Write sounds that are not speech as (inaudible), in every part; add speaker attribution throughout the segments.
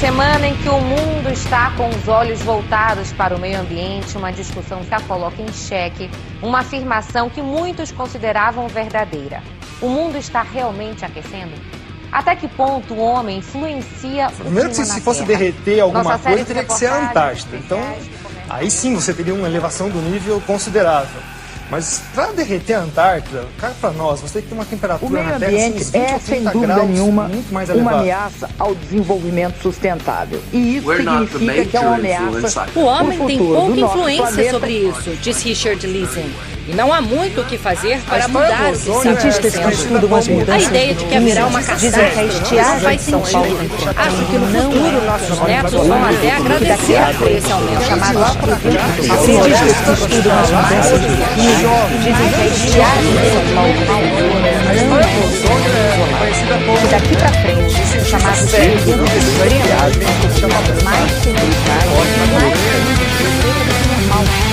Speaker 1: semana em que o mundo está com os olhos voltados para o meio ambiente, uma discussão já coloca em xeque uma afirmação que muitos consideravam verdadeira. O mundo está realmente aquecendo? Até que ponto o homem influencia o
Speaker 2: Primeiro que se, se fosse derreter alguma
Speaker 1: Nossa
Speaker 2: coisa, teria que ser a Antártida. Então, aí sim você teria uma elevação do nível considerável. Mas para derreter a Antártida, cara, para nós, você tem que ter uma
Speaker 3: O
Speaker 2: temperatura
Speaker 3: meio
Speaker 2: na Terra assim,
Speaker 3: ambiente
Speaker 2: uns 20
Speaker 3: é,
Speaker 2: ou
Speaker 3: sem
Speaker 2: 30
Speaker 3: dúvida
Speaker 2: graus,
Speaker 3: nenhuma,
Speaker 2: muito mais
Speaker 3: uma ameaça ao desenvolvimento sustentável. E isso
Speaker 4: We're
Speaker 3: significa que é uma ameaça.
Speaker 5: O homem tem pouca influência sobre isso, diz Richard Lisen. E não há muito o que fazer para
Speaker 2: história
Speaker 5: mudar o que
Speaker 2: é
Speaker 3: estudam as
Speaker 2: como-
Speaker 5: A
Speaker 3: mudanças
Speaker 5: ideia de que haverá uma
Speaker 3: que
Speaker 5: catástrofe não faz
Speaker 3: de
Speaker 5: sentido. Acho que no futuro nossos netos vão até agradecer por esse aumento.
Speaker 3: chamado Cientistas que estudam as mudanças dizem que a estiagem de São Paulo que daqui para frente, chamado período extremo, mais tempestades, mais. Que normal.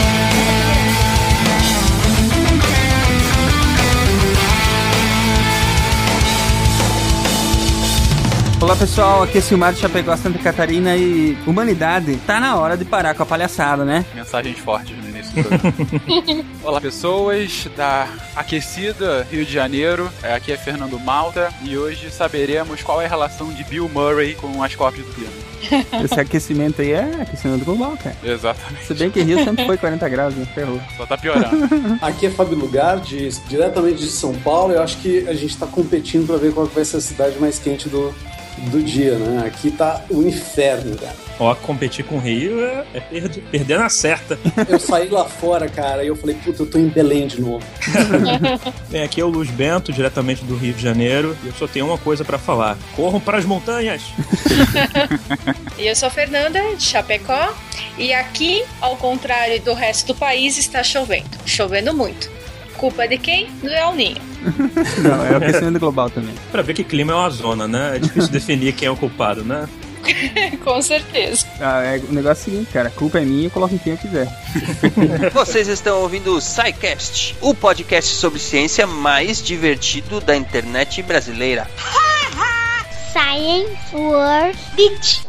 Speaker 6: Olá pessoal, aqui é Silmar de Chapecó, Santa Catarina e humanidade, tá na hora de parar com a palhaçada, né?
Speaker 7: Mensagens fortes no início do programa. (laughs) Olá, pessoas da aquecida Rio de Janeiro. É, Aqui é Fernando Malta e hoje saberemos qual é a relação de Bill Murray com as cópias do piano. (laughs)
Speaker 6: Esse aquecimento aí é aquecimento global, cara.
Speaker 7: Exatamente.
Speaker 6: Se bem que Rio sempre foi 40 graus, né? Ferrou.
Speaker 7: Só tá piorando. (laughs)
Speaker 4: Aqui é Fábio Lugar, de- diretamente de São Paulo. Eu acho que a gente está competindo para ver qual vai ser a cidade mais quente do, do dia, né? Aqui tá o inferno, cara.
Speaker 8: Ó, competir com o Rio é, é perder, perder na certa. (laughs)
Speaker 4: Eu saí lá fora, cara, e eu falei, puta, eu tô em Belém de novo. (laughs)
Speaker 8: Bem, aqui é o Luz Bento, diretamente do Rio de Janeiro, e eu só tenho uma coisa pra falar: corram para as montanhas! (laughs)
Speaker 9: E eu sou a Fernanda, de Chapecó, e aqui, ao contrário do resto do país, está chovendo. Chovendo muito. Culpa de quem? Do El Ninho. (laughs)
Speaker 6: Não, é o aquecimento global também.
Speaker 8: Pra ver que clima é uma zona, né? É difícil (laughs) definir quem é o culpado, né? (laughs)
Speaker 9: Com certeza.
Speaker 6: Ah, é, o negócio é o seguinte, cara, a culpa é minha, eu coloco em quem eu quiser.
Speaker 10: Vocês estão ouvindo o SciCast, o podcast sobre ciência mais divertido da internet brasileira.
Speaker 11: Science World Beach.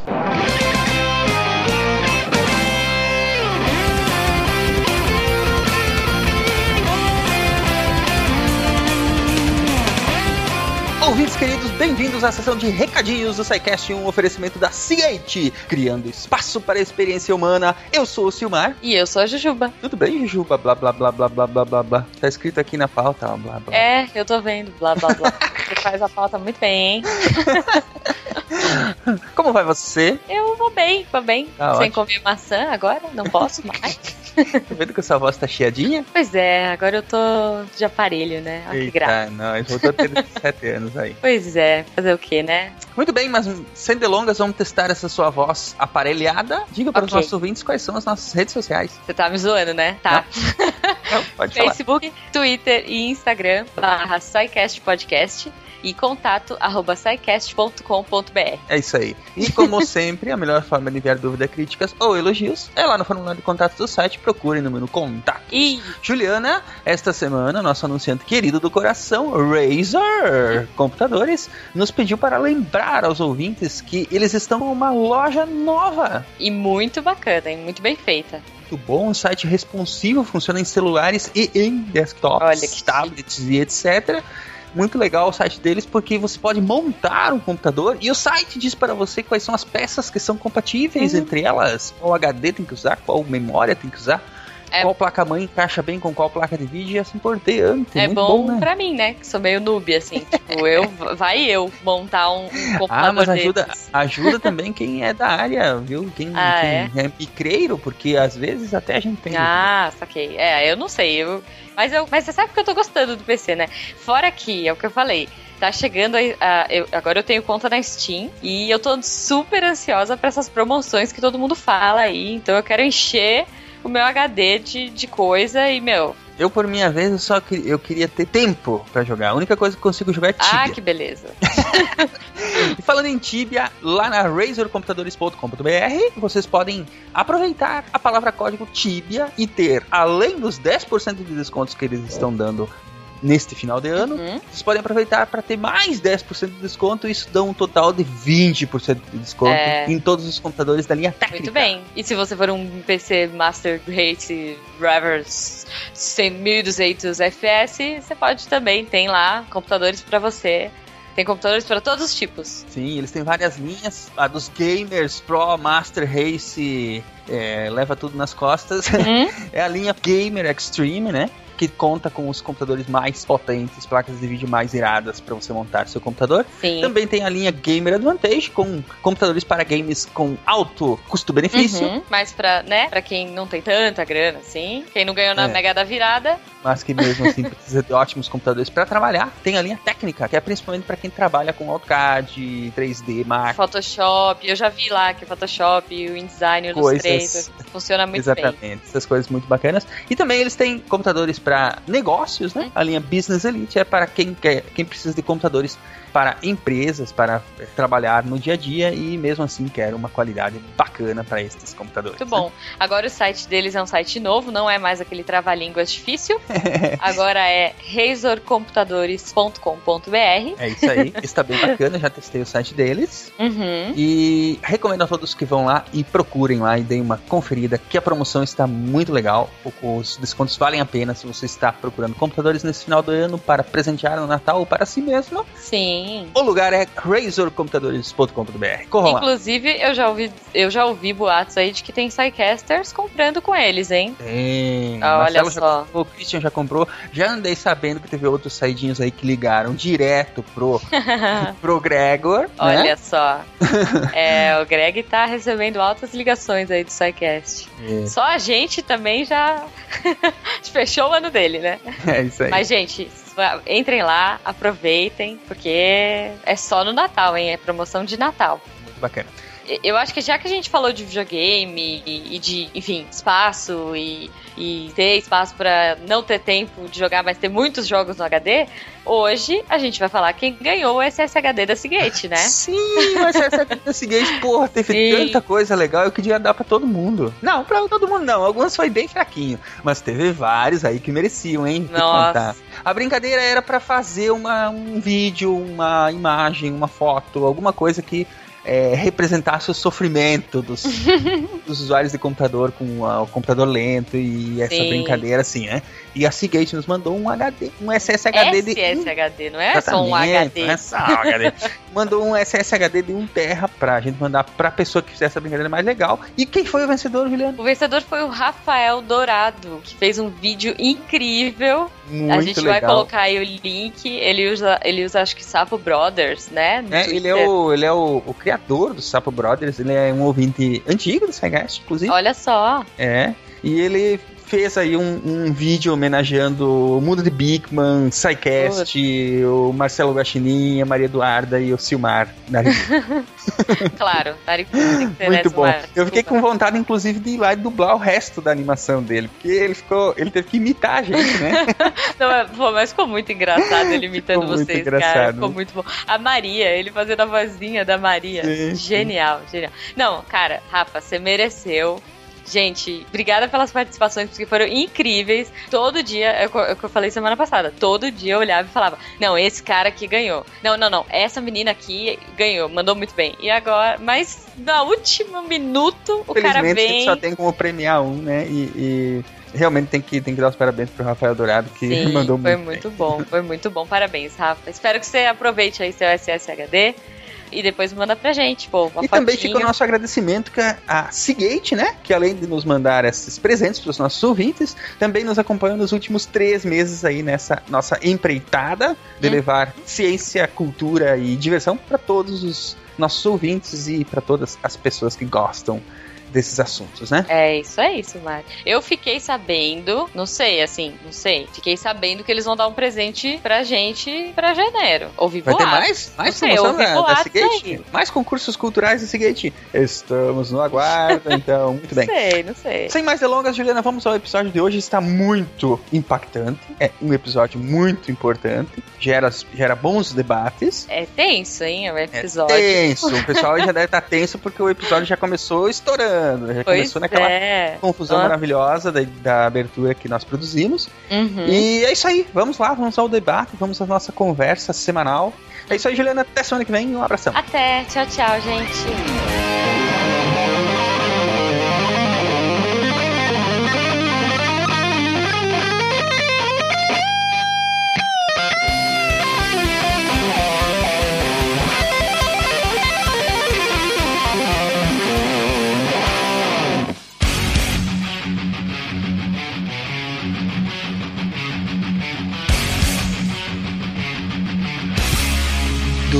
Speaker 10: Bem-vindos à sessão de recadinhos do SciCast, um oferecimento da Ciente, criando espaço para a experiência humana. Eu sou o Silmar.
Speaker 9: E eu sou a Jujuba.
Speaker 10: Tudo bem, Jujuba? Blá, blá, blá, blá, blá, blá, blá, blá. Tá escrito aqui na pauta, blá, blá.
Speaker 9: É, eu tô vendo, blá blá blá. Você faz a pauta muito bem, hein? (laughs)
Speaker 10: Como vai você?
Speaker 9: Eu vou bem, vou bem.
Speaker 10: Tá
Speaker 9: Sem
Speaker 10: ótimo.
Speaker 9: comer maçã agora, não posso mais. (laughs)
Speaker 10: Tá vendo que sua voz tá chiadinha?
Speaker 9: pois é, agora eu tô de aparelho, né? Olha que graça.
Speaker 10: Eita, nós, voltou a ter 17 anos aí. (laughs)
Speaker 9: Pois é, fazer o que, né?
Speaker 10: Muito bem, mas sem delongas, vamos testar essa sua voz aparelhada. Diga para os
Speaker 9: Ok.
Speaker 10: nossos ouvintes quais são as nossas redes sociais.
Speaker 9: Você tá me zoando, né? Tá.
Speaker 10: Não, pode falar. (laughs)
Speaker 9: Facebook, Twitter e Instagram, barra SciCast Podcast e contato arroba scicast.com.br.
Speaker 10: É isso aí. E como (laughs) sempre, a melhor forma de enviar dúvidas, críticas ou elogios é lá no formulário de contato do site. Procure no menu contato.
Speaker 9: E
Speaker 10: Juliana, esta semana, nosso anunciante querido do coração, Razer Computadores, nos pediu para lembrar aos ouvintes que eles estão com uma loja nova.
Speaker 9: E muito bacana, hein? Muito bem feita.
Speaker 10: Muito bom, um site responsivo, funciona em celulares e em desktops, tablets e etc. Muito legal o site deles porque você pode montar um computador e o site diz para você quais são as peças que são compatíveis
Speaker 9: Uhum.
Speaker 10: entre elas, qual HD tem que usar, qual memória tem que usar,
Speaker 9: É.
Speaker 10: qual placa-mãe encaixa bem com qual placa de vídeo e assim por diante.
Speaker 9: É
Speaker 10: Muito
Speaker 9: bom,
Speaker 10: né?
Speaker 9: pra mim, né? Que sou meio noob, assim. (laughs) tipo, eu, vai eu montar um, um computador
Speaker 10: Ah, mas ajuda,
Speaker 9: desses.
Speaker 10: ajuda (laughs) também quem é da área, viu? Quem,
Speaker 9: Ah,
Speaker 10: quem é micreiro, porque às vezes até a gente tem.
Speaker 9: Ah, saquei. É, eu não sei. Eu, mas, eu, mas você sabe que eu tô gostando do PC, né? Fora que, é o que eu falei. Tá chegando a, a- eu- agora eu tenho conta na Steam e eu tô super ansiosa pra essas promoções que todo mundo fala aí. Então eu quero encher o meu HD de, de coisa e, meu,
Speaker 10: Eu, por minha vez, eu só que- eu queria ter tempo pra jogar. A única coisa que eu consigo jogar é Tibia.
Speaker 9: ah, que beleza. (laughs)
Speaker 10: E falando em Tibia, lá na razorcomputadores.com.br, vocês podem aproveitar a palavra código Tibia e ter, além dos 10% de descontos que eles estão dando neste final de ano,
Speaker 9: Uhum.
Speaker 10: vocês podem aproveitar para ter mais 10% de desconto. Isso dá um total de 20% de desconto
Speaker 9: É.
Speaker 10: em todos os computadores da linha técnica.
Speaker 9: Muito bem. E se você for um PC Master Race Revers 1200 FPS, você pode também, tem lá computadores pra você. Tem computadores para todos os tipos.
Speaker 10: Sim, eles têm várias linhas. A dos gamers, Pro, Master Race, é, leva tudo nas costas.
Speaker 9: Uhum. (laughs)
Speaker 10: é a linha Gamer Extreme, né? Que conta com os computadores mais potentes, placas de vídeo mais iradas para você montar seu computador.
Speaker 9: Sim.
Speaker 10: Também tem a linha Gamer Advantage, com computadores para games com alto custo-benefício,
Speaker 9: Uhum. Mas pra, né, pra quem não tem tanta grana, assim, quem não ganhou na
Speaker 10: É.
Speaker 9: Mega da Virada,
Speaker 10: mas que mesmo assim (laughs) precisa de ótimos computadores para trabalhar. Tem a linha técnica, que é principalmente para quem trabalha com AutoCAD, 3D, Mac,
Speaker 9: Photoshop, eu já vi lá que Photoshop, o InDesign, o
Speaker 10: Coisas.
Speaker 9: Illustrator, funciona muito bem.
Speaker 10: Exatamente, essas coisas muito bacanas. E também eles têm computadores para negócios, né? A linha Business Elite é para quem quer, quem precisa de computadores para empresas, para eh, trabalhar no dia a dia e mesmo assim quer uma qualidade bacana para estes computadores.
Speaker 9: Muito bom. Agora o site deles é um site novo, não é mais aquele trava-línguas difícil. (laughs) Agora é razorcomputadores.com.br.
Speaker 10: É isso aí, está bem bacana, já testei o site deles.
Speaker 9: Uhum.
Speaker 10: E recomendo a todos que vão lá e procurem lá e deem uma conferida, que a promoção está muito legal. Os descontos valem a pena se você está procurando computadores nesse final do ano para presentear no Natal ou para si mesmo.
Speaker 9: Sim.
Speaker 10: O lugar é razorcomputadores.com.br. Corram lá.
Speaker 9: Inclusive, eu já ouvi, eu já ouvi boatos aí de que tem Sidecasters comprando com eles, hein?
Speaker 10: Tem.
Speaker 9: Ah, olha só.
Speaker 10: comprou, o Christian já comprou. Já andei sabendo que teve outros saidinhos aí que ligaram direto pro, (laughs) pro Gregor. né?
Speaker 9: Olha só. É, o Greg tá recebendo altas ligações aí do SciCast.
Speaker 10: É.
Speaker 9: Só a gente também já (laughs) fechou o ano dele, né?
Speaker 10: É isso aí.
Speaker 9: Mas, gente, entrem lá, aproveitem, porque é só no Natal, hein? É promoção de Natal.
Speaker 10: Muito bacana.
Speaker 9: Eu acho que já que a gente falou de videogame e, de, enfim, espaço e, e ter espaço pra não ter tempo de jogar, mas ter muitos jogos no HD, hoje a gente vai falar quem ganhou o SSHD da Seagate, né? (laughs)
Speaker 10: Sim, o SSHD da Seagate, porra, teve
Speaker 9: Sim.
Speaker 10: tanta coisa legal, eu queria dar pra todo mundo. Não, pra todo mundo não, alguns foi bem fraquinho, mas teve vários aí que mereciam, hein?
Speaker 9: Nossa.
Speaker 10: A brincadeira era pra fazer uma, um vídeo, uma imagem, uma foto, alguma coisa que é, representasse o sofrimento dos, (laughs) dos usuários de computador com ah, o computador lento e essa
Speaker 9: Sim.
Speaker 10: brincadeira assim, né? E a Seagate nos mandou um HD, um SSHD de
Speaker 9: SSHD, não é só um HD.
Speaker 10: não é só um HD. (laughs) Mandou um SSHD de 1 terra pra gente mandar pra pessoa que fizesse essa brincadeira mais legal. E quem foi o vencedor, Juliano?
Speaker 9: O vencedor foi o Rafael Dourado, que fez um vídeo incrível.
Speaker 10: Muito
Speaker 9: a gente vai
Speaker 10: legal.
Speaker 9: colocar aí o link. Ele usa, ele usa acho que Sapo Brothers, né?
Speaker 10: É, ele é, o, ele é o, o criador do Sapo Brothers, ele é um ouvinte antigo do SciCast, inclusive.
Speaker 9: Olha só.
Speaker 10: É. E ele fez aí um, um vídeo homenageando o Mundo de Bigman, SciCast, o Marcelo Guaxinim, a Maria Eduarda e o Silmar. (laughs)
Speaker 9: Claro, ter
Speaker 10: Muito bom. Eu fiquei com vontade, inclusive, de ir lá e dublar o resto da animação dele. Porque ele ficou. Ele teve que imitar a gente, né? (laughs)
Speaker 9: Não, é- pô, mas ficou muito engraçado ele imitando
Speaker 10: Ficou muito
Speaker 9: vocês, cara.
Speaker 10: engraçado.
Speaker 9: Ficou muito bom. A Maria, ele fazendo a vozinha da Maria.
Speaker 10: Sim.
Speaker 9: genial, genial. Não, cara, Rafa, você mereceu. Gente, obrigada pelas participações, porque foram incríveis. Todo dia, é o que eu- é o que eu falei semana passada, todo dia eu olhava e falava: Não, esse cara aqui ganhou. Não, não, não, essa menina aqui ganhou, mandou muito bem. E agora, mas no último minuto, o cara vem.
Speaker 10: gente só tem como premiar um, né? E. e Realmente tem que, tem que dar os parabéns pro Rafael Dourado, que
Speaker 9: Sim, (laughs)
Speaker 10: mandou
Speaker 9: foi
Speaker 10: muito.
Speaker 9: muito bom, foi muito bom. Parabéns, Rafa. Espero que você aproveite aí seu SSHD e depois manda pra gente, pô, uma
Speaker 10: E também fica o nosso agradecimento que a, a Seagate, né? Que além de nos mandar esses presentes para os nossos ouvintes, também nos acompanhou nos últimos três meses aí nessa nossa empreitada de
Speaker 9: Hum.
Speaker 10: levar ciência, cultura e diversão para todos os nossos ouvintes e para todas as pessoas que gostam desses assuntos, né?
Speaker 9: É isso, é isso, Mari. Eu fiquei sabendo, não sei, assim, não sei. Fiquei sabendo que eles vão dar um presente pra gente pra janeiro. Ouvi
Speaker 10: Vai ter mais? Mais
Speaker 9: Não sei,
Speaker 10: promoção
Speaker 9: ouvi
Speaker 10: da, Seagate? Mais concursos culturais da Seagate? Estamos no aguardo, (laughs) então, muito bem.
Speaker 9: Não sei, não sei.
Speaker 10: Sem mais delongas, Juliana, vamos ao episódio de hoje. Está muito impactante. É um episódio muito importante. Gera, gera bons debates.
Speaker 9: É tenso, hein, o episódio.
Speaker 10: Tenso. O pessoal já deve estar (laughs) tenso porque o episódio já começou estourando. Começando. Já
Speaker 9: Pois
Speaker 10: começou naquela
Speaker 9: é.
Speaker 10: confusão
Speaker 9: Ah.
Speaker 10: maravilhosa da, da abertura que nós produzimos.
Speaker 9: Uhum.
Speaker 10: E é isso aí. Vamos lá, vamos ao debate, vamos à nossa conversa semanal. É isso aí, Juliana. Até semana que vem. Um abração.
Speaker 9: Até. Tchau, tchau, gente.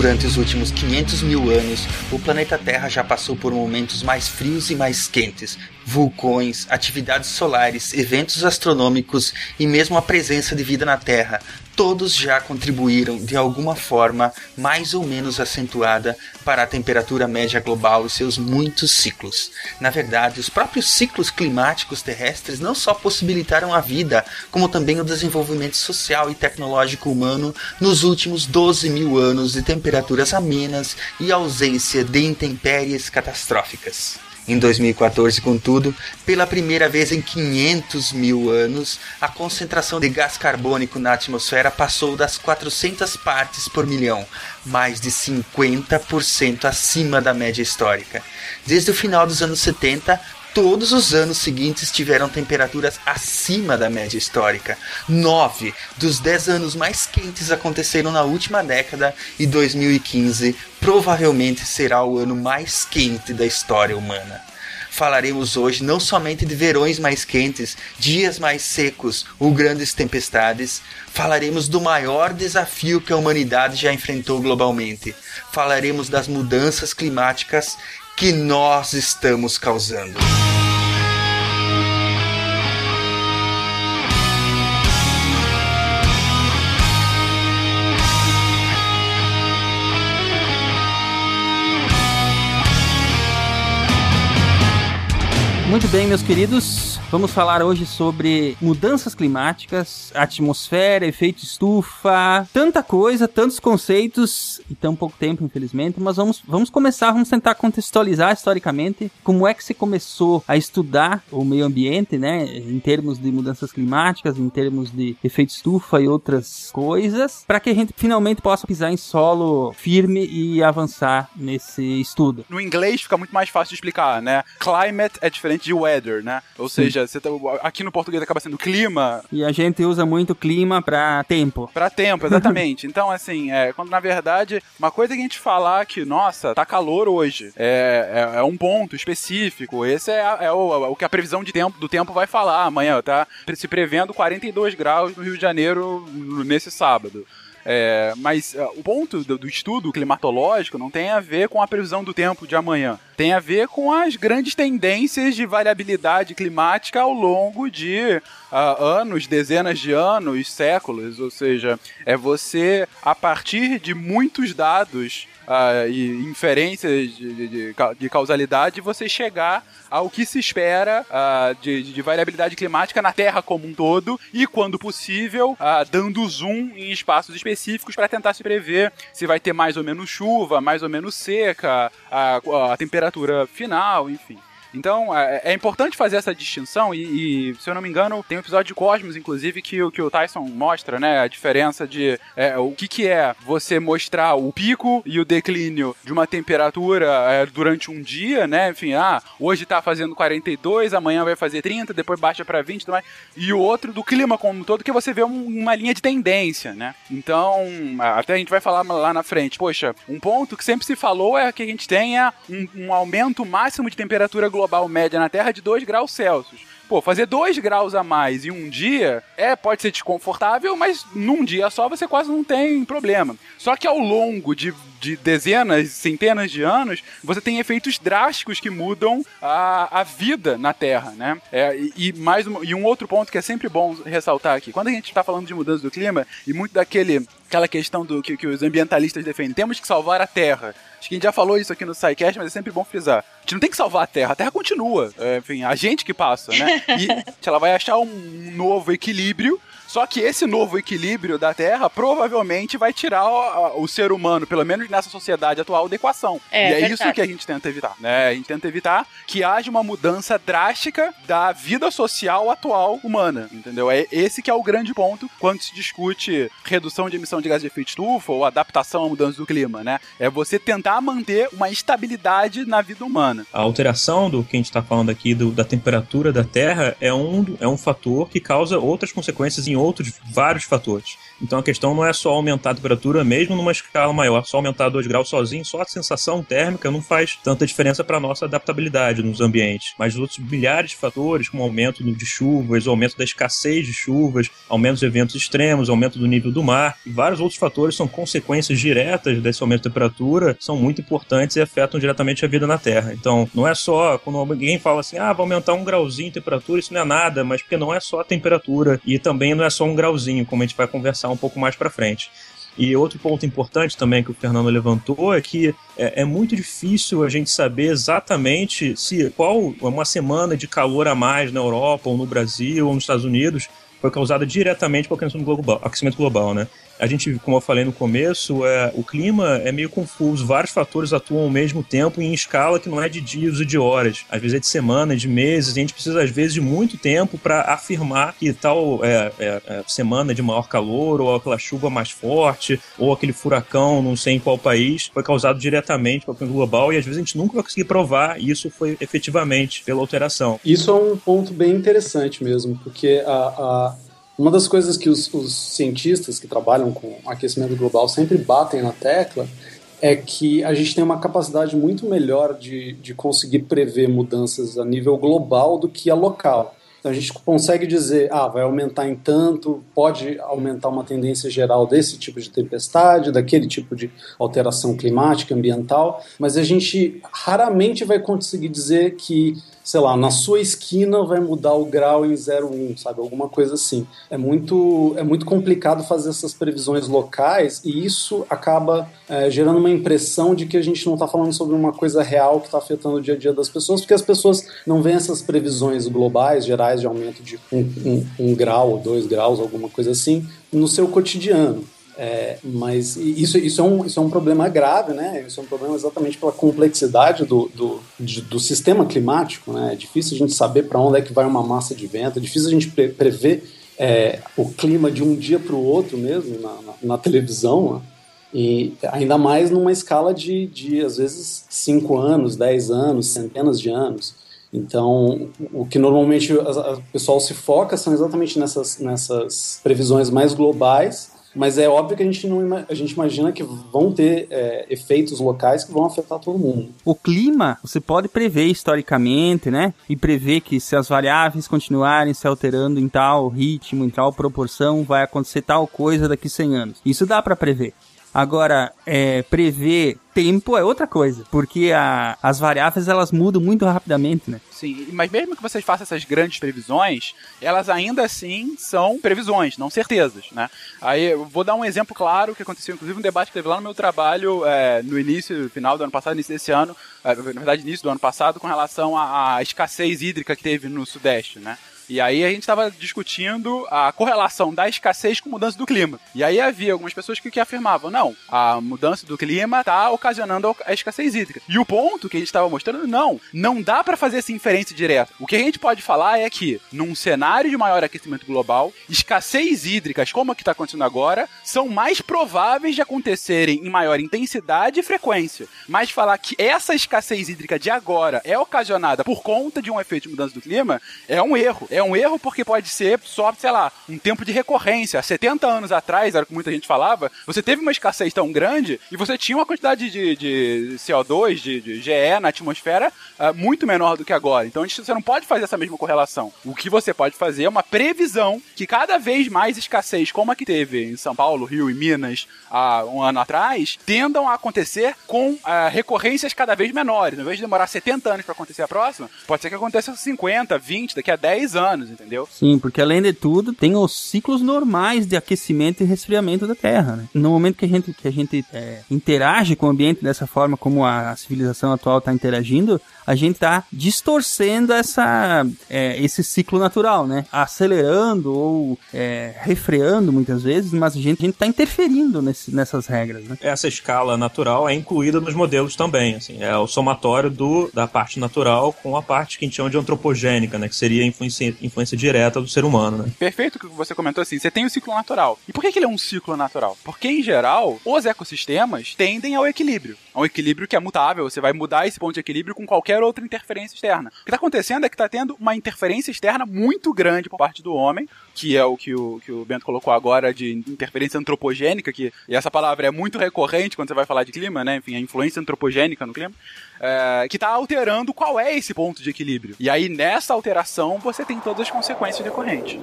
Speaker 12: Durante os últimos 500 mil anos, o planeta Terra já passou por momentos mais frios e mais quentes. Vulcões, atividades solares, eventos astronômicos e mesmo a presença de vida na Terra, todos já contribuíram de alguma forma mais ou menos acentuada para a temperatura média global e seus muitos ciclos. Na verdade, os próprios ciclos climáticos terrestres não só possibilitaram a vida, como também o desenvolvimento social e tecnológico humano nos últimos 12 mil anos de temperaturas amenas e ausência de intempéries catastróficas. Em 2014, contudo, pela primeira vez em 500 mil anos, a concentração de gás carbônico na atmosfera passou das 400 partes por milhão, mais de 50% acima da média histórica. Desde o final dos anos 70, todos os anos seguintes tiveram temperaturas acima da média histórica. Nove dos dez anos mais quentes aconteceram na última década e 2015 provavelmente será o ano mais quente da história humana. Falaremos hoje não somente de verões mais quentes, dias mais secos ou grandes tempestades, falaremos do maior desafio que a humanidade já enfrentou globalmente. Falaremos das mudanças climáticas que nós estamos causando.
Speaker 6: Muito bem, meus queridos. Vamos falar hoje sobre mudanças climáticas, atmosfera, efeito estufa, tanta coisa, tantos conceitos e tão pouco tempo, infelizmente. Mas vamos, vamos começar, vamos tentar contextualizar historicamente como é que se começou a estudar o meio ambiente, né, em termos de mudanças climáticas, em termos de efeito estufa e outras coisas, para que a gente finalmente possa pisar em solo firme e avançar nesse estudo.
Speaker 7: No inglês fica muito mais fácil de explicar, né? Climate é diferente de weather, né? Ou seja, você tá- aqui no português acaba sendo clima,
Speaker 6: E a gente usa muito clima para tempo.
Speaker 7: Pra tempo, (laughs) exatamente. então, assim, é, quando na verdade, uma coisa que a gente falar que, nossa, tá calor hoje, é, é, é um ponto específico. Esse é, a- é o, o que a previsão de tempo, do tempo vai falar amanhã, tá? Se prevendo 42 graus no Rio de Janeiro nesse sábado. É, mas é, o ponto do, do estudo climatológico não tem a ver com a previsão do tempo de amanhã. Tem a ver com as grandes tendências de variabilidade climática ao longo de ah, anos, dezenas de anos, séculos. Ou seja, é você, a partir de muitos dados ah, e inferências de, de- de ca- de causalidade, você chegar ao que se espera ah, de, de variabilidade climática na Terra como um todo e, quando possível, ah, dando zoom em espaços específicos para tentar se prever se vai ter mais ou menos chuva, mais ou menos seca, a, a temperatura final, enfim. Então, é, é importante fazer essa distinção e, e, se eu não me engano, tem um episódio de Cosmos, inclusive, que, o- que o Tyson mostra, né, a diferença de é, o que, que é você mostrar o pico e o declínio de uma temperatura é, durante um dia, né, enfim, ah, hoje tá fazendo 42, amanhã vai fazer 30, depois baixa para 20 e tudo mais, e o outro do clima como um todo, que você vê um- uma linha de tendência, né. Então, até a gente vai falar lá na frente, poxa, um ponto que sempre se falou é que a gente tenha um, um aumento máximo de temperatura global média na Terra de 2 graus Celsius. Pô, fazer 2 graus a mais em um dia é pode ser desconfortável, mas num dia só você quase não tem problema. Só que ao longo de, de dezenas, centenas de anos, você tem efeitos drásticos que mudam a, a vida na Terra, né? É, e, e mais um, e um outro ponto que é sempre bom ressaltar aqui, quando a gente está falando de mudança do clima e muito daquele aquela questão do que, que os ambientalistas defendem, temos que salvar a Terra. Acho que a gente já falou isso aqui no SciCast, mas é sempre bom frisar. A gente não tem que salvar a Terra, a Terra continua. É, enfim, a gente que passa, né? (laughs) E ela vai achar um novo equilíbrio, Só que esse novo equilíbrio da Terra provavelmente vai tirar o, o ser humano, pelo menos nessa sociedade atual, da equação.
Speaker 9: É,
Speaker 7: e é
Speaker 9: verdade.
Speaker 7: isso que a gente tenta evitar, né? A gente tenta evitar que haja uma mudança drástica da vida social atual humana, entendeu? É esse que é o grande ponto quando se discute redução de emissão de gás de efeito estufa ou adaptação à mudança do clima, né? É você tentar manter uma estabilidade na vida humana.
Speaker 8: A alteração do que a gente está falando aqui do- da temperatura da Terra é um, é um fator que causa outras consequências em outros vários fatores. Então a questão não é só aumentar a temperatura, mesmo numa escala maior, só aumentar 2 graus sozinho, só a sensação térmica não faz tanta diferença para nossa adaptabilidade nos ambientes. Mas outros milhares de fatores, como aumento de chuvas, aumento da escassez de chuvas, aumento de eventos extremos, aumento do nível do mar, e vários outros fatores são consequências diretas desse aumento de temperatura, são muito importantes e afetam diretamente a vida na Terra. Então, não é só quando alguém fala assim, ah, vai aumentar um grauzinho de temperatura, isso não é nada, mas porque não é só a temperatura e também não é só um grauzinho, como a gente vai conversar um pouco mais para frente. E outro ponto importante também que o Fernando levantou é que é, é muito difícil a gente saber exatamente se qual uma semana de calor a mais na Europa ou no Brasil ou nos Estados Unidos foi causada diretamente pelo aquecimento global, aquecimento global, né? A gente, como eu falei no começo, é, o clima é meio confuso. Vários fatores atuam ao mesmo tempo em escala que não é de dias ou de horas. Às vezes é de semanas, de meses. A gente precisa, às vezes, de muito tempo para afirmar que tal é, é, é, semana de maior calor, ou aquela chuva mais forte, ou aquele furacão, não sei em qual país, foi causado diretamente pelo aquecimento global. E às vezes a gente nunca vai conseguir provar isso foi efetivamente pela alteração.
Speaker 4: Isso é um ponto bem interessante mesmo, porque a, a- uma das coisas que os, os cientistas que trabalham com aquecimento global sempre batem na tecla é que a gente tem uma capacidade muito melhor de, de conseguir prever mudanças a nível global do que a local. Então a gente consegue dizer, ah, vai aumentar em tanto, pode aumentar uma tendência geral desse tipo de tempestade, daquele tipo de alteração climática, ambiental, mas a gente raramente vai conseguir dizer que, sei lá, na sua esquina vai mudar o grau em 0,1, sabe? Alguma coisa assim. É muito, é muito complicado fazer essas previsões locais e isso acaba é, gerando uma impressão de que a gente não está falando sobre uma coisa real que está afetando o dia a dia das pessoas, porque as pessoas não veem essas previsões globais, gerais, de aumento de um, um, um grau ou dois graus, alguma coisa assim, no seu cotidiano. É, mas isso, isso, é um, isso é um problema grave, né? Isso é um problema exatamente pela complexidade do, do, de- do sistema climático, né? É difícil a gente saber para onde é que vai uma massa de vento, é difícil a gente pre- prever é, o clima de um dia para o outro mesmo na, na, na televisão, né? E ainda mais numa escala de, de, às vezes, 5 anos, 10 anos, centenas de anos. Então, o que normalmente o pessoal se foca são exatamente nessas, nessas previsões mais globais, mas é óbvio que a gente, não, a gente imagina que vão ter é, efeitos locais que vão afetar todo mundo.
Speaker 6: O clima, você pode prever historicamente, né? E prever que se as variáveis continuarem se alterando em tal ritmo, em tal proporção, vai acontecer tal coisa daqui 100 anos. Isso dá pra prever. Agora, é, prever tempo é outra coisa, porque a- as variáveis elas mudam muito rapidamente, né?
Speaker 7: Sim, mas mesmo que vocês façam essas grandes previsões, elas ainda assim são previsões, não certezas, né? Aí eu vou dar um exemplo claro que aconteceu, inclusive um debate que teve lá no meu trabalho é, no início, final do ano passado, início desse ano, é, na verdade início do ano passado, com relação à, à escassez hídrica que teve no Sudeste, né? E aí a gente estava discutindo a correlação da escassez com mudança do clima. E aí havia algumas pessoas que, que afirmavam, não, a mudança do clima está ocasionando a escassez hídrica. E o ponto que a gente estava mostrando, não, não dá para fazer essa inferência direta. O que a gente pode falar é que, num cenário de maior aquecimento global, escassez hídricas, como a que está acontecendo agora, são mais prováveis de acontecerem em maior intensidade e frequência. Mas falar que essa escassez hídrica de agora é ocasionada por conta de um efeito de mudança do clima é um erro. É um erro porque pode ser só, sei lá, um tempo de recorrência. Há 70 anos atrás, era o que muita gente falava, você teve uma escassez tão grande e você tinha uma quantidade de, de CO2, de, de GE na atmosfera ah, muito menor do que agora. Então gente- você não pode fazer essa mesma correlação. O que você pode fazer é uma previsão que cada vez mais escassez, como a que teve em São Paulo, Rio e Minas há um ano atrás, tendam a acontecer com ah, recorrências cada vez menores. Ao invés de demorar 70 anos para acontecer a próxima, pode ser que aconteça 50, 20, daqui a 10 anos anos, entendeu?
Speaker 6: Sim, porque além de tudo, tem os ciclos normais de aquecimento e resfriamento da Terra, né? No momento que a gente, que a gente é, interage com o ambiente dessa forma, como a civilização atual está interagindo, a gente está distorcendo essa, é, esse ciclo natural, né? Acelerando ou é, refreando muitas vezes, mas a gente está interferindo nesse, nessas regras, né?
Speaker 8: Essa escala natural é incluída nos modelos também, assim, é o somatório do, da parte natural com a parte que a gente chama de antropogênica, né? Que seria a influência, influência direta do ser humano, né?
Speaker 7: Perfeito que você comentou assim, você tem o ciclo natural. E por que, que ele é um ciclo natural? Porque, em geral, os ecossistemas tendem ao equilíbrio. A um equilíbrio que é mutável, você vai mudar esse ponto de equilíbrio com qualquer outra interferência externa. O que está acontecendo é que está tendo uma interferência externa muito grande por parte do homem, que é o que o, que o Bento colocou agora de interferência antropogênica, que e essa palavra é muito recorrente quando você vai falar de clima, né? Enfim, a influência antropogênica no clima. É, que está alterando qual é esse ponto de equilíbrio. E aí, nessa alteração, você tem todas as consequências decorrentes.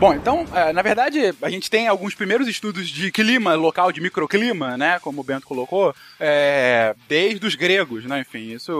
Speaker 7: Bom, então, é, na verdade, a gente tem alguns primeiros estudos de clima local, de microclima, né, como o Bento colocou, é, desde os gregos, né, enfim, isso,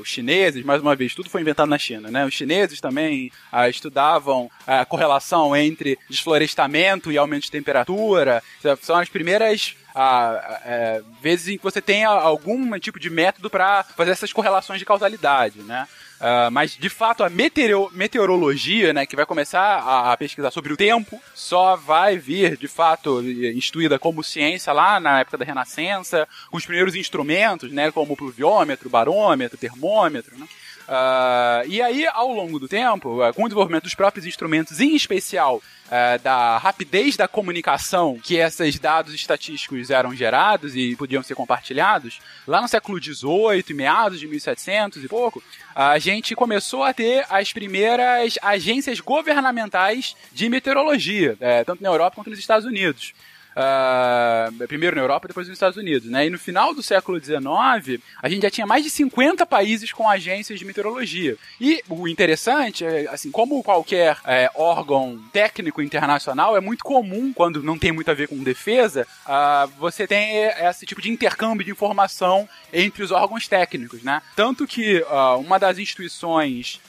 Speaker 7: os chineses, mais uma vez, tudo foi inventado na China, né, os chineses também ah, estudavam a correlação entre desflorestamento e aumento de temperatura, são as primeiras a, é, vezes em que você tem algum tipo de método para fazer essas correlações de causalidade, né? Uh, mas, de fato, a meteoro meteorologia, né, que vai começar a, a, pesquisar sobre o tempo, só vai vir, de fato, instituída como ciência lá na época da Renascença, com os primeiros instrumentos, né, como o pluviômetro, barômetro, termômetro, né? Uh, e aí, ao longo do tempo, uh, com o desenvolvimento dos próprios instrumentos, em especial uh, da rapidez da comunicação que esses dados estatísticos eram gerados e podiam ser compartilhados, lá no século XVIII, meados de 1700 e pouco, a gente começou a ter as primeiras agências governamentais de meteorologia, eh, tanto na Europa quanto nos Estados Unidos. Uh, primeiro na Europa, depois nos Estados Unidos, né? E no final do século XIX, a gente já tinha mais de 50 países com agências de meteorologia. E o interessante é, assim, como qualquer é, órgão técnico internacional, é muito comum, quando não tem muito a ver com defesa, uh, você tem esse tipo de intercâmbio de informação entre os órgãos técnicos, né? Tanto que uh, uma das instituições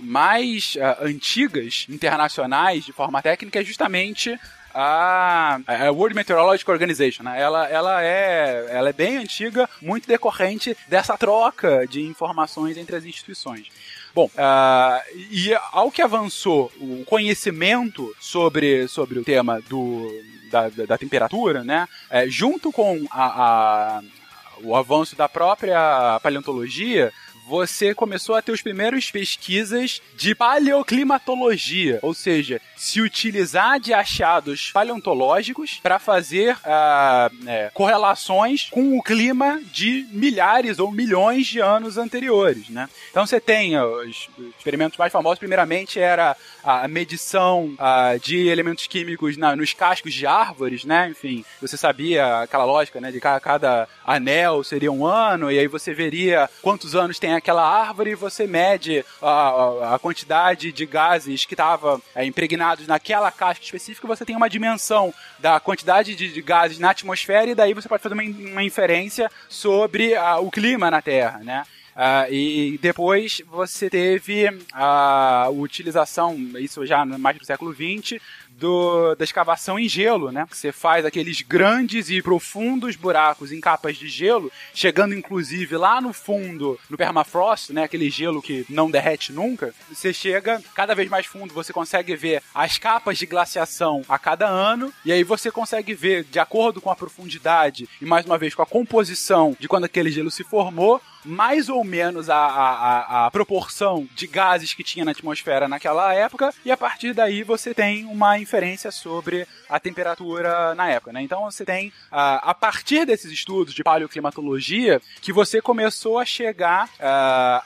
Speaker 7: mais antigas internacionais de forma técnica é justamente a, a World Meteorological Organization, né? Ela, ela, é, ela é bem antiga, muito decorrente dessa troca de informações entre as instituições. Bom, uh, e ao que avançou o conhecimento sobre, sobre o tema do, da, da, da temperatura, né? É, junto com a, a, o avanço da própria paleontologia, você começou a ter os primeiros pesquisas de paleoclimatologia, ou seja, se utilizar de achados paleontológicos para fazer uh, correlações com o clima de milhares ou milhões de anos anteriores, né? Então você tem os experimentos mais famosos, primeiramente era a medição uh, de elementos químicos na, nos cascos de árvores, né? Enfim, você sabia aquela lógica, né? De cada, cada anel seria um ano, e aí você veria quantos anos tem aquela árvore, você mede a, a quantidade de gases que estava é, impregnados naquela casca específica, você tem uma dimensão da quantidade de, de gases na atmosfera, e daí você pode fazer uma, uma inferência sobre a, o clima na Terra, né? Uh, e depois você teve a utilização, isso já mais do século XX, do, da escavação em gelo, né? Você faz aqueles grandes e profundos buracos em capas de gelo, chegando inclusive lá no fundo, no permafrost, né? Aquele gelo que não derrete nunca. Você chega cada vez mais fundo, você consegue ver as capas de glaciação a cada ano, e aí você consegue ver, de acordo com a profundidade e mais uma vez com a composição de quando aquele gelo se formou, mais ou menos a, a, a, proporção de gases que tinha na atmosfera naquela época, e a partir daí você tem uma inferência sobre a temperatura na época, né? Então você tem, a, a partir desses estudos de paleoclimatologia, que você começou a chegar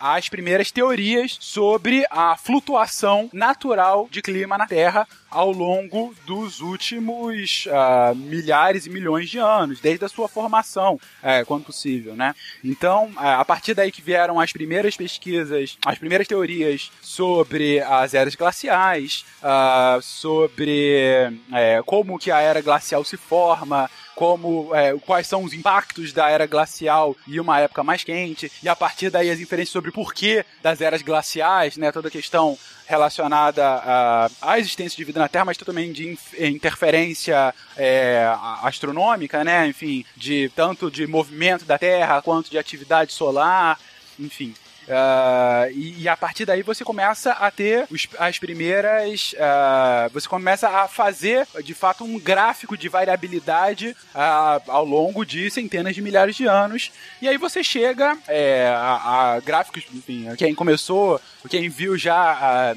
Speaker 7: às primeiras teorias sobre a flutuação natural de clima na Terra ao longo dos últimos uh, milhares e milhões de anos, desde a sua formação, uh, quando possível, né? Então, uh, a partir daí que vieram as primeiras pesquisas, as primeiras teorias sobre as eras glaciais, ah, sobre eh, como que a era glacial se forma, como é, quais são os impactos da era glacial e uma época mais quente, e a partir daí as inferências sobre o porquê das eras glaciais, né, toda a questão relacionada à, existência de vida na Terra, mas também de interferência é, astronômica, né, enfim, de tanto de movimento da Terra quanto de atividade solar, enfim. Uh, e, e, a partir daí você começa a ter os, as primeiras. Uh, você começa a fazer de fato um gráfico de variabilidade uh, ao longo de centenas de milhares de anos. E aí você chega é, a, a, gráficos, enfim, quem começou, quem viu já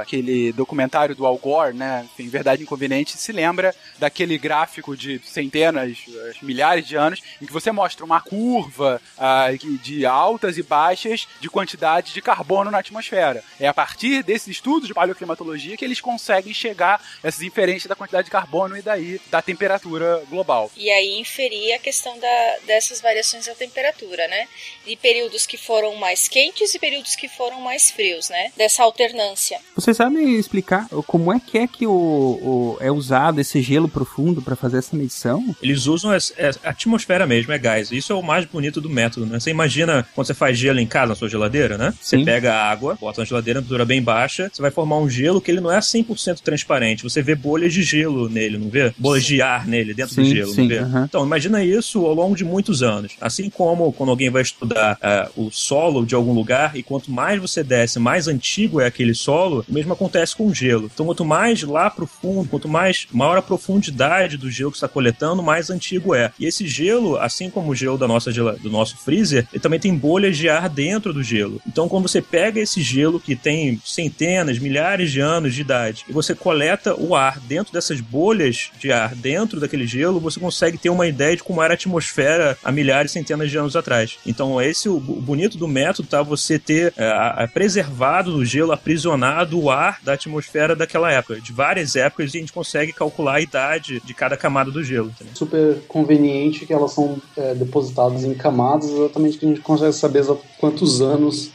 Speaker 7: aquele documentário do Al Gore, né? Enfim, Verdade Inconveniente, se lembra daquele gráfico de centenas, milhares de anos, em que você mostra uma curva de altas e baixas de quantidade de carbono na atmosfera. É a partir desses estudos de paleoclimatologia que eles conseguem chegar a essas inferências da quantidade de carbono e daí da temperatura global.
Speaker 13: E aí inferir a questão da, dessas variações da temperatura, né? De períodos que foram mais quentes e períodos que foram mais frios, né? Dessa alternância.
Speaker 6: Vocês sabem explicar como é que é que o, o é usado esse gelo profundo para fazer essa medição?
Speaker 8: Eles usam a, a, atmosfera mesmo, é gás. Isso é o mais bonito do método, né? Você imagina quando você faz gelo em casa, na sua geladeira, né? Você Sim. pega a água, bota na geladeira, temperatura bem baixa, você vai formar um gelo que ele não é 100% transparente. Você vê bolhas de gelo nele, não vê? Bolhas de ar nele, dentro sim, do gelo, sim, não vê? Uhum. Então, imagina isso ao longo de muitos anos. Assim como quando alguém vai estudar uh, o solo de algum lugar, e quanto mais você desce, mais antigo é aquele solo, o mesmo acontece com o gelo. Então, quanto mais lá pro fundo, quanto mais maior a profundidade do gelo que está coletando, mais antigo é. E esse gelo, assim como o gelo da nossa, do nosso freezer, ele também tem bolhas de ar dentro do gelo. Então, quando você pega esse gelo que tem centenas, milhares de anos de idade e você coleta o ar dentro dessas bolhas de ar dentro daquele gelo, você consegue ter uma ideia de como era a atmosfera há milhares, centenas de anos atrás. Então, esse o, bonito do método, tá? Você ter é, preservado no gelo, aprisionado o ar da atmosfera daquela época, de várias épocas, a gente consegue calcular a idade de cada camada do gelo. Entendeu?
Speaker 4: Super conveniente que elas são é, depositadas em camadas, exatamente que a gente consegue saber quantos anos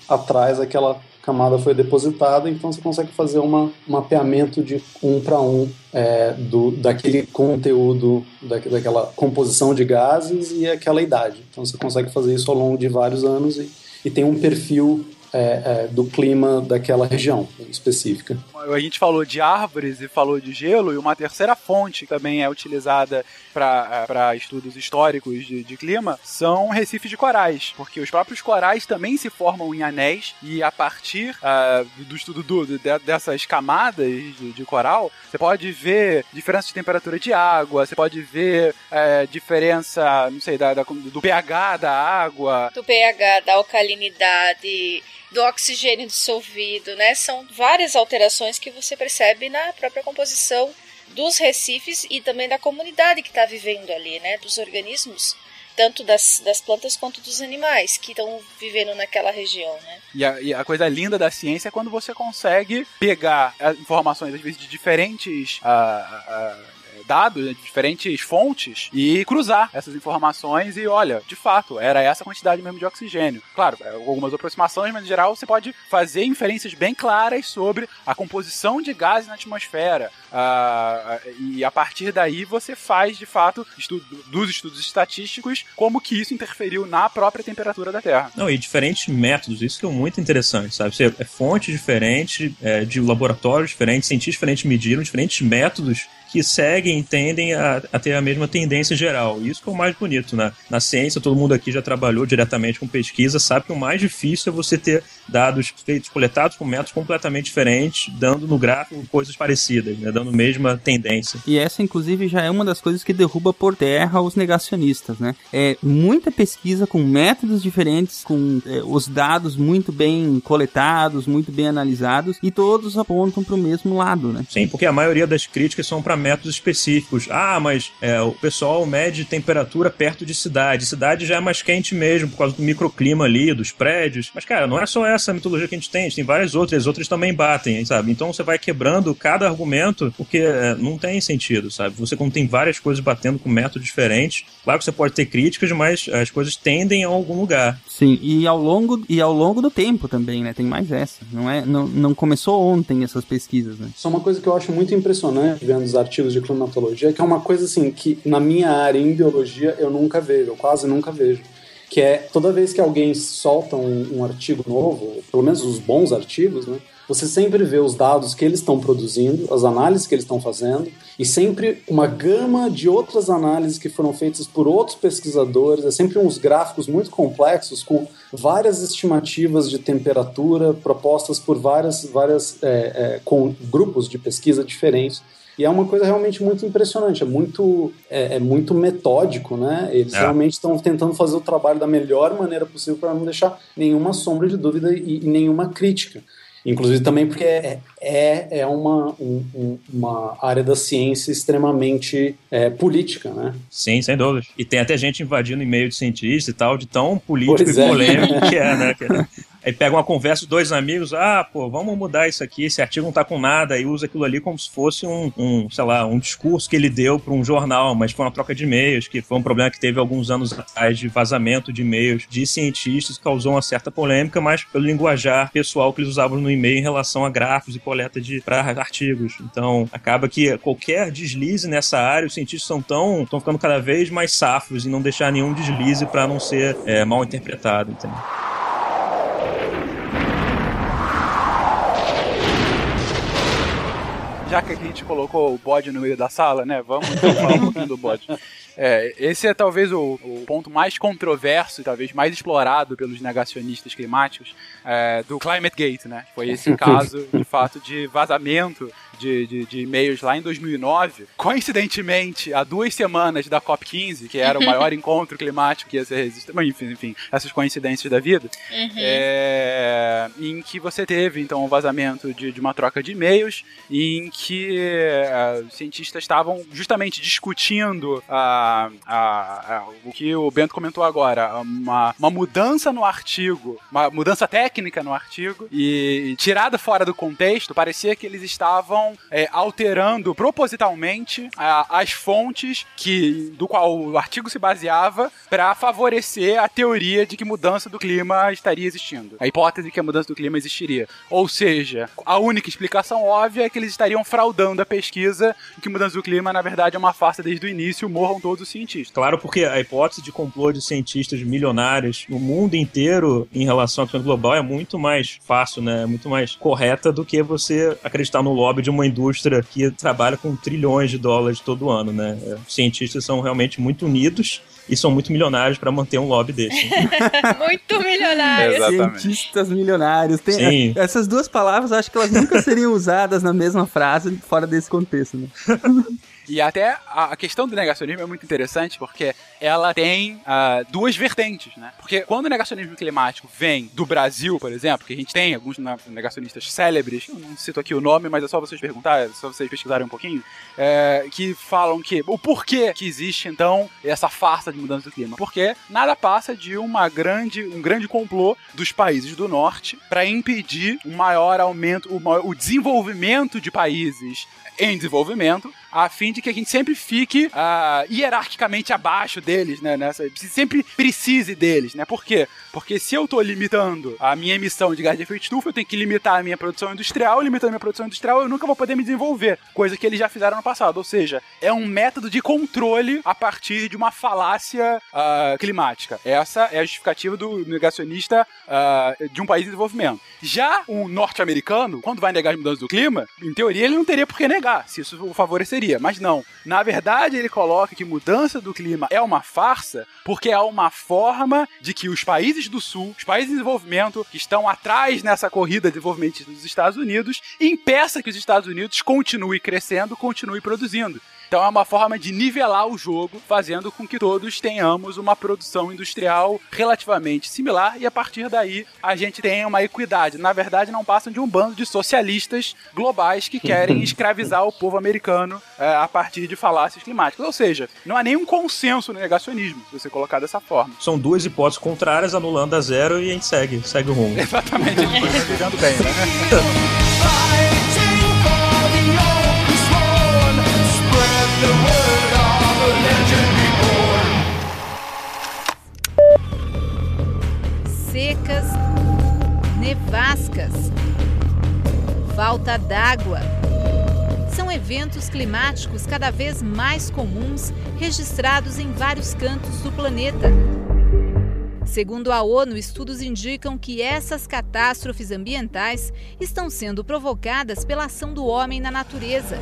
Speaker 4: atrás aquela camada foi depositada, então você consegue fazer um mapeamento de um para um é, do, daquele conteúdo, da, daquela composição de gases e aquela idade. Então você consegue fazer isso ao longo de vários anos e, e tem um perfil é, é, do clima daquela região específica.
Speaker 7: A gente falou de árvores e falou de gelo, e uma terceira fonte que também é utilizada para estudos históricos de, de, clima são recifes de corais, porque os próprios corais também se formam em anéis, e a partir uh, do estudo do, de, dessas camadas de, de, coral, você pode ver diferença de temperatura de água, você pode ver uh, diferença, não sei, da, da, do pH da água.
Speaker 13: Do pH, da alcalinidade do oxigênio dissolvido, né? São várias alterações que você percebe na própria composição dos recifes e também da comunidade que está vivendo ali, né? Dos organismos tanto das, das plantas quanto dos animais que estão vivendo naquela região, né?
Speaker 7: E a, e a, coisa linda da ciência é quando você consegue pegar informações, às vezes, de diferentes uh, uh, dados, de diferentes fontes, e cruzar essas informações e olha, de fato, era essa quantidade mesmo de oxigênio. Claro, é, algumas aproximações, mas em geral você pode fazer inferências bem claras sobre a composição de gases na atmosfera. Uh, e a partir daí você faz, de fato, estudo, dos estudos estatísticos, como que isso interferiu na própria temperatura da Terra.
Speaker 8: Não, e diferentes métodos, isso que é muito interessante, sabe? Você, é fonte diferente, é, de laboratórios diferentes, cientistas diferentes mediram, diferentes métodos que seguem e tendem a, a, ter a mesma tendência geral. Isso que é o mais bonito, né? Na ciência, todo mundo aqui já trabalhou diretamente com pesquisa, sabe que o mais difícil é você ter dados feitos, coletados com métodos completamente diferentes, dando no gráfico coisas parecidas, né? dando a mesma tendência.
Speaker 6: E essa, inclusive, já é uma das coisas que derruba por terra os negacionistas, né? É muita pesquisa com métodos diferentes, com é, os dados muito bem coletados, muito bem analisados, e todos apontam para o mesmo lado, né?
Speaker 8: Sim, porque a maioria das críticas são para métodos específicos. Ah, mas é, o pessoal mede temperatura perto de cidade. Cidade já é mais quente mesmo, por causa do microclima ali, dos prédios. Mas, cara, não é só essa mitologia que a gente tem, a gente tem várias outras, as outras também batem, sabe? Então você vai quebrando cada argumento, porque é, não tem sentido, sabe? Você, quando tem várias coisas batendo com métodos diferentes, claro que você pode ter críticas, mas as coisas tendem a algum lugar.
Speaker 6: Sim, e ao longo, e ao longo do tempo também, né? Tem mais essa. Não, é, não, não começou ontem essas pesquisas, né?
Speaker 4: Isso é uma coisa que eu acho muito impressionante vendo os artigos de climatologia, que é uma coisa assim que na minha área em biologia eu nunca vejo, eu quase nunca vejo. Que é toda vez que alguém solta um, um artigo novo, pelo menos os bons artigos, né? Você sempre vê os dados que eles estão produzindo, as análises que eles estão fazendo, e sempre uma gama de outras análises que foram feitas por outros pesquisadores. É sempre uns gráficos muito complexos com várias estimativas de temperatura propostas por várias, várias é, é, com grupos de pesquisa diferentes. E é uma coisa realmente muito impressionante, é muito, é, é muito metódico, né? Eles é. realmente estão tentando fazer o trabalho da melhor maneira possível para não deixar nenhuma sombra de dúvida e, e nenhuma crítica. Inclusive também porque é, é, é uma, um, uma área da ciência extremamente é, política, né?
Speaker 8: Sim, sem dúvida. E tem até gente invadindo e-mail de cientista e tal, de tão político pois e é. polêmico que é, né? (laughs) Aí pega uma conversa de dois amigos, ah, pô, vamos mudar isso aqui, esse artigo não tá com nada, e usa aquilo ali como se fosse um, um sei lá, um discurso que ele deu para um jornal, mas foi uma troca de e-mails, que foi um problema que teve alguns anos atrás de vazamento de e-mails de cientistas, causou uma certa polêmica, mas pelo linguajar pessoal que eles usavam no e-mail em relação a gráficos e coleta de artigos. Então, acaba que qualquer deslize nessa área, os cientistas são tão estão ficando cada vez mais safos e não deixar nenhum deslize para não ser é, mal interpretado, entendeu?
Speaker 7: Já que a gente colocou o bode no meio da sala, né? Vamos então falar um pouquinho do bode. (laughs) É, esse é talvez o, o, ponto mais controverso e talvez mais explorado pelos negacionistas climáticos é, do Climate Gate, né? Foi esse (laughs) caso, de fato, de vazamento de, de, de, e-mails lá em 2009. Coincidentemente, há duas semanas da COP15, que era o maior (laughs) encontro climático que ia ser resistente, enfim, enfim, essas coincidências da vida, uhum. é, em que você teve, então, um vazamento de, de uma troca de e-mails, em que é, cientistas estavam justamente discutindo a a, a, o que o Bento comentou agora, uma, uma mudança no artigo, uma mudança técnica no artigo, e, e tirada fora do contexto, parecia que eles estavam é, alterando propositalmente a, as fontes que do qual o artigo se baseava para favorecer a teoria de que mudança do clima estaria existindo. A hipótese de que a mudança do clima existiria. Ou seja, a única explicação óbvia é que eles estariam fraudando a pesquisa que mudança do clima, na verdade, é uma farsa desde o início, morram todos os cientistas.
Speaker 8: Claro, porque a hipótese de complô de cientistas milionários no mundo inteiro em relação ao aquecimento global é muito mais fácil, né? É muito mais correta do que você acreditar no lobby de uma indústria que trabalha com trilhões de dólares todo ano, né? Os cientistas são realmente muito unidos e são muito milionários para manter um lobby desse. (laughs)
Speaker 13: muito milionários.
Speaker 6: Cientistas milionários. Tem, Sim. Essas duas palavras, acho que elas nunca seriam usadas na mesma frase fora desse contexto, né? (laughs)
Speaker 7: E até a questão do negacionismo é muito interessante porque ela tem uh, duas vertentes, né? Porque quando o negacionismo climático vem do Brasil, por exemplo, que a gente tem alguns negacionistas célebres, não cito aqui o nome, mas é só vocês perguntar, é só vocês pesquisarem um pouquinho, é, que falam que o porquê que existe então essa farsa de mudança do clima? Porque nada passa de uma grande, um grande complô dos países do norte para impedir um maior aumento, o, maior, o desenvolvimento de países em desenvolvimento a fim de que a gente sempre fique uh, hierarquicamente abaixo deles, né? Nessa, sempre precise deles, né? Por quê? Porque se eu estou limitando a minha emissão de gás de efeito estufa, eu tenho que limitar a minha produção industrial, limitando a minha produção industrial, eu nunca vou poder me desenvolver, coisa que eles já fizeram no passado. Ou seja, é um método de controle a partir de uma falácia uh, climática. Essa é a justificativa do negacionista uh, de um país em desenvolvimento. Já um norte-americano, quando vai negar as mudanças do clima, em teoria ele não teria por que negar, se isso o favoreceria mas não. Na verdade, ele coloca que mudança do clima é uma farsa porque é uma forma de que os países do sul, os países em desenvolvimento, que estão atrás nessa corrida de desenvolvimento dos Estados Unidos, impeça que os Estados Unidos continue crescendo, continue produzindo. Então é uma forma de nivelar o jogo, fazendo com que todos tenhamos uma produção industrial relativamente similar e a partir daí a gente tenha uma equidade. Na verdade, não passam de um bando de socialistas globais que querem (laughs) escravizar o povo americano é, a partir de falácias climáticas. Ou seja, não há nenhum consenso no negacionismo, se você colocar dessa forma.
Speaker 8: São duas hipóteses contrárias, anulando a zero e a gente segue, segue o rumo. (laughs)
Speaker 7: Exatamente, a gente vivendo bem, né? (laughs)
Speaker 3: Secas, nevascas, falta d'água,
Speaker 14: são eventos climáticos cada vez mais comuns registrados em vários cantos do planeta. Segundo a ONU, estudos indicam que essas catástrofes ambientais estão sendo provocadas pela ação do homem na natureza.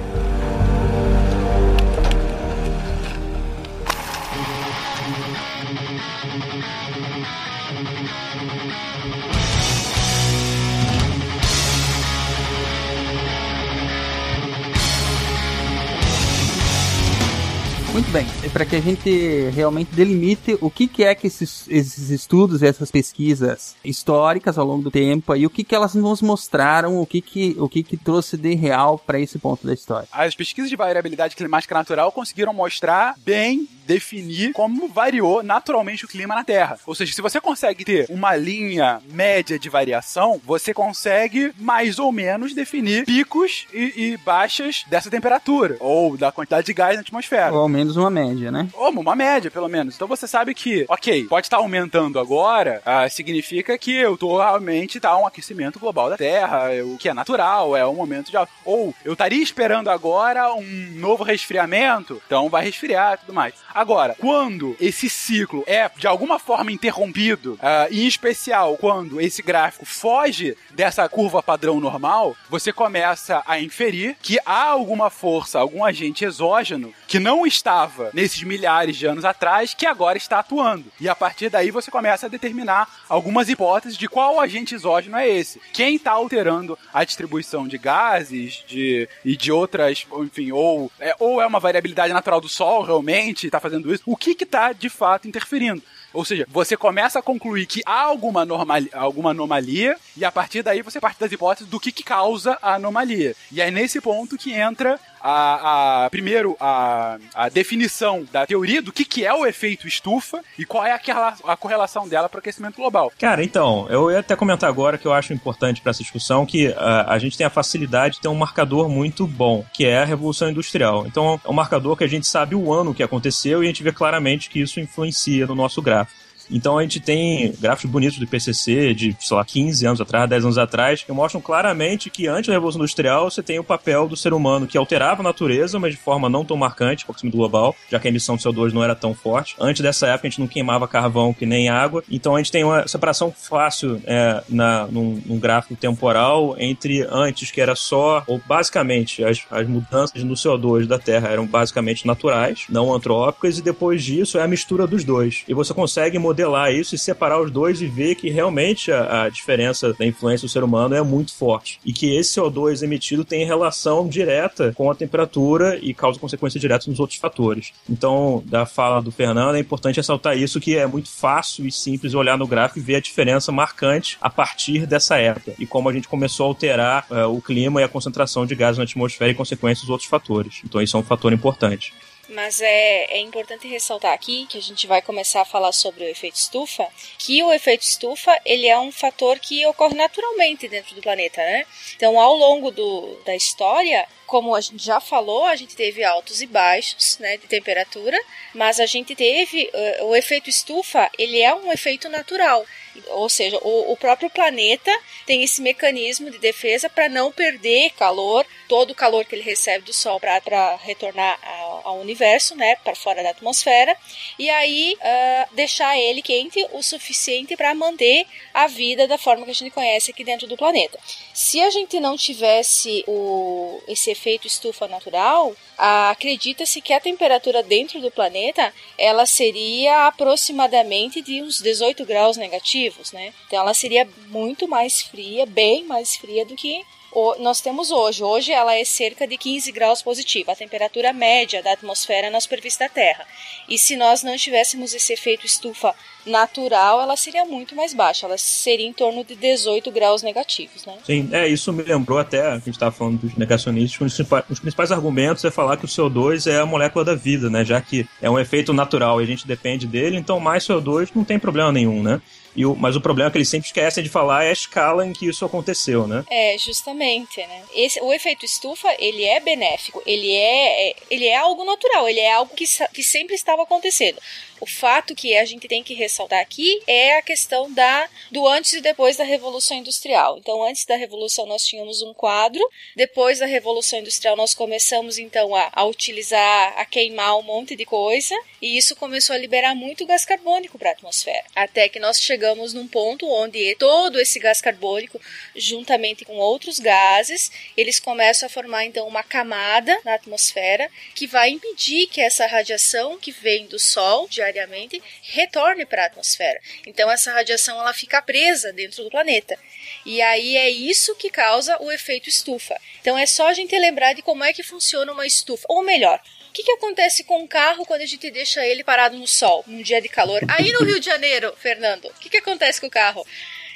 Speaker 6: Muito bem, é para que a gente realmente delimite o que, que é que esses, esses estudos, essas pesquisas históricas ao longo do tempo, e o que, que elas nos mostraram, o que, que, o que, que trouxe de real para esse ponto da história.
Speaker 7: As pesquisas de variabilidade climática natural conseguiram mostrar bem definir como variou naturalmente o clima na Terra. Ou seja, se você consegue ter uma linha média de variação, você consegue mais ou menos definir picos e, e baixas dessa temperatura, ou da quantidade de gás na atmosfera.
Speaker 6: Ou menos uma média, né?
Speaker 7: Ou uma média, pelo menos. Então você sabe que, ok, pode estar aumentando agora, ah, significa que eu tô realmente tá um aquecimento global da Terra, o que é natural, é um momento de. Ou eu estaria esperando agora um novo resfriamento, então vai resfriar e tudo mais. Agora, quando esse ciclo é de alguma forma interrompido, uh, em especial quando esse gráfico foge dessa curva padrão normal, você começa a inferir que há alguma força, algum agente exógeno que não estava nesses milhares de anos atrás, que agora está atuando. E a partir daí você começa a determinar algumas hipóteses de qual agente exógeno é esse. Quem está alterando a distribuição de gases de, e de outras, enfim, ou é, ou é uma variabilidade natural do Sol realmente, está fazendo isso, o que está de fato interferindo. Ou seja, você começa a concluir que há alguma, normal, alguma anomalia, e a partir daí você parte das hipóteses do que, que causa a anomalia. E é nesse ponto que entra a, a, primeiro a, a definição da teoria do que, que é o efeito estufa e qual é aquela, a correlação dela para o aquecimento global.
Speaker 8: Cara, então, eu ia até comentar agora que eu acho importante para essa discussão que a, ah, a gente tem a facilidade de ter um marcador muito bom, que é a Revolução Industrial. Então, é um marcador que a gente sabe o ano que aconteceu e a gente vê claramente que isso influencia no nosso gráfico. Então a gente tem gráficos bonitos do IPCC de, sei lá, 15 anos atrás, 10 anos atrás, que mostram claramente que antes da Revolução Industrial você tem o papel do ser humano que alterava a natureza, mas de forma não tão marcante, do global, já que a emissão de CO2 não era tão forte. Antes dessa época a gente não queimava carvão que nem água, então a gente tem uma separação fácil é, na, num, num, gráfico temporal entre antes, que era só, ou basicamente, as, as mudanças no CO2 da Terra eram basicamente naturais, não antrópicas, e depois disso é a mistura dos dois. E você consegue modelar isso e separar os dois e ver que realmente a, a, diferença da influência do ser humano é muito forte. E que esse CO2 emitido tem relação direta com a temperatura e causa consequências diretas nos outros fatores. Então, da fala do Fernando, é importante ressaltar isso, que é muito fácil e simples olhar no gráfico e ver a diferença marcante a partir dessa época. E como a gente começou a alterar uh, o clima e a concentração de gases na atmosfera e consequências dos outros fatores. Então, isso é um fator importante.
Speaker 13: Mas é, é importante ressaltar aqui que a gente vai começar a falar sobre o efeito estufa, que o efeito estufa ele é um fator que ocorre naturalmente dentro do planeta, né? Então, ao longo do, da história, como a gente já falou, a gente teve altos e baixos, né, de temperatura, mas a gente teve uh, o efeito estufa, ele é um efeito natural. Ou seja, o, o próprio planeta tem esse mecanismo de defesa para não perder calor, todo o calor que ele recebe do Sol para retornar ao, ao, universo, né, para fora da atmosfera, e aí uh, deixar ele quente o suficiente para manter a vida da forma que a gente conhece aqui dentro do planeta. Se a gente não tivesse o, esse efeito estufa natural, acredita-se que a temperatura dentro do planeta ela seria aproximadamente de uns 18 graus negativos, né? Então ela seria muito mais fria, bem mais fria do que nós temos hoje. Hoje ela é cerca de 15 graus positiva, a temperatura média da atmosfera na superfície da Terra. E se nós não tivéssemos esse efeito estufa natural, ela seria muito mais baixa. Ela seria em torno de 18 graus negativos, né?
Speaker 8: Sim, é, isso me lembrou até, a gente estava falando dos negacionistas, um dos principais argumentos é falar que o CO2 é a molécula da vida, né? Já que é um efeito natural e a gente depende dele, então mais CO2 não tem problema nenhum, né? E o, mas o problema que eles sempre esquecem de falar é a escala em que isso aconteceu, né?
Speaker 13: É, justamente, né? Esse, o efeito estufa, ele é benéfico, ele é, é ele é algo natural, ele é algo que, que sempre estava acontecendo. O fato que a gente tem que ressaltar aqui é a questão da do antes e depois da Revolução Industrial. Então, antes da Revolução nós tínhamos um quadro, depois da Revolução Industrial nós começamos então a, a utilizar, a queimar um monte de coisa, e isso começou a liberar muito gás carbônico para a atmosfera. Até que nós chegamos num ponto onde todo esse gás carbônico, juntamente com outros gases, eles começam a formar então uma camada na atmosfera que vai impedir que essa radiação que vem do Sol diariamente retorne para a atmosfera. Então essa radiação ela fica presa dentro do planeta. E aí é isso que causa o efeito estufa. Então é só a gente lembrar de como é que funciona uma estufa. Ou melhor, o que, que acontece com o carro quando a gente deixa ele parado no sol, num dia de calor? Aí no Rio de Janeiro, Fernando, o que, que acontece com o carro?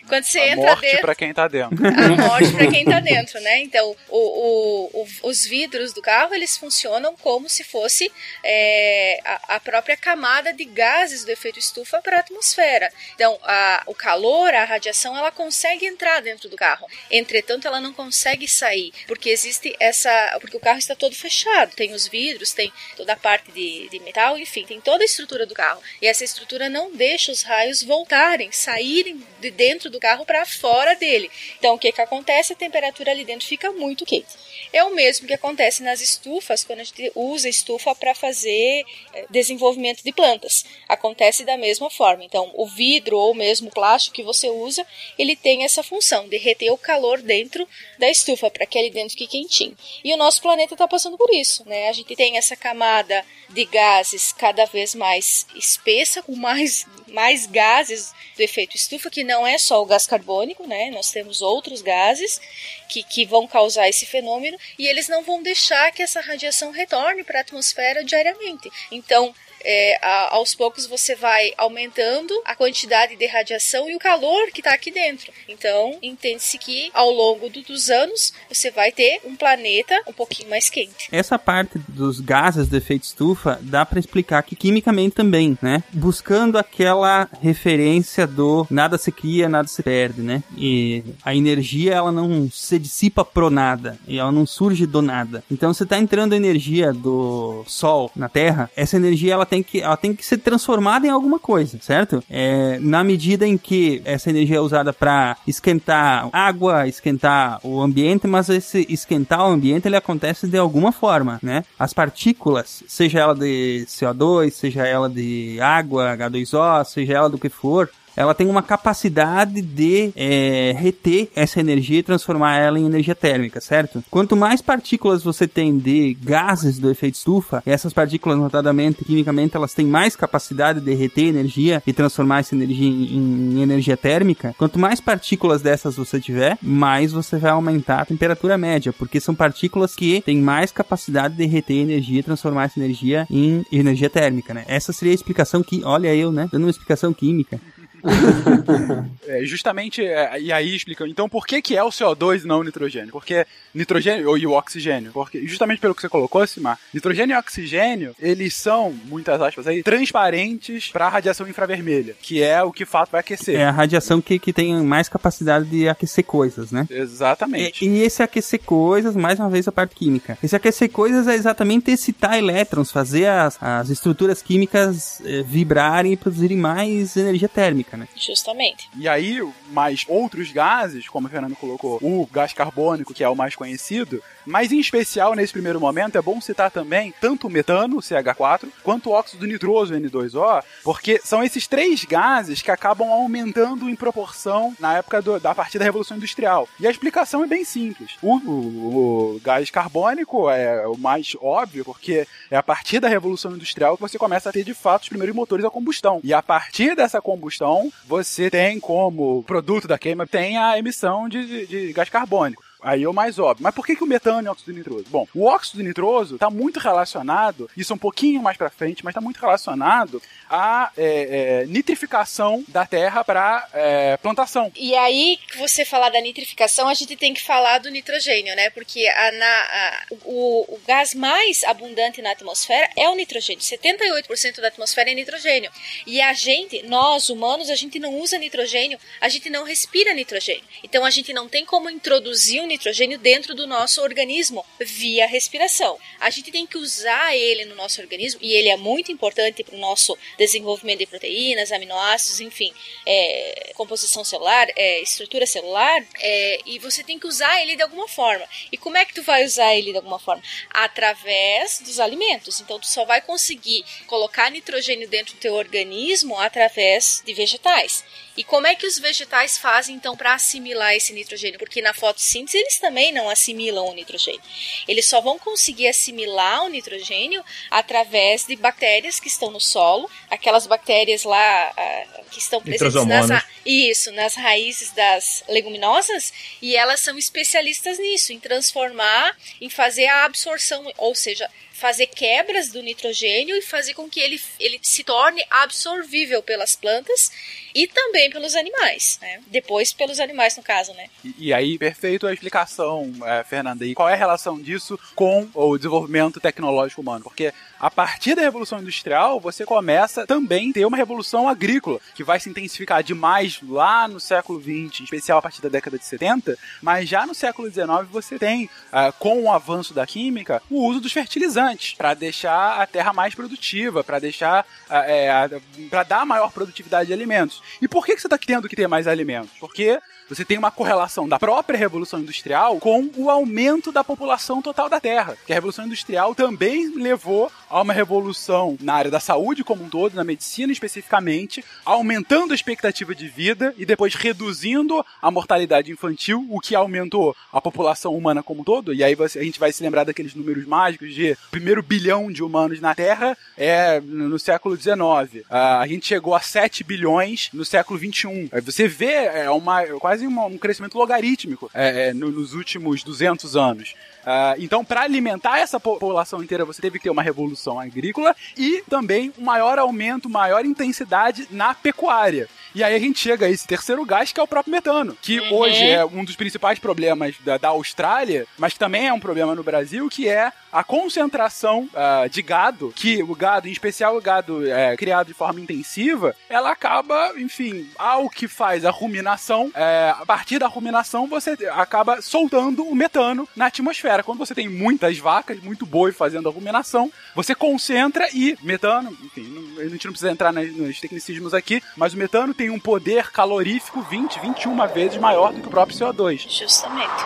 Speaker 13: Quando você
Speaker 7: a
Speaker 13: entra
Speaker 7: morte
Speaker 13: dentro.
Speaker 7: pra quem tá dentro.
Speaker 13: A morte para quem tá dentro, né? Então, o, o, o, os vidros do carro eles funcionam como se fosse é, a, a, própria camada de gases do efeito estufa para a atmosfera. Então, a, o calor, a radiação, ela consegue entrar dentro do carro. Entretanto, ela não consegue sair porque existe essa, porque o carro está todo fechado. Tem os vidros, tem toda a parte de, de metal, enfim, tem toda a estrutura do carro. E essa estrutura não deixa os raios voltarem, saírem de dentro do carro para fora dele. Então, o que, que acontece? A temperatura ali dentro fica muito quente. É o mesmo que acontece nas estufas, quando a gente usa estufa para fazer eh, desenvolvimento de plantas. Acontece da mesma forma. Então, o vidro ou mesmo o plástico que você usa, ele tem essa função de reter o calor dentro da estufa, para que ali dentro fique quentinho. E o nosso planeta está passando por isso. Né? A gente tem essa camada de gases cada vez mais espessa, com mais, mais gases do efeito estufa, que não é só o gás carbônico, né? Nós temos outros gases que, que vão causar esse fenômeno e eles não vão deixar que essa radiação retorne para a atmosfera diariamente. Então, é, a, aos poucos você vai aumentando a quantidade de radiação e o calor que está aqui dentro. Então, entende-se que ao longo do, dos anos você vai ter um planeta um pouquinho mais quente.
Speaker 6: Essa parte dos gases de efeito estufa dá para explicar que quimicamente também, né? Buscando aquela referência do nada se cria, nada se perde, né? E a energia ela não se dissipa pro nada, e ela não surge do nada. Então, você está entrando energia do Sol na Terra, essa energia ela tem que, ela tem que ser transformada em alguma coisa, certo? É, na medida em que essa energia é usada para esquentar água, esquentar o ambiente, mas esse esquentar o ambiente ele acontece de alguma forma, né? As partículas, seja ela de CO2, seja ela de água, H2O, seja ela do que for, ela tem uma capacidade de é, reter essa energia e transformar ela em energia térmica, certo? Quanto mais partículas você tem de gases do efeito estufa, essas partículas, notadamente, quimicamente, elas têm mais capacidade de reter energia e transformar essa energia em, em energia térmica. Quanto mais partículas dessas você tiver, mais você vai aumentar a temperatura média, porque são partículas que têm mais capacidade de reter energia e transformar essa energia em energia térmica, né? Essa seria a explicação que, olha eu, né, dando uma explicação química. (laughs)
Speaker 7: é, justamente, é, e aí explicando, então por que que é o CO2 e não o nitrogênio? Porque nitrogênio e o oxigênio, porque justamente pelo que você colocou, Simar, nitrogênio e oxigênio, eles são, muitas aspas aí, transparentes para a radiação infravermelha, que é o que de fato vai aquecer.
Speaker 6: É a radiação que, que tem mais capacidade de aquecer coisas, né?
Speaker 7: Exatamente.
Speaker 6: E, e esse aquecer coisas, mais uma vez a parte química. Esse aquecer coisas é exatamente excitar elétrons, fazer as, as estruturas químicas eh, vibrarem e produzirem mais energia térmica né?
Speaker 13: Justamente.
Speaker 7: E aí, mais outros gases, como o Fernando colocou, o gás carbônico, que é o mais conhecido, mas em especial nesse primeiro momento é bom citar também tanto o metano, o CH4, quanto o óxido nitroso, N2O, porque são esses três gases que acabam aumentando em proporção na época do, da partir da Revolução Industrial. E a explicação é bem simples. O, o, o gás carbônico é o mais óbvio, porque é a partir da Revolução Industrial que você começa a ter de fato os primeiros motores a combustão. E a partir dessa combustão, você tem como produto da queima tem a emissão de, de, de gás carbônico. Aí é o mais óbvio. Mas por que, que o metano é óxido nitroso? Bom, o óxido nitroso está muito relacionado, isso é um pouquinho mais para frente, mas está muito relacionado à é, é, nitrificação da terra para é, plantação.
Speaker 13: E aí você falar da nitrificação, a gente tem que falar do nitrogênio, né? Porque a, na, a, o, o, gás mais abundante na atmosfera é o nitrogênio. 78% da atmosfera é nitrogênio. E a gente, nós humanos, a gente não usa nitrogênio, a gente não respira nitrogênio. Então a gente não tem como introduzir um nitrogênio dentro do nosso organismo via respiração. A gente tem que usar ele no nosso organismo e ele é muito importante para o nosso desenvolvimento de proteínas, aminoácidos, enfim, é, composição celular, é, estrutura celular, é, e você tem que usar ele de alguma forma. E como é que tu vai usar ele de alguma forma? Através dos alimentos. Então tu só vai conseguir colocar nitrogênio dentro do teu organismo através de vegetais. E como é que os vegetais fazem então para assimilar esse nitrogênio? Porque na fotossíntese eles também não assimilam o nitrogênio. Eles só vão conseguir assimilar o nitrogênio através de bactérias que estão no solo, aquelas bactérias lá uh, que estão presentes nas, isso, nas raízes das leguminosas, e elas são especialistas nisso, em transformar, em fazer a absorção, ou seja, fazer quebras do nitrogênio e fazer com que ele, ele se torne absorvível pelas plantas e também pelos animais, né? Depois pelos animais, no caso, né?
Speaker 7: E, e aí, perfeito a explicação, é, Fernanda. E qual é a relação disso com o desenvolvimento tecnológico humano? Porque a partir da Revolução Industrial, você começa também a ter uma revolução agrícola, que vai se intensificar demais lá no século XX, em especial a partir da década de 70, mas já no século XIX você tem, uh, com o avanço da química, o uso dos fertilizantes, para deixar a terra mais produtiva, para deixar, uh, é, para dar maior produtividade de alimentos. E por que, que você está tendo que ter mais alimentos? Porque você tem uma correlação da própria Revolução Industrial com o aumento da população total da Terra. Que a Revolução Industrial também levou a uma revolução na área da saúde como um todo, na medicina especificamente, aumentando a expectativa de vida e depois reduzindo a mortalidade infantil, o que aumentou a população humana como um todo. E aí a gente vai se lembrar daqueles números mágicos de primeiro bilhão de humanos na Terra é no século XIX. A gente chegou a 7 bilhões no século XXI. Você vê é uma quase um crescimento logarítmico é, é, nos últimos 200 anos. Uh, então, para alimentar essa população inteira, você teve que ter uma revolução agrícola e também um maior aumento, maior intensidade na pecuária. E aí a gente chega a esse terceiro gás, que é o próprio metano, que uhum. hoje é um dos principais problemas da, da, Austrália, mas também é um problema no Brasil, que é a concentração uh, de gado, que o gado, em especial o gado é, criado de forma intensiva, ela acaba, enfim, ao que faz a ruminação, é, a partir da ruminação você acaba soltando o metano na atmosfera. Quando você tem muitas vacas, muito boi fazendo a ruminação, você concentra e metano, enfim, a gente não precisa entrar nos tecnicismos aqui, mas o metano tem um poder calorífico 20, 21 vezes maior do que o próprio CO2.
Speaker 13: Justamente.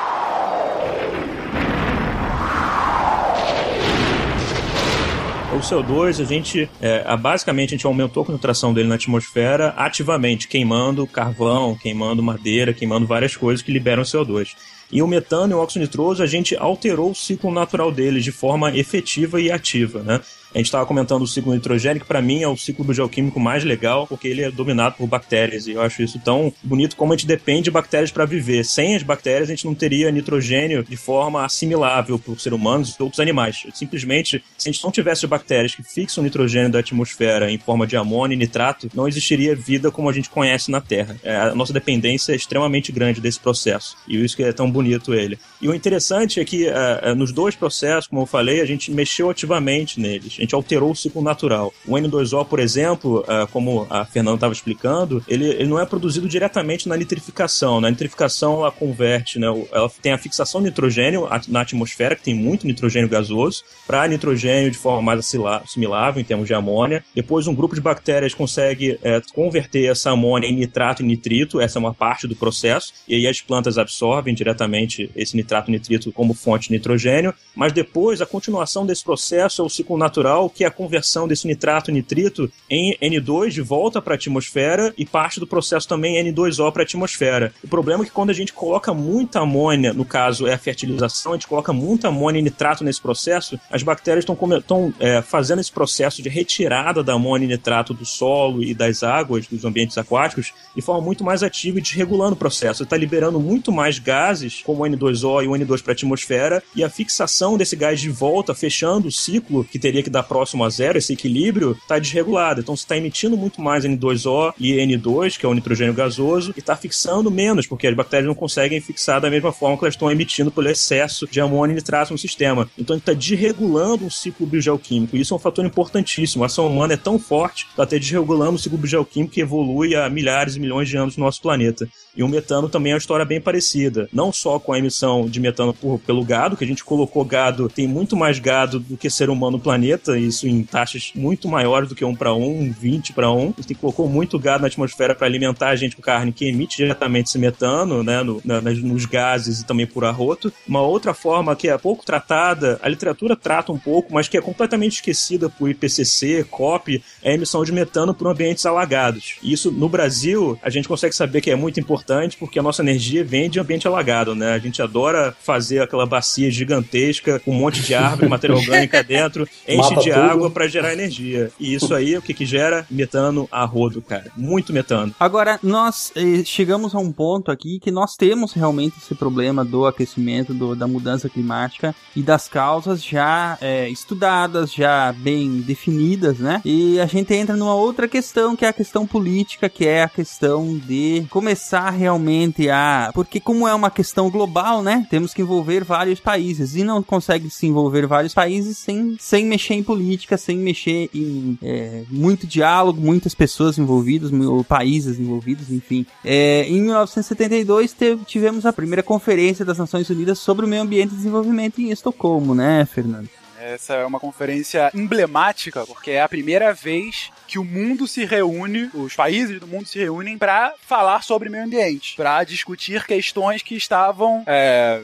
Speaker 8: O CO2, a gente, é, basicamente, a gente aumentou a concentração dele na atmosfera ativamente, queimando carvão, queimando madeira, queimando várias coisas que liberam CO2. E o metano e o óxido nitroso, a gente alterou o ciclo natural deles de forma efetiva e ativa, né? A gente estava comentando o ciclo nitrogênio, que para mim é o ciclo do geoquímico mais legal, porque ele é dominado por bactérias. E eu acho isso tão bonito como a gente depende de bactérias para viver. Sem as bactérias, a gente não teria nitrogênio de forma assimilável por seres humanos e outros animais. Simplesmente, se a gente não tivesse bactérias que fixam o nitrogênio da atmosfera em forma de amônio e nitrato, não existiria vida como a gente conhece na Terra. É, a nossa dependência é extremamente grande desse processo. E isso que é tão bonito ele. E o interessante é que uh, nos dois processos, como eu falei, a gente mexeu ativamente neles gente alterou o ciclo natural. O N2O, por exemplo, uh, como a Fernanda estava explicando, ele, ele não é produzido diretamente na nitrificação. Na nitrificação, ela converte, né, ela tem a fixação de nitrogênio na atmosfera, que tem muito nitrogênio gasoso, para nitrogênio de forma mais assimilável, em termos de amônia. Depois, um grupo de bactérias consegue é, converter essa amônia em nitrato e nitrito, essa é uma parte do processo, e aí as plantas absorvem diretamente esse nitrato e nitrito como fonte de nitrogênio, mas depois, a continuação desse processo é o ciclo natural natural, que é a conversão desse nitrato nitrito em N2 de volta para a atmosfera e parte do processo também N2O para a atmosfera. O problema é que quando a gente coloca muita amônia, no caso é a fertilização, a gente coloca muita amônia e nitrato nesse processo, as bactérias estão é, fazendo esse processo de retirada da amônia e nitrato do solo e das águas dos ambientes aquáticos de forma muito mais ativa e desregulando o processo. Está liberando muito mais gases, como o N2O e o N2 para a atmosfera, e a fixação desse gás de volta, fechando o ciclo que teria que dar está próximo a zero, esse equilíbrio está desregulado. Então você está emitindo muito mais N2O e N2, que é o nitrogênio gasoso, e está fixando menos, porque as bactérias não conseguem fixar da mesma forma que elas estão emitindo pelo excesso de amônio e nitrato no sistema. Então ele está desregulando um ciclo biogeoquímico. Isso é um fator importantíssimo. A ação humana é tão forte, está até desregulando o ciclo biogeoquímico que evolui há milhares e milhões de anos no nosso planeta. E o metano também é uma história bem parecida. Não só com a emissão de metano por, pelo gado, que a gente colocou gado, tem muito mais gado do que ser humano no planeta, isso em taxas muito maiores do que 1 para 1, 20 para 1. A gente colocou muito gado na atmosfera para alimentar a gente com carne que emite diretamente esse metano, né, no, na, nos gases e também por arroto. Uma outra forma que é pouco tratada, a literatura trata um pouco, mas que é completamente esquecida por IPCC, COP, é a emissão de metano por ambientes alagados. E isso no Brasil, a gente consegue saber que é muito importante importante porque a nossa energia vem de ambiente alagado, né? A gente adora fazer aquela bacia gigantesca com um monte de árvore, matéria orgânica (laughs) dentro, enche Mata de tudo. água para gerar energia. E isso aí, o que que gera? Metano a rodo, cara. Muito metano.
Speaker 6: Agora, nós eh, chegamos a um ponto aqui que nós temos realmente esse problema do aquecimento, do, da mudança climática e das causas já eh, estudadas, já bem definidas, né? E a gente entra numa outra questão, que é a questão política, que é a questão de começar realmente a. Porque, como é uma questão global, né? Temos que envolver vários países. E não consegue se envolver vários países sem, sem mexer em política, sem mexer em é, muito diálogo, muitas pessoas envolvidas, ou países envolvidos, enfim. É, em 1972 teve, tivemos a primeira conferência das Nações Unidas sobre o meio ambiente e desenvolvimento em Estocolmo, né, Fernando?
Speaker 7: Essa é uma conferência emblemática, porque é a primeira vez que o mundo se reúne, os países do mundo se reúnem para falar sobre meio ambiente, para discutir questões que estavam é,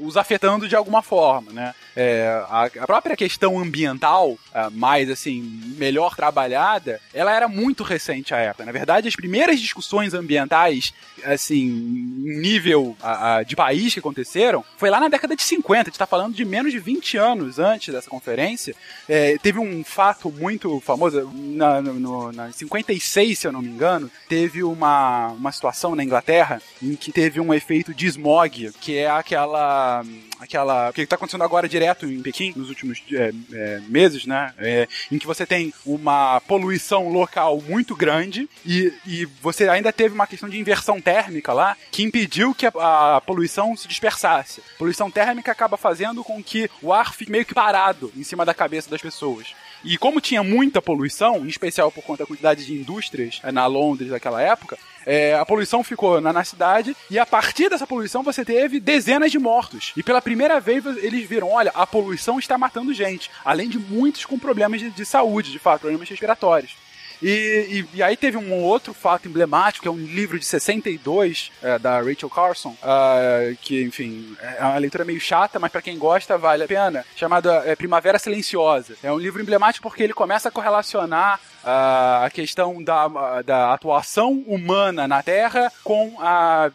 Speaker 7: os afetando de alguma forma, né? É, a, a, própria questão ambiental, mais assim, melhor trabalhada, ela era muito recente à época. Na verdade, as primeiras discussões ambientais, assim, nível a, a, de país que aconteceram, foi lá na década de 50. A gente está falando de menos de 20 anos antes dessa conferência. É, teve um fato muito famoso, na, no, na 56, se eu não me engano, teve uma, uma situação na Inglaterra em que teve um efeito de smog, que é aquela aquela. O que está acontecendo agora direto em Pequim, nos últimos é, é, meses, né? É, em que você tem uma poluição local muito grande e, e você ainda teve uma questão de inversão térmica lá que impediu que a, a poluição se dispersasse. A poluição térmica acaba fazendo com que o ar fique meio que parado em cima da cabeça das pessoas. E como tinha muita poluição, em especial por conta da quantidade de indústrias é, na Londres daquela época, é, a poluição ficou na, na, cidade e a partir dessa poluição você teve dezenas de mortos. E pela primeira vez eles viram: olha, a poluição está matando gente, além de muitos com problemas de, de saúde, de fato, problemas respiratórios. E, e, e, aí teve um outro fato emblemático, que é um livro de 62 é, da Rachel Carson, uh, que, enfim, é uma leitura meio chata, mas para quem gosta vale a pena, chamado é, Primavera Silenciosa. É um livro emblemático porque ele começa a correlacionar uh, a questão da, da atuação humana na Terra com a, a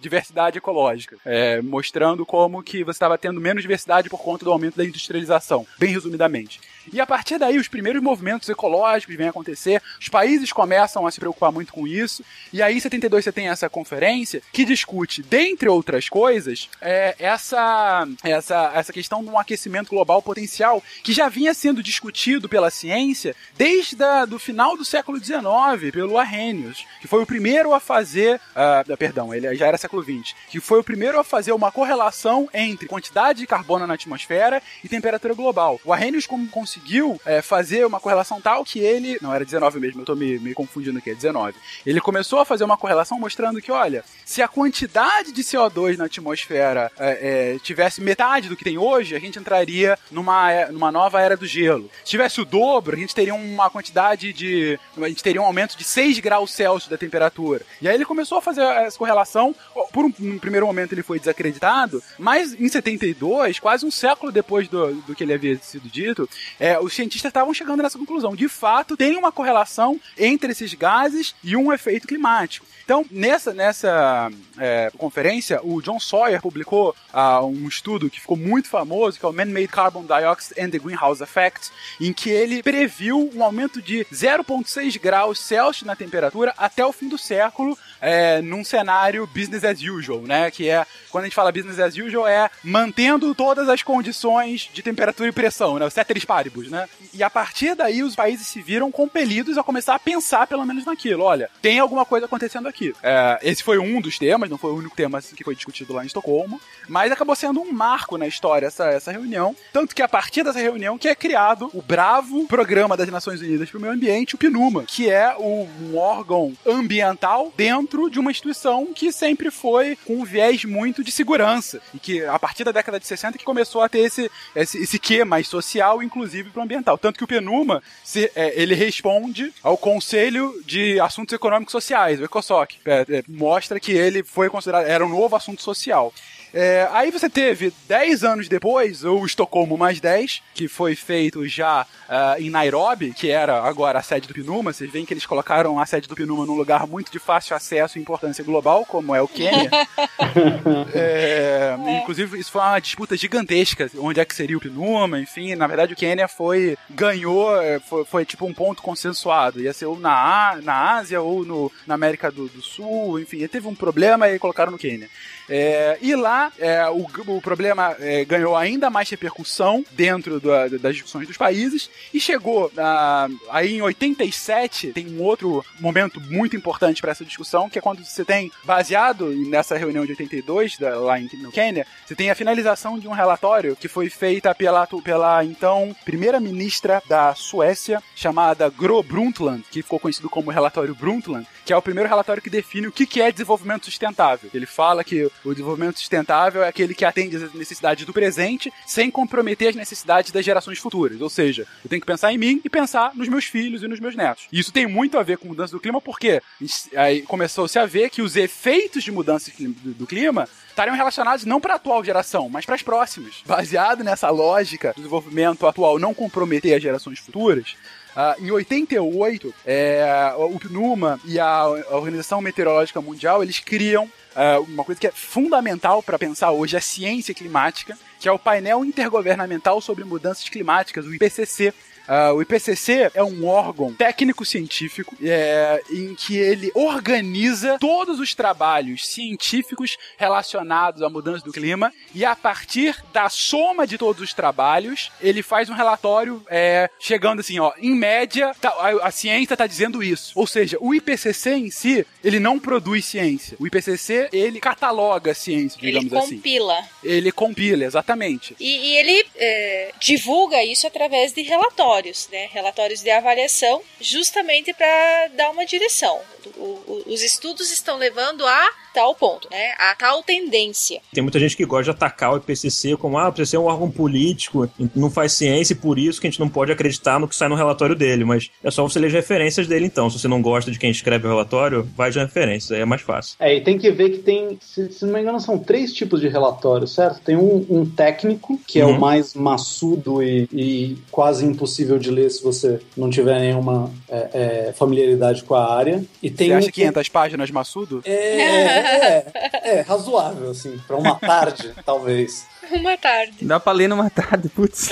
Speaker 7: diversidade ecológica, é, mostrando como que você estava tendo menos diversidade por conta do aumento da industrialização, bem resumidamente. E a partir daí, os primeiros movimentos ecológicos vêm acontecer, os países começam a se preocupar muito com isso, e aí em 72 você tem essa conferência que discute, dentre outras coisas, é, essa, essa, essa questão de um aquecimento global potencial que já vinha sendo discutido pela ciência desde o final do século XIX, pelo Arrhenius, que foi o primeiro a fazer, uh, perdão, ele já era século XX, que foi o primeiro a fazer uma correlação entre quantidade de carbono na atmosfera e temperatura global. O Arrhenius conseguiu conseguiu é, fazer uma correlação tal que ele. Não, era 19 mesmo, eu tô me, me confundindo aqui, é 19. Ele começou a fazer uma correlação mostrando que, olha, se a quantidade de CO2 na atmosfera é, é, tivesse metade do que tem hoje, a gente entraria numa, é, numa nova era do gelo. Se tivesse o dobro, a gente teria uma quantidade de. A gente teria um aumento de 6 graus Celsius da temperatura. E aí ele começou a fazer essa correlação. Por um, um primeiro momento ele foi desacreditado, mas em 72, quase um século depois do, do que ele havia sido dito, é, os cientistas estavam chegando nessa conclusão. De fato, tem uma correlação entre esses gases e um efeito climático. Então, nessa, nessa é, conferência, o John Sawyer publicou uh, um estudo que ficou muito famoso, que é o Man-Made Carbon Dioxide and the Greenhouse Effect, em que ele previu um aumento de 0,6 graus Celsius na temperatura até o fim do século, é, num cenário business as usual, né? Que é, quando a gente fala business as usual, é mantendo todas as condições de temperatura e pressão, né? O ceteris paribus né? E a partir daí os países se viram compelidos a começar a pensar pelo menos naquilo. Olha, tem alguma coisa acontecendo aqui. É, esse foi um dos temas, não foi o único tema que foi discutido lá em Estocolmo, mas acabou sendo um marco na história essa, essa reunião. Tanto que a partir dessa reunião que é criado o bravo Programa das Nações Unidas para o Meio Ambiente, o PNUMA, que é um órgão ambiental dentro de uma instituição que sempre foi com um viés muito de segurança. E que a partir da década de 60 que começou a ter esse, esse, esse quê mais social, inclusive para o ambiental. Tanto que o PNUMA, se, é, ele responde ao Conselho de Assuntos Econômicos Sociais, o ECOSOC. É, é, mostra que ele foi considerado, era um novo assunto social. É, aí você teve 10 anos depois, o Estocolmo mais 10, que foi feito já uh, em Nairobi, que era agora a sede do PNUMA. Vocês veem que eles colocaram a sede do PNUMA num lugar muito de fácil acesso e importância global, como é o Quênia. (laughs) é. Inclusive, isso foi uma disputa gigantesca, onde é que seria o PNUMA, enfim. Na verdade, o Quênia foi, ganhou, é, foi, foi tipo um ponto consensuado. Ia ser ou na, na Ásia ou no, na América do, do Sul, enfim. Teve um problema e colocaram no Quênia. É, e lá é, o, o problema é, ganhou ainda mais repercussão dentro da, das discussões dos países e chegou ah, aí em 87 tem um outro momento muito importante para essa discussão que é quando você tem baseado nessa reunião de 82 da, lá em, no Quênia você tem a finalização de um relatório que foi feita pela, pela então primeira ministra da Suécia chamada Gro Brundtland que ficou conhecido como relatório Brundtland que é o primeiro relatório que define o que é desenvolvimento sustentável. Ele fala que o desenvolvimento sustentável é aquele que atende às necessidades do presente sem comprometer as necessidades das gerações futuras. Ou seja, eu tenho que pensar em mim e pensar nos meus filhos e nos meus netos. E isso tem muito a ver com mudança do clima, porque aí começou-se a ver que os efeitos de mudança do clima estariam relacionados não para a atual geração, mas para as próximas. Baseado nessa lógica do desenvolvimento atual não comprometer as gerações futuras, Uh, em 88, é, o PNUMA e a, Organização Meteorológica Mundial, eles criam uh, uma coisa que é fundamental para pensar hoje, a ciência climática, que é o painel intergovernamental sobre mudanças climáticas, o IPCC, Uh, o IPCC é um órgão técnico-científico é, em que ele organiza todos os trabalhos científicos relacionados à mudança do clima e a partir da soma de todos os trabalhos ele faz um relatório é, chegando assim, ó, em média tá, a, a, ciência está dizendo isso. Ou seja, o IPCC em si ele não produz ciência. O IPCC ele cataloga a ciência, digamos
Speaker 13: ele
Speaker 7: assim.
Speaker 13: Ele compila.
Speaker 7: Ele compila, exatamente.
Speaker 13: E, e ele é, divulga isso através de relatórios relatórios, né? Relatórios de avaliação, justamente para dar uma direção. O, o, os estudos estão levando a tal ponto, né? A tal tendência.
Speaker 8: Tem muita gente que gosta de atacar o IPCC como, ah, o IPCC é um órgão político, não faz ciência e por isso que a gente não pode acreditar no que sai no relatório dele, mas é só você ler as referências dele então. Se você não gosta de quem escreve o relatório, vai de referências, aí é mais fácil.
Speaker 4: É, e tem que ver que tem, se, se não me engano, são três tipos de relatório, certo? Tem um, um técnico, que é o uhum. mais maçudo e, e, quase impossível de ler se você não tiver nenhuma é, é, familiaridade com a área. E tem
Speaker 7: você acha um, 500 páginas maçudo?
Speaker 4: É, (laughs) é, é, razoável, assim, para uma tarde, (laughs) talvez.
Speaker 13: Uma tarde.
Speaker 6: Dá pra ler numa tarde, putz.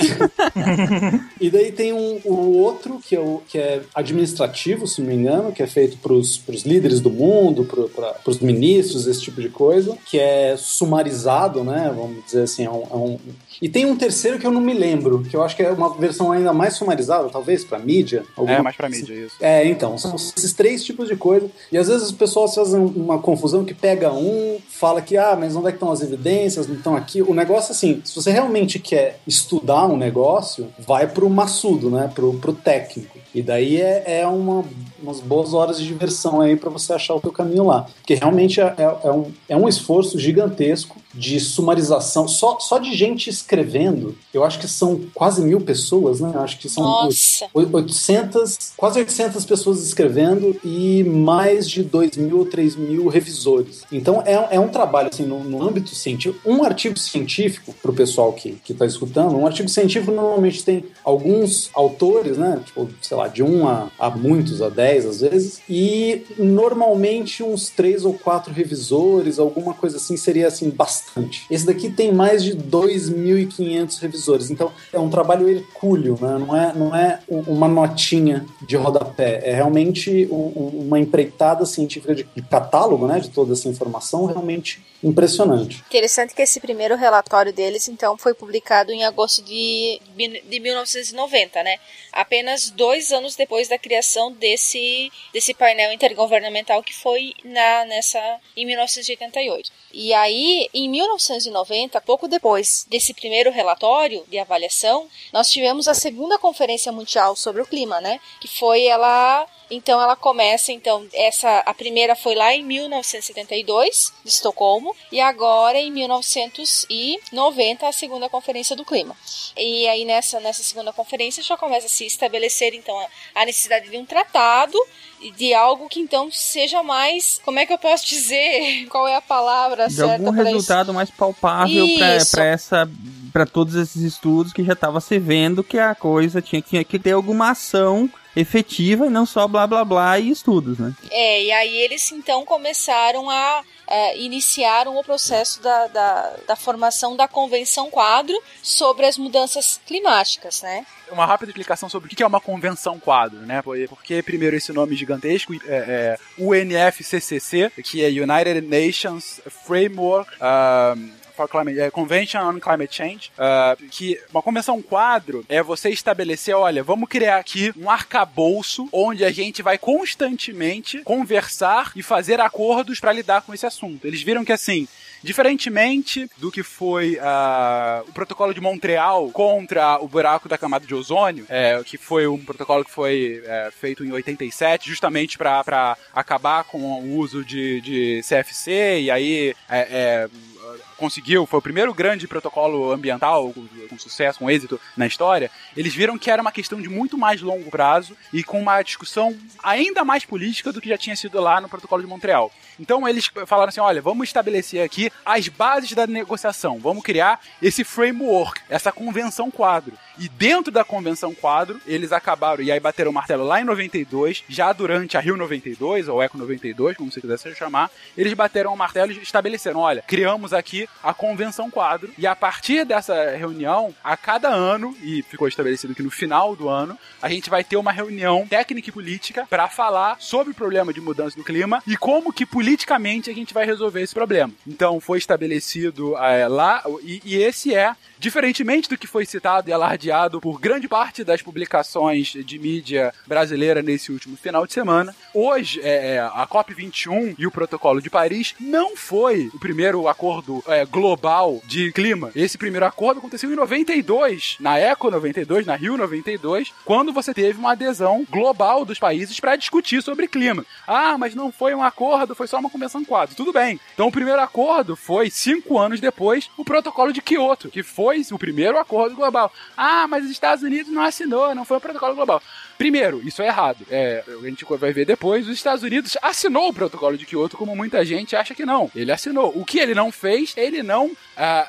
Speaker 6: (laughs)
Speaker 4: e daí tem um, o outro, que é, o, que é administrativo, se não me engano, que é feito pros, pros líderes do mundo, pro, pra, pros ministros, esse tipo de coisa, que é sumarizado, né? Vamos dizer assim, é um, é um e tem um terceiro que eu não me lembro, que eu acho que é uma versão ainda mais sumarizada, talvez, para mídia.
Speaker 7: É, mais para mídia, isso.
Speaker 4: É, então, são esses três tipos de coisa. E às vezes as pessoas fazem uma confusão que pega um, fala que, ah, mas onde é que estão as evidências, não estão aqui. O negócio, assim, se você realmente quer estudar um negócio, vai pro maçudo, né, pro, pro técnico. E daí é, é uma, umas boas horas de diversão aí para você achar o teu caminho lá. Porque realmente é, é, é, um, é um esforço gigantesco de sumarização, só, só de gente escrevendo, eu acho que são quase mil pessoas, né? Eu acho que são
Speaker 13: Nossa.
Speaker 4: 800, quase 800 pessoas escrevendo e mais de 2 mil ou 3 mil revisores. Então é, é um trabalho, assim, no, no âmbito científico. Um artigo científico, para o pessoal que está escutando, um artigo científico normalmente tem alguns autores, né? Tipo, sei lá, lá, de um a, a muitos, a dez às vezes, e normalmente uns três ou quatro revisores, alguma coisa assim, seria assim, bastante. Esse daqui tem mais de 2.500 revisores, então é um trabalho hercúleo, né? não, é, não é uma notinha de rodapé, é realmente uma empreitada científica de catálogo né, de toda essa informação realmente impressionante.
Speaker 13: Interessante que esse primeiro relatório deles, então, foi publicado em agosto de, de 1990, né? Apenas dois anos depois da criação desse, desse painel intergovernamental que foi na, nessa em 1988. E aí, em 1990, pouco depois desse primeiro relatório de avaliação, nós tivemos a segunda conferência mundial sobre o clima, né? Que foi ela então ela começa, então, essa a primeira foi lá em 1972, de Estocolmo, e agora em 1990 a segunda conferência do clima. E aí nessa nessa segunda conferência já começa a se estabelecer então a necessidade de um tratado de algo que então seja mais, como é que eu posso dizer? (laughs) Qual é a palavra
Speaker 6: de
Speaker 13: certa
Speaker 6: algum resultado mais palpável para essa para todos esses estudos que já estava se vendo que a coisa tinha, tinha que ter alguma ação efetiva e não só blá blá blá e estudos, né?
Speaker 13: É, e aí eles então começaram a é, iniciaram o processo da, da, da, formação da Convenção Quadro sobre as mudanças climáticas, né?
Speaker 7: Uma rápida explicação sobre o que é uma Convenção Quadro, né? Porque, primeiro, esse nome gigantesco, é, é UNFCCC, que é United Nations Framework for Climate, é, Convention on Climate Change, uh, que uma convenção quadro é você estabelecer, olha, vamos criar aqui um arcabouço onde a gente vai constantemente conversar e fazer acordos para lidar com esse assunto. Eles viram que assim, Diferentemente do que foi uh, o protocolo de Montreal contra o buraco da camada de ozônio, é, que foi um protocolo que foi é, feito em 87, justamente para acabar com o uso de, de CFC, e aí é, é conseguiu, foi o primeiro grande protocolo ambiental com, com, sucesso, com êxito na história, eles viram que era uma questão de muito mais longo prazo e com uma discussão ainda mais política do que já tinha sido lá no protocolo de Montreal. Então eles falaram assim: olha, vamos estabelecer aqui as bases da negociação, vamos criar esse framework, essa convenção quadro. E dentro da convenção quadro, eles acabaram, e aí bateram o martelo lá em 92, já durante a Rio 92, ou Eco 92, como você quiser chamar, eles bateram o martelo e estabeleceram: olha, criamos aqui a convenção quadro, e a partir dessa reunião, a cada ano, e ficou estabelecido que no final do ano, a gente vai ter uma reunião técnica e política para falar sobre o problema de mudança do clima e como que politicamente a gente vai resolver esse problema. Então foi estabelecido é, lá, e, e esse é Diferentemente do que foi citado e alardeado por grande parte das publicações de mídia brasileira nesse último final de semana, hoje é, é a COP21 e o Protocolo de Paris não foi o primeiro acordo é, global de clima. Esse primeiro acordo aconteceu em 92, na ECO 92, na Rio 92, quando você teve uma adesão global dos países para discutir sobre clima. Ah, mas não foi um acordo, foi só uma convenção quadro. Tudo bem. Então o primeiro acordo foi cinco anos depois o Protocolo de Kyoto, que foi foi o primeiro acordo global. Ah, mas os Estados Unidos não assinou, não foi um protocolo global. Primeiro, isso é errado. É, a gente vai ver depois, os Estados Unidos assinou o protocolo de Kyoto, como muita gente acha que não. Ele assinou. O que ele não fez, ele não uh,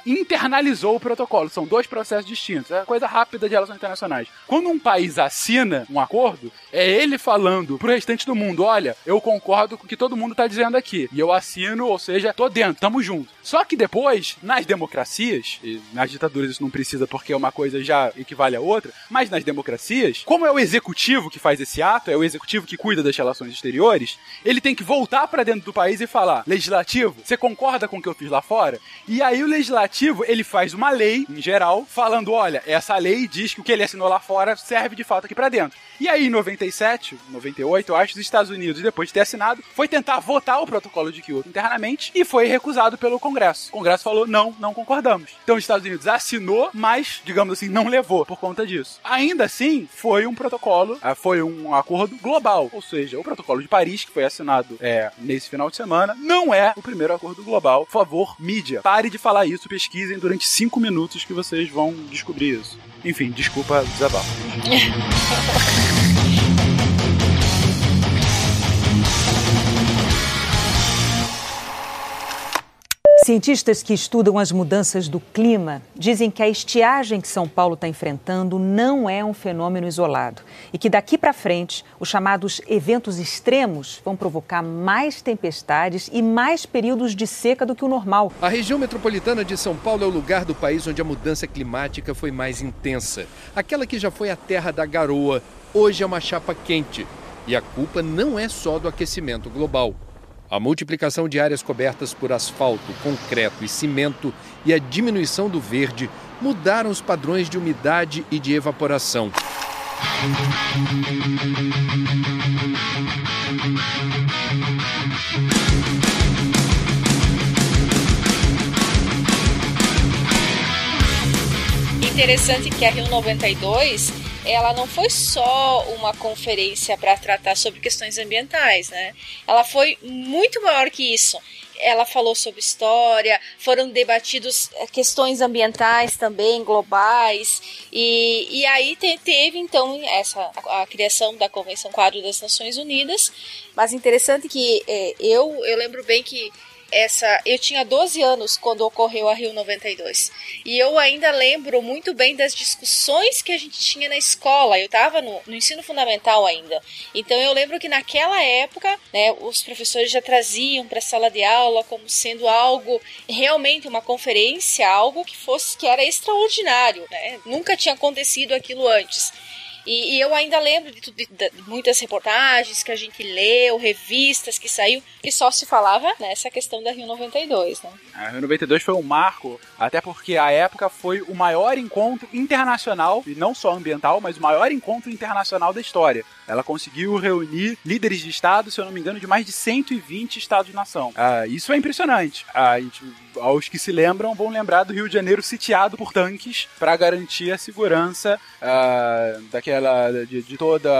Speaker 7: internalizou o protocolo. São dois processos distintos. É coisa rápida de relações internacionais. Quando um país assina um acordo, é ele falando pro restante do mundo: olha, eu concordo com o que todo mundo tá dizendo aqui. E eu assino, ou seja, tô dentro, tamo junto. Só que depois, nas democracias, e nas ditaduras isso não precisa porque uma coisa já equivale a outra, mas nas democracias, como é o executivo executivo que faz esse ato, é o executivo que cuida das relações exteriores, ele tem que voltar para dentro do país e falar: legislativo, você concorda com o que eu fiz lá fora? E aí o legislativo, ele faz uma lei, em geral, falando: olha, essa lei diz que o que ele assinou lá fora serve de fato aqui para dentro. E aí, em 97, 98, eu acho, os Estados Unidos, depois de ter assinado, foi tentar votar o protocolo de Kyoto internamente e foi recusado pelo Congresso. O Congresso falou: não, não concordamos. Então os Estados Unidos assinou, mas, digamos assim, não levou por conta disso. Ainda assim, foi um protocolo protocolo é, foi um acordo global, ou seja, o protocolo de Paris, que foi assinado é, nesse final de semana, não é o primeiro acordo global. Por favor, mídia, pare de falar isso, pesquisem durante cinco minutos que vocês vão descobrir isso. Enfim, desculpa desabafo. (laughs)
Speaker 3: Cientistas que estudam as mudanças do clima dizem que a estiagem que São Paulo está enfrentando não é um fenômeno isolado e que daqui para frente os chamados eventos extremos vão provocar mais tempestades e mais períodos de seca do que o normal.
Speaker 15: A região metropolitana de São Paulo é o lugar do país onde a mudança climática foi mais intensa. Aquela que já foi a terra da garoa, hoje é uma chapa quente. E a culpa não é só do aquecimento global. A multiplicação de áreas cobertas por asfalto, concreto e cimento e a diminuição do verde mudaram os padrões de umidade e de evaporação.
Speaker 13: Interessante que a Rio 92 ela não foi só uma conferência para tratar sobre questões ambientais, né? Ela foi muito maior que isso. Ela falou sobre história, foram debatidos eh, questões ambientais também, globais, e, e aí te, teve então essa a, a, criação da Convenção Quadro das Nações Unidas. Mas interessante que é, eu, eu lembro bem que essa. Eu tinha 12 anos quando ocorreu a Rio 92. E eu ainda lembro muito bem das discussões que a gente tinha na escola. Eu estava no, no, ensino fundamental ainda. Então eu lembro que naquela época, né, os professores já traziam para a sala de aula como sendo algo realmente uma conferência, algo que fosse que era extraordinário, né? Nunca tinha acontecido aquilo antes. E, e eu ainda lembro de, de, de, muitas reportagens que a gente leu, revistas que saiu, e só se falava nessa questão da Rio 92, né?
Speaker 7: A Rio 92 foi um marco, até porque a época foi o maior encontro internacional, e não só ambiental, mas o maior encontro internacional da história. Ela conseguiu reunir líderes de estado, se eu não me engano, de mais de 120 estados-nação. Ah, isso é impressionante. Ah, gente, aos que se lembram vão lembrar do Rio de Janeiro sitiado por tanques para garantir a segurança ah, daquela de, de toda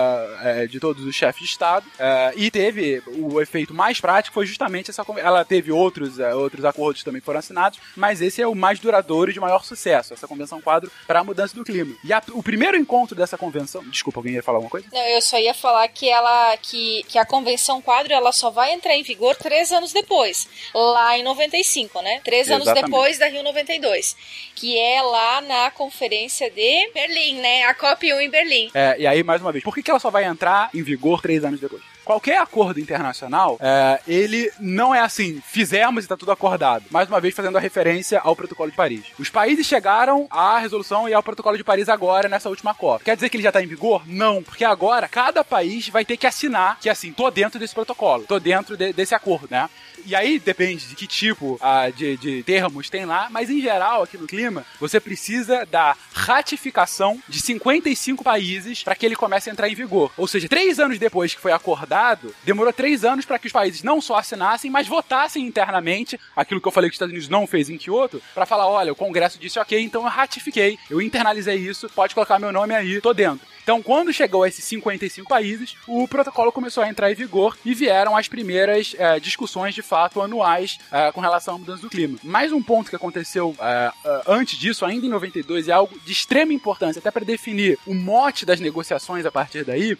Speaker 7: é, de todos os chefes de estado. Ah, e teve o efeito mais prático foi justamente essa. Ela teve outros é, outros acordos também foram assinados, mas esse é o mais duradouro e de maior sucesso. Essa convenção quadro para a mudança do clima. E a, o primeiro encontro dessa convenção, desculpa, alguém ia falar alguma coisa?
Speaker 13: Não, eu só só ia falar que ela que, que a convenção quadro ela só vai entrar em vigor três anos depois, lá em 95, né? Três Exatamente. anos depois da Rio 92, que é lá na conferência de Berlim, né? A COP1 em Berlim.
Speaker 7: É, e aí mais uma vez, por que, que ela só vai entrar em vigor três anos depois? Qualquer acordo internacional, é, ele não é assim, fizemos e tá tudo acordado. Mais uma vez fazendo a referência ao Protocolo de Paris. Os países chegaram à resolução e ao Protocolo de Paris agora, nessa última COP. Quer dizer que ele já tá em vigor? Não, porque agora cada país vai ter que assinar que assim, tô dentro desse protocolo, tô dentro de, desse acordo, né? E aí depende de que tipo ah, de, de termos tem lá, mas em geral, aqui no clima, você precisa da ratificação de 55 países para que ele comece a entrar em vigor. Ou seja, três anos depois que foi acordado, demorou três anos para que os países não só assinassem, mas votassem internamente aquilo que eu falei que os Estados Unidos não fez em Kyoto, para falar: olha, o Congresso disse ok, então eu ratifiquei, eu internalizei isso, pode colocar meu nome aí, tô dentro. Então, quando chegou a esses 55 países, o protocolo começou a entrar em vigor e vieram as primeiras é, discussões de fato anuais é, com relação à mudança do clima. Mais um ponto que aconteceu é, antes disso, ainda em 92, é algo de extrema importância, até para definir o mote das negociações a partir daí,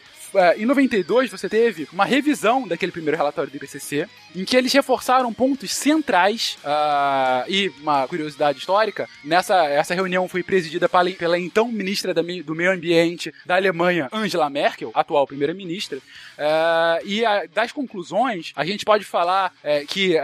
Speaker 7: em 92 você teve uma revisão daquele primeiro relatório do IPCC, em que eles reforçaram pontos centrais uh, e uma curiosidade histórica. Nessa essa reunião foi presidida pela, pela então ministra da, do Meio Ambiente da Alemanha, Angela Merkel, atual primeira-ministra. Uh, e a, das conclusões, a gente pode falar uh, que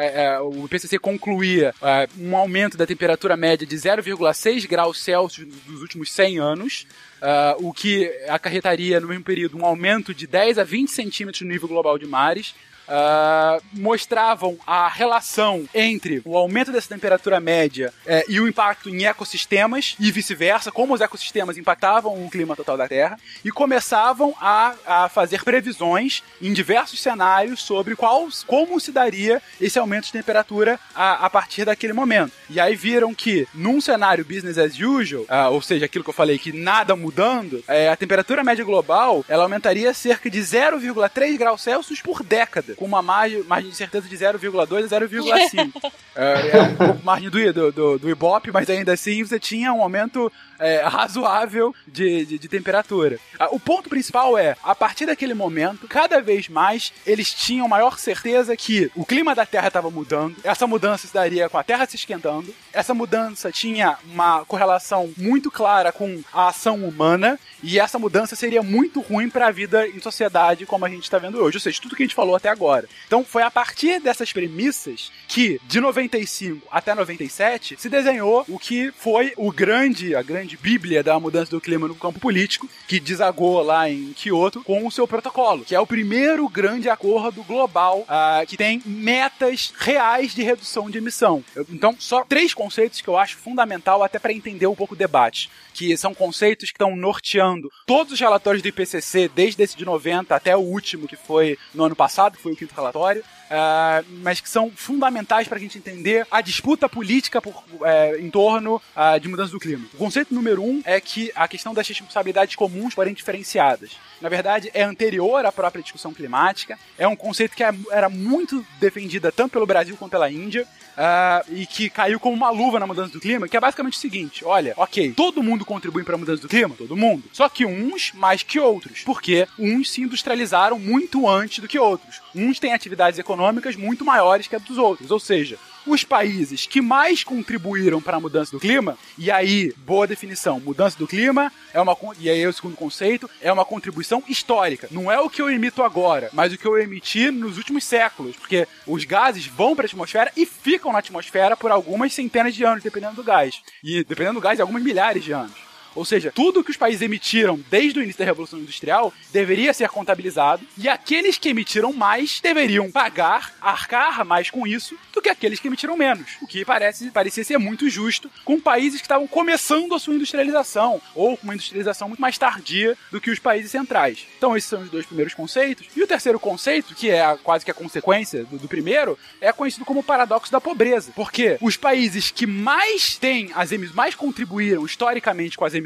Speaker 7: o IPCC concluía um aumento da temperatura média de 0,6 graus Celsius nos últimos 100 anos. Uh, o que acarretaria no mesmo período um aumento de 10 a 20 centímetros no nível global de mares, uh, mostravam a relação entre o aumento dessa temperatura média uh, e o impacto em ecossistemas e vice-versa, como os ecossistemas impactavam o clima total da Terra, e começavam a, a fazer previsões em diversos cenários sobre qual, como se daria esse aumento de temperatura a, a partir daquele momento. E aí viram que num cenário business as usual, uh, ou seja, aquilo que eu falei que nada mudando, é, a temperatura média global ela aumentaria cerca de 0,3 graus Celsius por década. Com uma margem, margem de certeza de 0,2 a 0,5. (laughs) é, é um pouco margem do, do, do, do Ibope, mas ainda assim você tinha um aumento é, razoável de, de, de temperatura. Ah, o ponto principal é, a partir daquele momento, cada vez mais eles tinham maior certeza que o clima da Terra estava mudando, essa mudança se daria com a Terra se esquentando, essa mudança tinha uma correlação muito clara com a ação humana, e essa mudança seria muito ruim para a vida em sociedade como a gente está vendo hoje, ou seja, tudo que a gente falou até agora. Então foi a partir dessas premissas que, de 95 até 97, se desenhou o que foi o grande, a grande bíblia da mudança do clima no campo político, que desagou lá em Kyoto com o seu protocolo, que é o primeiro grande acordo global uh, que tem metas reais de redução de emissão. Então, só três conceitos que eu acho fundamental até para entender um pouco o debate, que são conceitos que estão norteando todos os relatórios do IPCC, desde esse de 90 até o último, que foi no ano passado, que foi o quinto relatório, uh, mas que são fundamentais para a gente entender a disputa política por, uh, em torno uh, de mudança do clima. O conceito número um é que a questão das responsabilidades comuns, porém diferenciadas. Na verdade, é anterior à própria discussão climática, é um conceito que é, era muito defendida tanto pelo Brasil quanto pela Índia, Uh, e que caiu como uma luva na mudança do clima, que é basicamente o seguinte: olha, ok, todo mundo contribui para a mudança do clima, todo mundo. Só que uns mais que outros, porque uns se industrializaram muito antes do que outros. Uns têm atividades econômicas muito maiores que a dos outros, ou seja, os países que mais contribuíram para a mudança do clima, e aí, boa definição, mudança do clima é uma e aí é o segundo conceito, é uma contribuição histórica. Não é o que eu emito agora, mas o que eu emiti nos últimos séculos, porque os gases vão para a atmosfera e ficam na atmosfera por algumas centenas de anos, dependendo do gás. E dependendo do gás, algumas milhares de anos. Ou seja, tudo que os países emitiram desde o início da Revolução Industrial deveria ser contabilizado e aqueles que emitiram mais deveriam pagar, arcar mais com isso do que aqueles que emitiram menos. O que parece parecia ser muito justo com países que estavam começando a sua industrialização ou com uma industrialização muito mais tardia do que os países centrais. Então, esses são os dois primeiros conceitos. E o terceiro conceito, que é quase que a consequência do, do primeiro, é conhecido como o paradoxo da pobreza. Porque os países que mais têm as emissões, mais contribuíram historicamente com as emissões,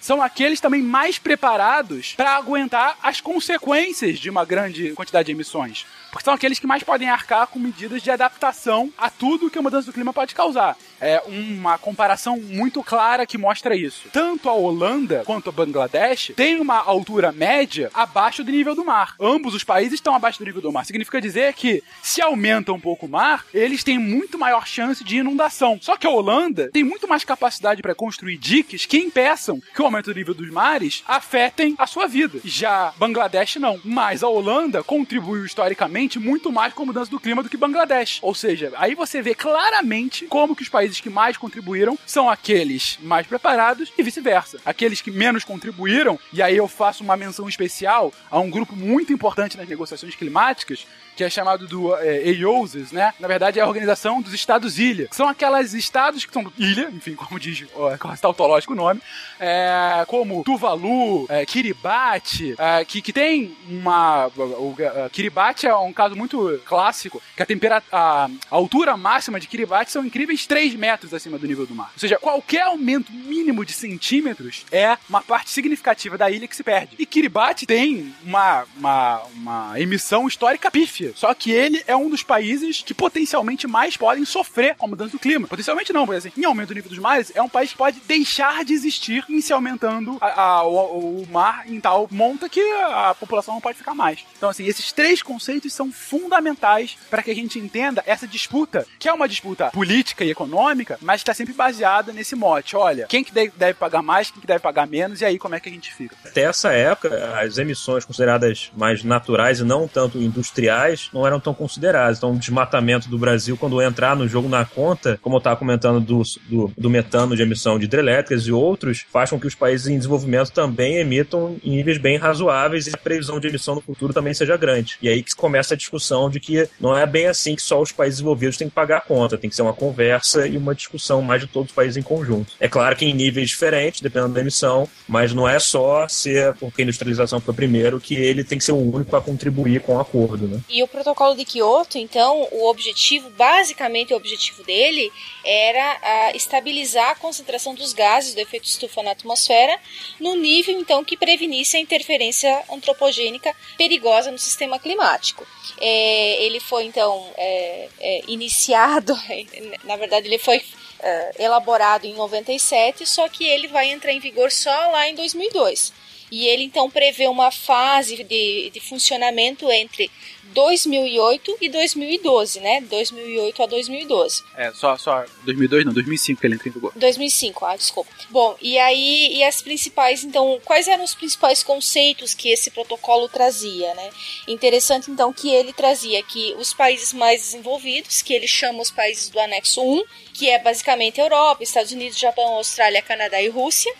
Speaker 7: são aqueles também mais preparados para aguentar as consequências de uma grande quantidade de emissões porque são aqueles que mais podem arcar com medidas de adaptação a tudo que a mudança do clima pode causar. É uma comparação muito clara que mostra isso. Tanto a Holanda quanto a Bangladesh têm uma altura média abaixo do nível do mar. Ambos os países estão abaixo do nível do mar. Significa dizer que se aumenta um pouco o mar, eles têm muito maior chance de inundação. Só que a Holanda tem muito mais capacidade para construir diques que impeçam que o aumento do nível dos mares afetem a sua vida. Já Bangladesh não. Mas a Holanda contribuiu historicamente muito mais com a mudança do clima do que Bangladesh. Ou seja, aí você vê claramente como que os países que mais contribuíram são aqueles mais preparados e vice-versa. Aqueles que menos contribuíram, e aí eu faço uma menção especial a um grupo muito importante nas negociações climáticas, que é chamado do é, EIOSES, né? Na verdade é a Organização dos Estados Ilha, que são aquelas estados que são ilha, enfim, como diz é, tautológico o nome, é, como Tuvalu, é, Kiribati, que, que tem uma... O, o, Kiribati é um caso muito clássico, que a, tempera a, a altura máxima de Kiribati são incríveis 3 metros acima do nível do mar. Ou seja, qualquer aumento mínimo de centímetros é uma parte significativa da ilha que se perde. E Kiribati tem uma, uma, uma emissão histórica pífia. Só que ele é um dos países que potencialmente mais podem sofrer com a mudança do clima. Potencialmente não, porque assim, em aumento do nível dos mares, é um país que pode deixar de existir em se aumentando a, a, o, o mar em tal monta que a população não pode ficar mais. Então, assim, esses três conceitos são fundamentais para que a gente entenda essa disputa, que é uma disputa política e econômica, mas está sempre baseada nesse mote. Olha, quem que deve pagar mais, quem que deve pagar menos, e aí como é que a gente fica?
Speaker 8: Até essa época, as emissões consideradas mais naturais e não tanto industriais não eram tão consideradas. Então, o desmatamento do Brasil, quando entrar no jogo na conta, como eu estava comentando do, do, do metano de emissão de hidrelétricas e outros, faz com que os países em desenvolvimento também emitam em níveis bem razoáveis e a previsão de emissão no futuro também seja grande. E aí que começa essa discussão de que não é bem assim que só os países desenvolvidos têm que pagar a conta, tem que ser uma conversa e uma discussão mais de todos os países em conjunto. É claro que em níveis diferentes, dependendo da emissão, mas não é só ser porque a industrialização foi primeiro que ele tem que ser o único a contribuir com o acordo, né?
Speaker 13: E o protocolo de Kyoto, então, o objetivo, basicamente o objetivo dele, era a, estabilizar a concentração dos gases do efeito estufa na atmosfera no nível, então, que prevenisse a interferência antropogênica perigosa no sistema climático. É, ele foi, então, é, é, iniciado, (laughs) na verdade, ele foi é, elaborado em 97, só que ele vai entrar em vigor só lá em 2002. E ele então prevê uma fase de, de funcionamento entre 2008 e 2012, né? 2008 a 2012.
Speaker 7: É, só, só 2002 não, 2005 que ele entrou em vigor.
Speaker 13: 2005, ah, desculpa. Bom, e aí, e as principais, então, quais eram os principais conceitos que esse protocolo trazia, né? Interessante, então, que ele trazia que os países mais desenvolvidos, que ele chama os países do anexo 1, que é basicamente Europa, Estados Unidos, Japão, Austrália, Canadá e Rússia,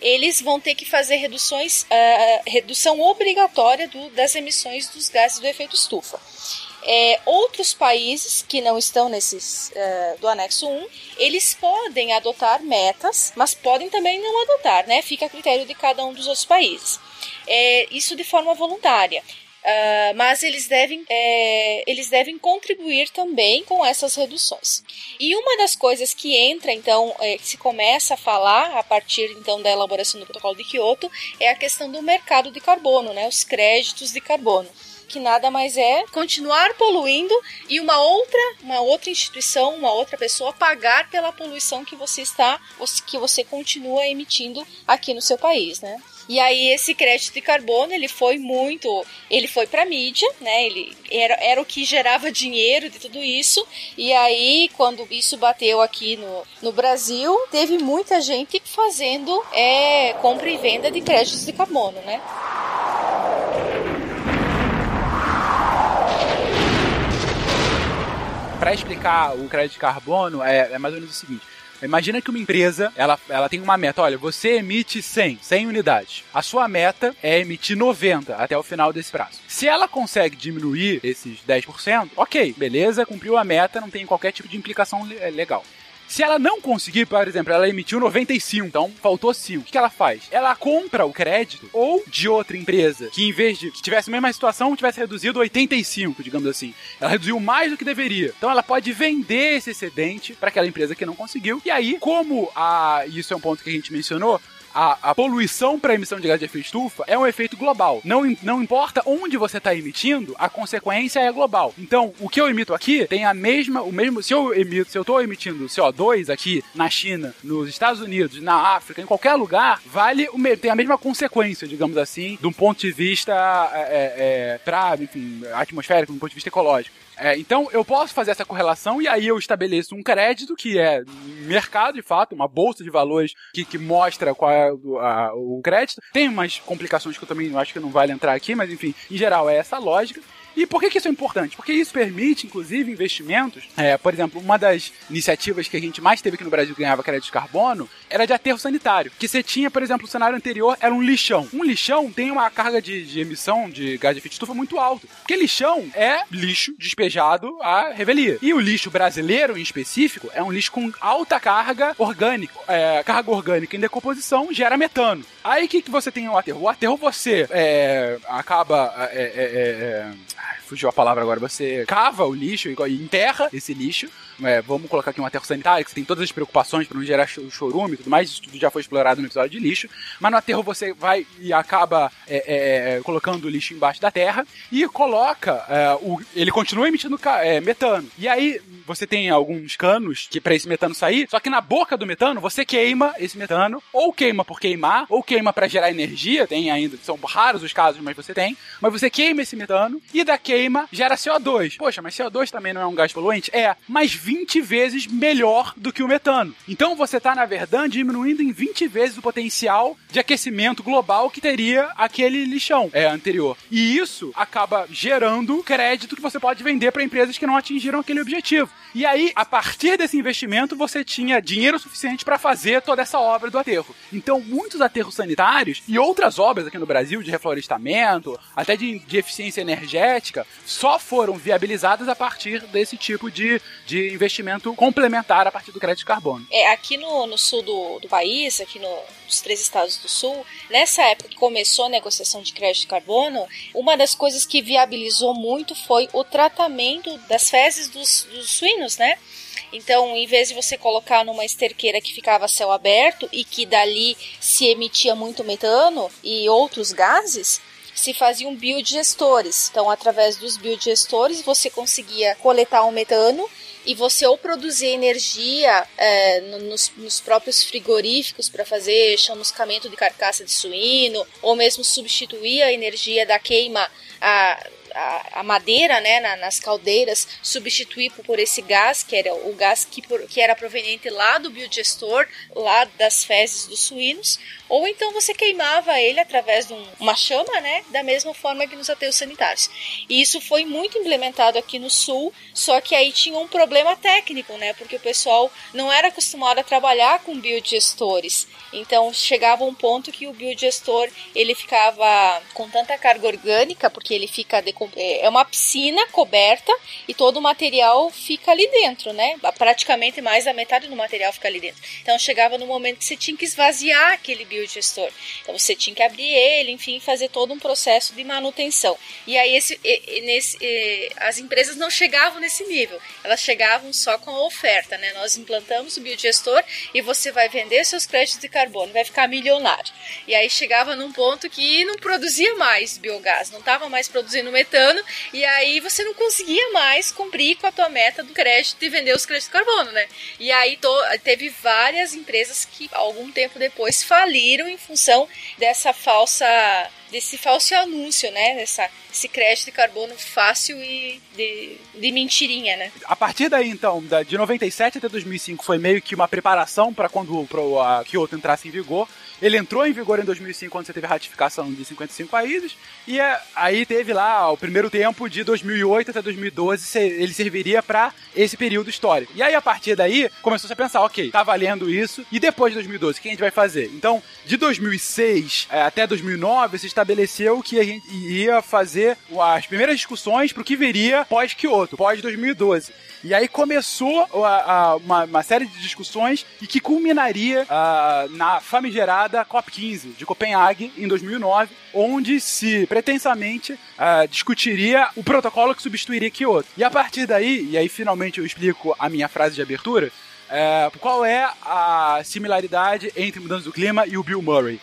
Speaker 13: eles vão ter que fazer reduções, uh, redução obrigatória do, das emissões dos gases do efeito estufa. É, outros países que não estão nesses uh, do anexo 1, eles podem adotar metas, mas podem também não adotar, né? Fica a critério de cada um dos outros países. É, isso de forma voluntária. Uh, mas eles devem, é, eles devem contribuir também com essas reduções. E uma das coisas que entra, então, é, que se começa a falar a partir então da elaboração do protocolo de Kyoto é a questão do mercado de carbono, né, os créditos de carbono que nada mais é continuar poluindo e uma outra, uma outra instituição, uma outra pessoa pagar pela poluição que você está, que você continua emitindo aqui no seu país, né? E aí esse crédito de carbono, ele foi muito, ele foi para mídia, né? Ele era, era o que gerava dinheiro de tudo isso. E aí quando isso bateu aqui no, no Brasil, teve muita gente fazendo é, compra e venda de créditos de carbono, né?
Speaker 7: Para explicar o crédito de carbono, é, é mais ou menos o seguinte. Imagina que uma empresa, ela, ela tem uma meta, olha, você emite 100, 100 unidades. A sua meta é emitir 90 até o final desse prazo. Se ela consegue diminuir esses 10%, ok, beleza, cumpriu a meta, não tem qualquer tipo de implicação legal. Se ela não conseguir, por exemplo, ela emitiu 95, então faltou 5. O que ela faz? Ela compra o crédito ou de outra empresa que, em vez de que tivesse a mesma situação, tivesse reduzido 85, digamos assim. Ela reduziu mais do que deveria. Então ela pode vender esse excedente para aquela empresa que não conseguiu. E aí, como a, isso é um ponto que a gente mencionou, a, a poluição para emissão de gás de efeito estufa é um efeito global. Não, não importa onde você está emitindo, a consequência é global. Então, o que eu emito aqui tem a mesma, o mesmo. Se eu emito, se eu estou emitindo CO2 aqui na China, nos Estados Unidos, na África, em qualquer lugar, vale o tem a mesma consequência, digamos assim, de um ponto de vista é, é, é para, enfim, atmosférico, de um ponto de vista ecológico. É, então eu posso fazer essa correlação e aí eu estabeleço um crédito que é mercado de fato, uma bolsa de valores que, que mostra qual é o, a, o crédito. Tem umas complicações que eu também acho que não vale entrar aqui, mas enfim, em geral é essa lógica. E por que, que isso é importante? Porque isso permite, inclusive, investimentos. É, por exemplo, uma das iniciativas que a gente mais teve aqui no Brasil que ganhava crédito de carbono era de aterro sanitário. Que você tinha, por exemplo, o cenário anterior era um lixão. Um lixão tem uma carga de, de emissão de gás de efeito estufa muito alta. Porque lixão é lixo despejado à revelia. E o lixo brasileiro, em específico, é um lixo com alta carga orgânica. É, carga orgânica em decomposição gera metano. Aí o que, que você tem no aterro? O aterro você é, acaba. É, é, é fugiu a palavra agora. Você cava o lixo e enterra esse lixo. É, vamos colocar aqui um aterro sanitário, que tem todas as preocupações para não gerar chorume e tudo mais. Isso tudo já foi explorado no episódio de lixo. Mas no aterro você vai e acaba é, colocando o lixo embaixo da terra e coloca. o, ele continua emitindo metano. E aí você tem alguns canos que para esse metano sair, só que na boca do metano você queima esse metano, ou queima por queimar, ou queima para gerar energia, tem ainda, são raros os casos, mas você tem, mas você queima esse metano e da queima gera CO2. Poxa, mas CO2 também não é um gás poluente? É, mas 20 vezes melhor do que o metano. Então você está na verdade diminuindo em 20 vezes o potencial de aquecimento global que teria aquele lixão é, anterior. E isso acaba gerando crédito que você pode vender para empresas que não atingiram aquele objetivo. E aí, a partir desse investimento, você tinha dinheiro suficiente para fazer toda essa obra do aterro. Então, muitos aterros sanitários e outras obras aqui no Brasil, de reflorestamento, até de, de eficiência energética, energética só foram viabilizadas a partir desse tipo de, de investimento complementar a partir do crédito de carbono.
Speaker 13: É, aqui no, no sul do, do país, aqui no, nos três estados do sul, nessa época que começou a negociação de crédito de carbono, uma das coisas que viabilizou muito foi o tratamento das fezes dos, dos suínos, né? Então, em vez de você colocar numa esterqueira que ficava a céu aberto e que dali se emitia muito metano e outros gases, se faziam biodigestores. Então, através dos biodigestores, você conseguia coletar o metano e você ou produzir energia é, nos, nos, próprios frigoríficos para fazer chamuscamento de carcaça de suíno, ou mesmo substituir a energia da queima a, a, a madeira né, na, nas caldeiras, substituir por, esse gás, que era o gás que, por, que era proveniente lá do biodigestor, lá das fezes dos suínos, ou então você queimava ele através de um, uma chama, né, da mesma forma que nos aterros sanitários. E isso foi muito implementado aqui no sul, só que aí tinha um problema técnico, né, porque o pessoal não era acostumado a trabalhar com biodigestores. Então chegava um ponto que o biodigestor ele ficava com tanta carga orgânica, porque ele fica é uma piscina coberta e todo o material fica ali dentro, né? Praticamente mais da metade do material fica ali dentro. Então chegava no momento que você tinha que esvaziar aquele biodigestor. Então você tinha que abrir ele, enfim, fazer todo um processo de manutenção. E aí esse, nesse, as empresas não chegavam nesse nível, elas chegavam só com a oferta, né? Nós implantamos o biodigestor e você vai vender seus créditos de carbono, vai ficar milionário. E aí chegava num ponto que não produzia mais biogás, não estava mais produzindo metano, e aí você não conseguia mais cumprir com a tua meta do crédito de vender os créditos de carbono, né? E aí teve várias empresas que algum tempo depois faliram em função dessa falsa desse falso anúncio, né? Dessa, esse crédito de carbono fácil e de, de mentirinha, né?
Speaker 7: A partir daí, então, de 97 até 2005 foi meio que uma preparação para quando a Kyoto entrasse em vigor. Ele entrou em vigor em 2005, quando você teve a ratificação de 55 países, e é, aí teve lá o primeiro tempo de 2008 até 2012, ele serviria para esse período histórico. E aí, a partir daí, começou a pensar, ok, tá valendo isso, e depois de 2012, o que a gente vai fazer? Então, de 2006 é, até 2009, se estabeleceu que a gente ia fazer as primeiras discussões para o que viria pós-Kyoto, pós-2012. E aí começou a, a, uma, uma, série de discussões e que culminaria a, na famigerada COP15 de Copenhague em 2009, onde se pretensamente discutiria o protocolo que substituiria Kyoto. E a partir daí, e aí finalmente eu explico a minha frase de abertura, é, qual é a similaridade entre mudança do clima e o Bill Murray?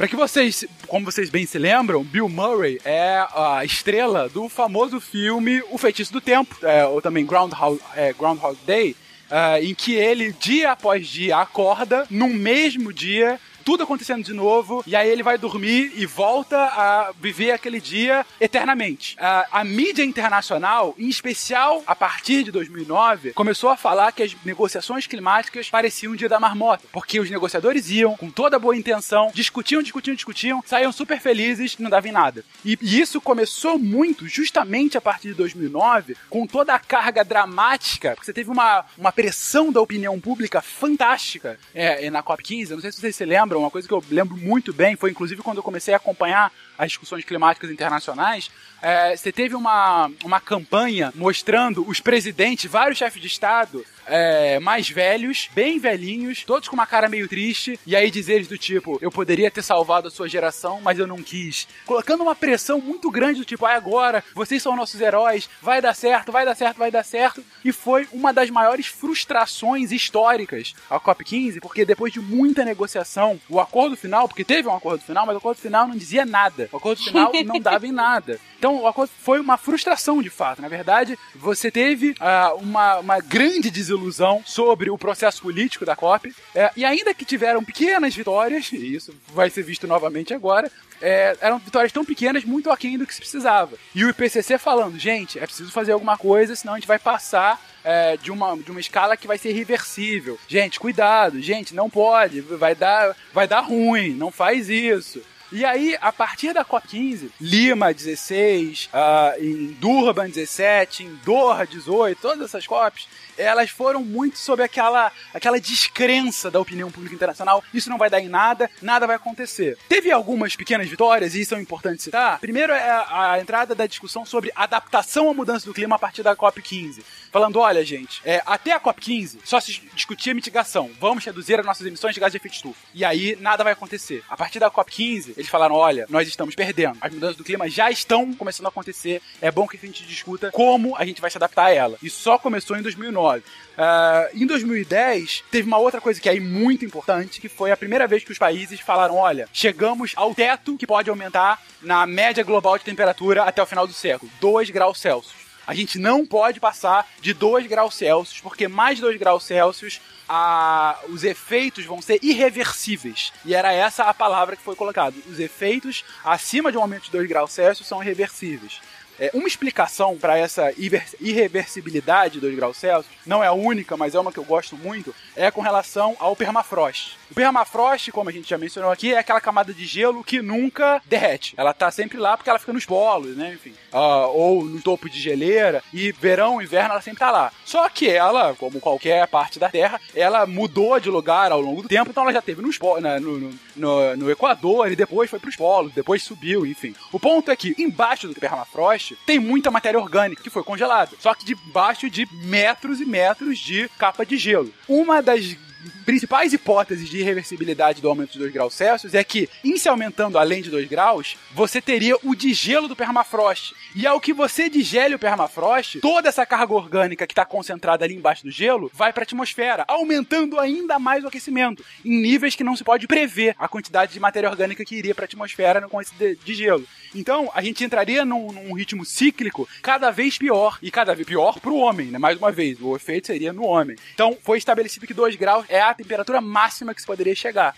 Speaker 7: Para que vocês, como vocês bem se lembram, Bill Murray é a estrela do famoso filme O Feitiço do Tempo, é, ou também Groundhog, é, Groundhog Day, é, em que ele, dia após dia, acorda num mesmo dia tudo acontecendo de novo, e aí ele vai dormir e volta a viver aquele dia eternamente. A, a mídia internacional, em especial a partir de 2009, começou a falar que as negociações climáticas pareciam um dia da marmota, porque os negociadores iam com toda boa intenção, discutiam, discutiam, discutiam, saíam super felizes e não dava em nada. E, e isso começou muito justamente a partir de 2009, com toda a carga dramática, porque você teve uma, uma pressão da opinião pública fantástica é, na COP15, não sei se vocês se lembram, uma coisa que eu lembro muito bem, foi inclusive quando eu comecei a acompanhar as discussões climáticas internacionais, é, você teve uma, uma campanha mostrando os presidentes, vários chefes de Estado, é, mais velhos, bem velhinhos, todos com uma cara meio triste, e aí dizeres do tipo, eu poderia ter salvado a sua geração, mas eu não quis. Colocando uma pressão muito grande do tipo, ah, agora, vocês são nossos heróis, vai dar certo, vai dar certo, vai dar certo. E foi uma das maiores frustrações históricas a COP15, porque depois de muita negociação, o acordo final, porque teve um acordo final, mas o acordo final não dizia nada. O acordo final não dava em nada. Então, o acordo foi uma frustração de fato. Na verdade, você teve uh, uma, uma grande desilusão sobre o processo político da COP. É, e ainda que tiveram pequenas vitórias, e isso vai ser visto novamente agora, é, eram vitórias tão pequenas, muito aquém do que se precisava. E o IPCC falando, gente, é preciso fazer alguma coisa, senão a gente vai passar é, de, uma, de uma escala que vai ser reversível. Gente, cuidado, gente, não pode, vai dar, vai dar ruim, não faz isso. E aí, a partir da COP15, Lima 16, uh, em Durban 17, em Doha 18, todas essas COPs, elas foram muito sobre aquela, aquela descrença da opinião pública internacional. Isso não vai dar em nada, nada vai acontecer. Teve algumas pequenas vitórias, e isso é importante citar. Primeiro é a, a entrada da discussão sobre adaptação à mudança do clima a partir da COP15. Falando, olha, gente, é, até a COP15 só se discutia mitigação. Vamos reduzir as nossas emissões de gás de efeito estufa. E aí nada vai acontecer. A partir da COP15, eles falaram: olha, nós estamos perdendo. As mudanças do clima já estão começando a acontecer. É bom que a gente discuta como a gente vai se adaptar a ela. E só começou em 2009. Uh, em 2010, teve uma outra coisa que é muito importante, que foi a primeira vez que os países falaram: olha, chegamos ao teto que pode aumentar na média global de temperatura até o final do século 2 graus Celsius. A gente não pode passar de 2 graus Celsius, porque mais de 2 graus Celsius a, os efeitos vão ser irreversíveis. E era essa a palavra que foi colocada. Os efeitos acima de um aumento de 2 graus Celsius são irreversíveis. É, uma explicação para essa irreversibilidade de 2 graus Celsius, não é a única, mas é uma que eu gosto muito, é com relação ao permafrost. O permafrost, como a gente já mencionou aqui, é aquela camada de gelo que nunca derrete. Ela tá sempre lá porque ela fica nos polos, né? Enfim. Uh, ou no topo de geleira. E verão, inverno, ela sempre tá lá. Só que ela, como qualquer parte da Terra, ela mudou de lugar ao longo do tempo, então ela já teve nos no, no, no, no Equador e depois foi pros polos, depois subiu, enfim. O ponto é que embaixo do permafrost tem muita matéria orgânica que foi congelada. Só que debaixo de metros e metros de capa de gelo. Uma das principais hipóteses de irreversibilidade do aumento de 2 graus Celsius é que, em se aumentando além de 2 graus, você teria o degelo do permafrost. E ao que você digele o permafrost, toda essa carga orgânica que está concentrada ali embaixo do gelo vai para a atmosfera, aumentando ainda mais o aquecimento, em níveis que não se pode prever a quantidade de matéria orgânica que iria para a atmosfera com esse degelo. Então, a gente entraria num, num, ritmo cíclico cada vez pior, e cada vez pior para o homem, né? Mais uma vez, o efeito seria no homem. Então, foi estabelecido que 2 graus é a temperatura máxima que se poderia chegar.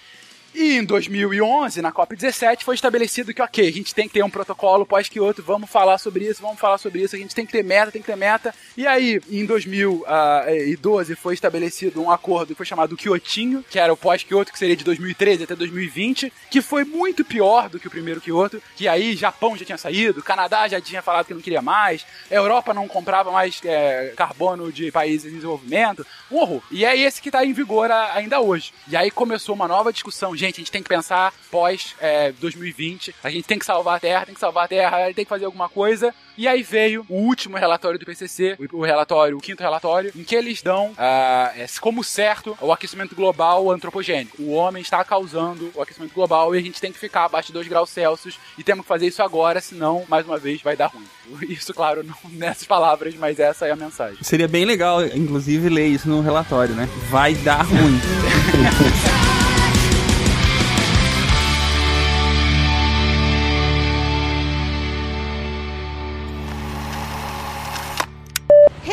Speaker 7: E em 2011, na COP17, foi estabelecido que, ok, a gente tem que ter um protocolo pós-Kyoto, vamos falar sobre isso, vamos falar sobre isso, a gente tem que ter meta, tem que ter meta. E aí, em 2012, foi estabelecido um acordo que foi chamado Kyotinho, que era o pós-Kyoto, que seria de 2013 até 2020, que foi muito pior do que o primeiro Kyoto, que aí Japão já tinha saído, Canadá já tinha falado que não queria mais, a Europa não comprava mais é, carbono de países em desenvolvimento, um horror. E é esse que está em vigor ainda hoje. E aí começou uma nova discussão gente, a gente tem que pensar pós é, 2020, a gente tem que salvar a Terra, tem que salvar a Terra, tem que fazer alguma coisa. E aí veio o último relatório do PCC, o relatório, o quinto relatório, em que eles dão uh, como certo o aquecimento global antropogênico. O homem está causando o aquecimento global e a gente tem que ficar abaixo de 2 graus Celsius e temos que fazer isso agora, senão, mais uma vez, vai dar ruim. (laughs) Isso, claro, não (laughs) nessas palavras, mas essa é a mensagem.
Speaker 6: Seria bem legal, inclusive, ler isso no relatório, né? Vai dar ruim. (laughs)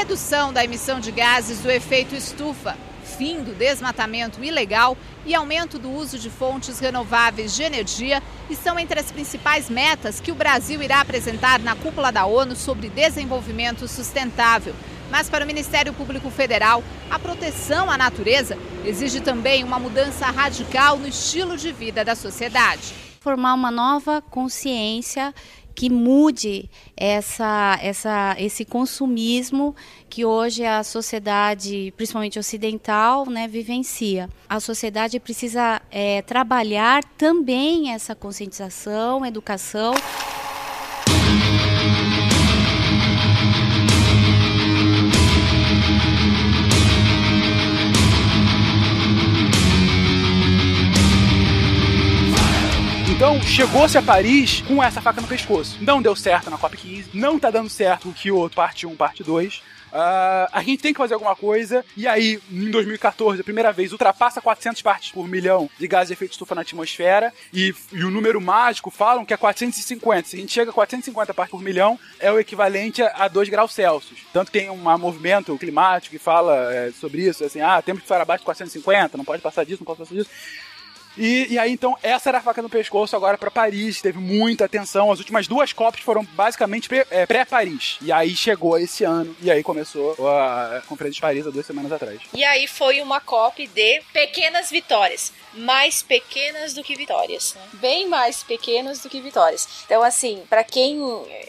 Speaker 14: redução da emissão de gases do efeito estufa, fim do desmatamento ilegal e aumento do uso de fontes renováveis de energia estão entre as principais metas que o Brasil irá apresentar na cúpula da ONU sobre desenvolvimento sustentável. Mas para o Ministério Público Federal, a proteção à natureza exige também uma mudança radical no estilo de vida da sociedade.
Speaker 16: Formar uma nova consciência que mude essa, essa, esse consumismo que hoje a sociedade, principalmente ocidental, né, vivencia. A sociedade precisa é, trabalhar também essa conscientização, educação.
Speaker 7: Então, chegou-se a Paris com essa faca no pescoço. Não deu certo na COP15, não tá dando certo o Kyoto parte 1, parte 2. Uh, ah, a gente tem que fazer alguma coisa, e aí, em 2014, a primeira vez, ultrapassa 400 partes por milhão de gases de efeito estufa na atmosfera, e, e, o número mágico falam que é 450. Se a gente chega a 450 partes por milhão, é o equivalente a 2 graus Celsius. Tanto tem um movimento climático que fala é, sobre isso, assim, ah, temos que estar abaixo de 450, não pode passar disso, não pode passar disso. E, e aí, então, essa era a faca no pescoço agora para Paris. Teve muita atenção. As últimas duas Copas foram basicamente é, pré-Paris. E aí chegou esse ano. E aí começou a Conferência de Paris há duas semanas atrás.
Speaker 13: E aí foi uma COP de pequenas vitórias. Mais pequenas do que vitórias, né? bem mais pequenas do que vitórias. Então, assim, para quem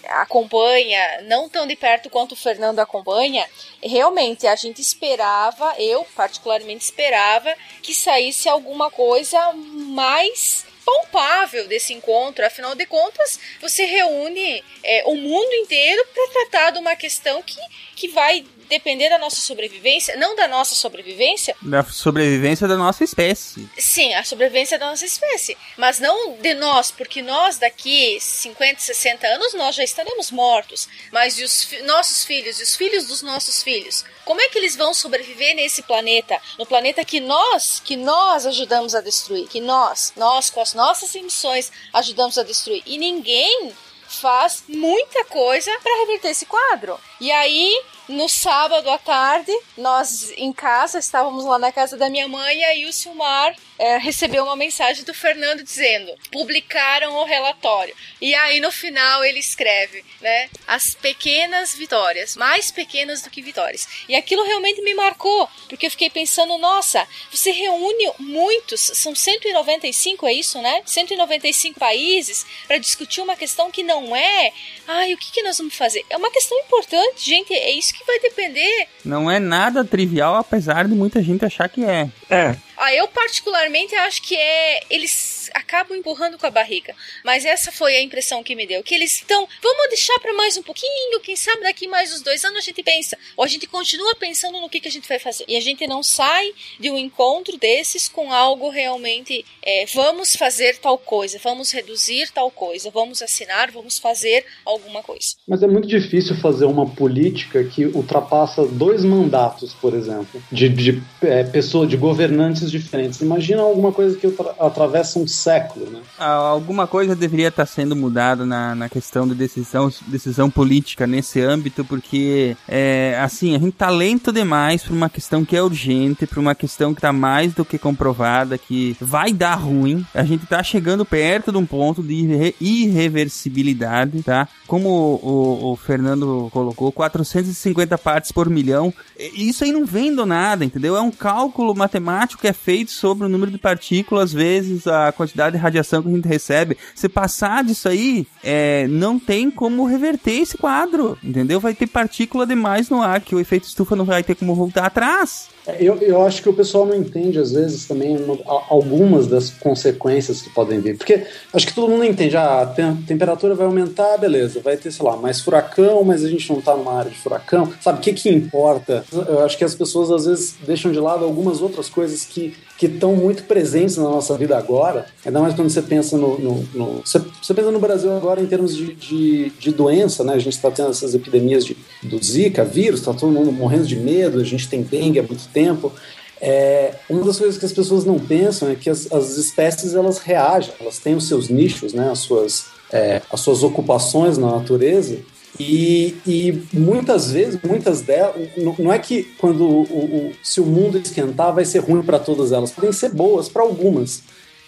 Speaker 13: acompanha, não tão de perto quanto o Fernando acompanha, realmente a gente esperava, eu particularmente esperava, que saísse alguma coisa mais palpável desse encontro. Afinal de contas, você reúne é, o mundo inteiro para tratar de uma questão que, que vai depender da nossa sobrevivência, não da nossa sobrevivência.
Speaker 6: Da sobrevivência da nossa espécie.
Speaker 13: Sim, a sobrevivência da nossa espécie. Mas não de nós, porque nós daqui 50, 60 anos nós já estaremos mortos. Mas e os fi nossos filhos e os filhos dos nossos filhos? Como é que eles vão sobreviver nesse planeta? No planeta que nós, que nós ajudamos a destruir, que nós, nós com as nossas emissões ajudamos a destruir. E ninguém faz muita coisa para reverter esse quadro. E aí no sábado à tarde, nós em casa, estávamos lá na casa da minha mãe, e aí o Silmar é, recebeu uma mensagem do Fernando dizendo: publicaram o relatório. E aí no final ele escreve, né? As pequenas vitórias, mais pequenas do que vitórias. E aquilo realmente me marcou, porque eu fiquei pensando: nossa, você reúne muitos, são 195, é isso, né? 195 países para discutir uma questão que não é. Ai, o que, que nós vamos fazer? É uma questão importante, gente, é isso que que vai depender.
Speaker 6: Não é nada trivial, apesar de muita gente achar que é.
Speaker 8: É.
Speaker 13: Ah, eu particularmente acho que é. Eles acabam empurrando com a barriga. Mas essa foi a impressão que me deu. Que eles estão. Vamos deixar para mais um pouquinho. Quem sabe daqui mais uns dois anos a gente pensa. Ou a gente continua pensando no que, que a gente vai fazer. E a gente não sai de um encontro desses com algo realmente. É, vamos fazer tal coisa. Vamos reduzir tal coisa. Vamos assinar. Vamos fazer alguma coisa.
Speaker 4: Mas é muito difícil fazer uma política que ultrapassa dois mandatos, por exemplo, de, de é, pessoa, de governantes diferentes. Imagina alguma coisa que atravessa um século, né?
Speaker 6: Alguma coisa deveria estar sendo mudada na, na questão de decisão, decisão política nesse âmbito, porque, é, assim, a gente tá lento demais para uma questão que é urgente, para uma questão que tá mais do que comprovada, que vai dar ruim. A gente tá chegando perto de um ponto de irreversibilidade, tá? Como o, o, o Fernando colocou, 450 partes por milhão. Isso aí não vendo nada, entendeu? É um cálculo matemático que é feito sobre o número de partículas vezes a quantidade de radiação que a gente recebe. Se passar disso aí, é, não tem como reverter esse quadro, entendeu? Vai ter partícula demais no ar que o efeito estufa não vai ter como voltar atrás.
Speaker 4: É, eu, eu acho que o pessoal não entende, às vezes, também uma, algumas das consequências que podem vir. Porque acho que todo mundo entende, ah, a temperatura vai aumentar, beleza, vai ter, sei lá, mais furacão, mas a gente não tá numa área de furacão. Sabe, o que que importa? Eu acho que as pessoas, às vezes, deixam de lado algumas outras coisas que que estão muito presentes na nossa vida agora, ainda mais quando você pensa no. no, no você, você, pensa no Brasil agora em termos de, de, de doença, né? A gente está tendo essas epidemias de, do Zika, vírus, está todo mundo morrendo de medo, a gente tem dengue há muito tempo. É, uma das coisas que as pessoas não pensam é que as, as espécies elas reagem, elas têm os seus nichos, né? As suas, é, as suas ocupações na natureza e, e, muitas vezes, muitas delas, não é que quando o, o, se o mundo esquentar vai ser ruim para todas elas, podem ser boas para algumas.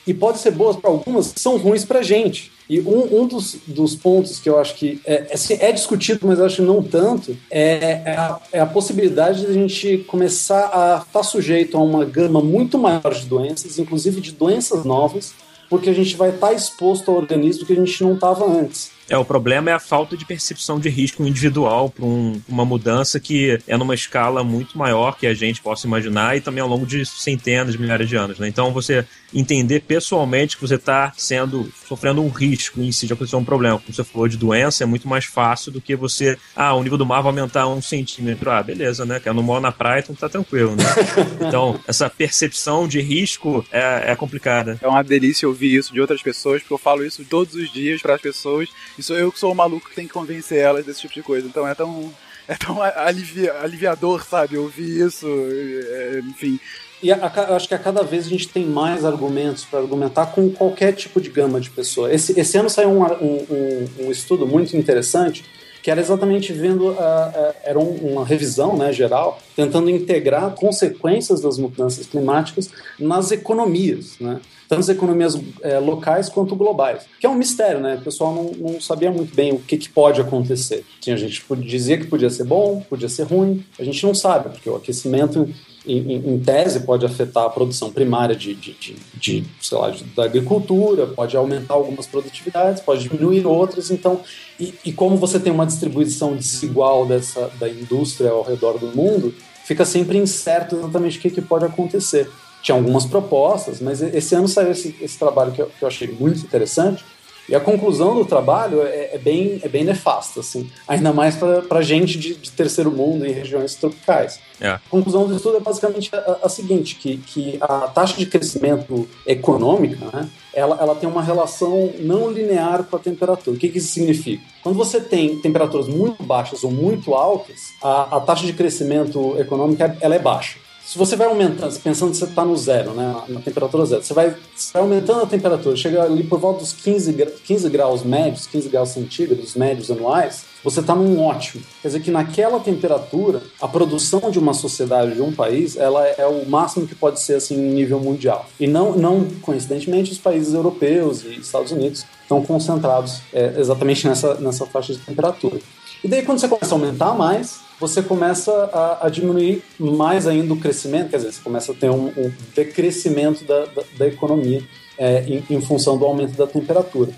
Speaker 4: E pode ser boas para algumas, são ruins para a gente. E um, um dos, dos, pontos que eu acho que é, é, é discutido, mas eu acho que não tanto, é, é, a, é a possibilidade de a gente começar a estar tá sujeito a uma gama muito maior de doenças, inclusive de doenças novas, porque a gente vai estar tá exposto ao organismo que a gente não estava antes.
Speaker 8: É, o problema é a falta de percepção de risco individual para um, uma mudança que é numa escala muito maior que a gente possa imaginar e também ao longo de centenas de milhares de anos. Né? Então, você entender pessoalmente que você está sendo sofrendo um risco em si de acontecer um problema, como você falou de doença, é muito mais fácil do que você, ah, o nível do mar vai aumentar um centímetro. Ah, beleza, né? Que eu não moro na praia, então tá tranquilo, né? (laughs) Então, essa percepção de risco é, é complicada.
Speaker 7: É uma delícia ouvir isso de outras pessoas, porque eu falo isso todos os dias para as pessoas e sou eu que sou o maluco que tem que convencer elas desse tipo de coisa. Então é tão, é tão alivia, aliviador, sabe? Ouvir isso, é, enfim.
Speaker 4: E a, a, acho que a cada vez a gente tem mais argumentos para argumentar com qualquer tipo de gama de pessoa. Esse, esse ano saiu um, um, um, um estudo muito interessante que era exatamente vendo, uh, uh, era um, uma revisão né, geral, tentando integrar consequências das mudanças climáticas nas economias. Né? Tanto as economias é, locais quanto globais, que é um mistério, né? O pessoal não, não sabia muito bem o que, que pode acontecer. Tinha gente que dizia que podia ser bom, podia ser ruim, a gente não sabe, porque o aquecimento em, em, tese, pode afetar a produção primária de, de, de, de sei lá, da agricultura, pode aumentar algumas produtividades, pode diminuir outras. Então, e, e, como você tem uma distribuição desigual dessa, da indústria ao redor do mundo, fica sempre incerto exatamente o que, que pode acontecer. Tinha algumas propostas, mas esse ano saiu esse, esse trabalho que eu, que eu achei muito interessante, e a conclusão do trabalho é, é, bem, é bem nefasta, assim, ainda mais para gente de, de, terceiro mundo em regiões tropicais. É. A conclusão do estudo é basicamente a, a, seguinte, que, que a taxa de crescimento econômica, né, ela, ela tem uma relação não linear com a temperatura. O que, que isso significa? Quando você tem temperaturas muito baixas ou muito altas, a, a taxa de crescimento econômico ela é baixa se você vai aumentando, pensando que você está no zero, né, na temperatura zero, você vai, você vai aumentando a temperatura, chega ali por volta dos 15, 15 graus médios, 15 graus centígrados médios anuais, você está num ótimo. Quer dizer que naquela temperatura, a produção de uma sociedade, de um país, ela é o máximo que pode ser assim em nível mundial. E não, não coincidentemente, os países europeus e Estados Unidos estão concentrados é, exatamente nessa, nessa faixa de temperatura. E daí, quando você começa a aumentar mais, você começa a, a, diminuir mais ainda o crescimento, quer dizer, você começa a ter um, um decrescimento da, da, da economia é, em, em, função do aumento da temperatura.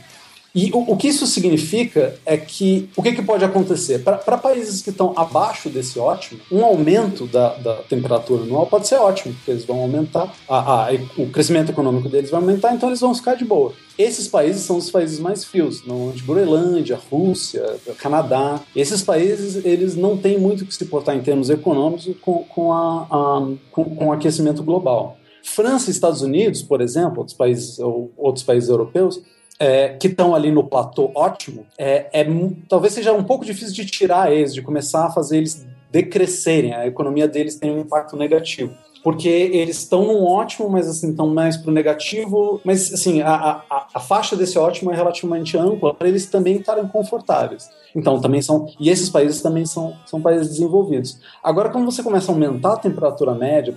Speaker 4: E o, o, que isso significa é que o que, que pode acontecer? Para países que estão abaixo desse ótimo, um aumento da, da, temperatura anual pode ser ótimo, porque eles vão aumentar, a, a, o crescimento econômico deles vai aumentar, então eles vão ficar de boa. Esses países são os países mais frios, normalmente Groenlândia, Rússia, Canadá. Esses países eles não têm muito que se portar em termos econômicos com, com, a, a com, com o aquecimento global. França e Estados Unidos, por exemplo, outros países, ou outros países europeus, é, que estão ali no platô ótimo, é, é, talvez seja um pouco difícil de tirar eles, de começar a fazer eles decrescerem, a economia deles tem um impacto negativo. Porque eles estão num ótimo, mas assim, estão mais para o negativo. Mas assim, a, a, a faixa desse ótimo é relativamente ampla para eles também estarem confortáveis. Então, também são. E esses países também são, são países desenvolvidos. Agora, quando você começa a aumentar a temperatura média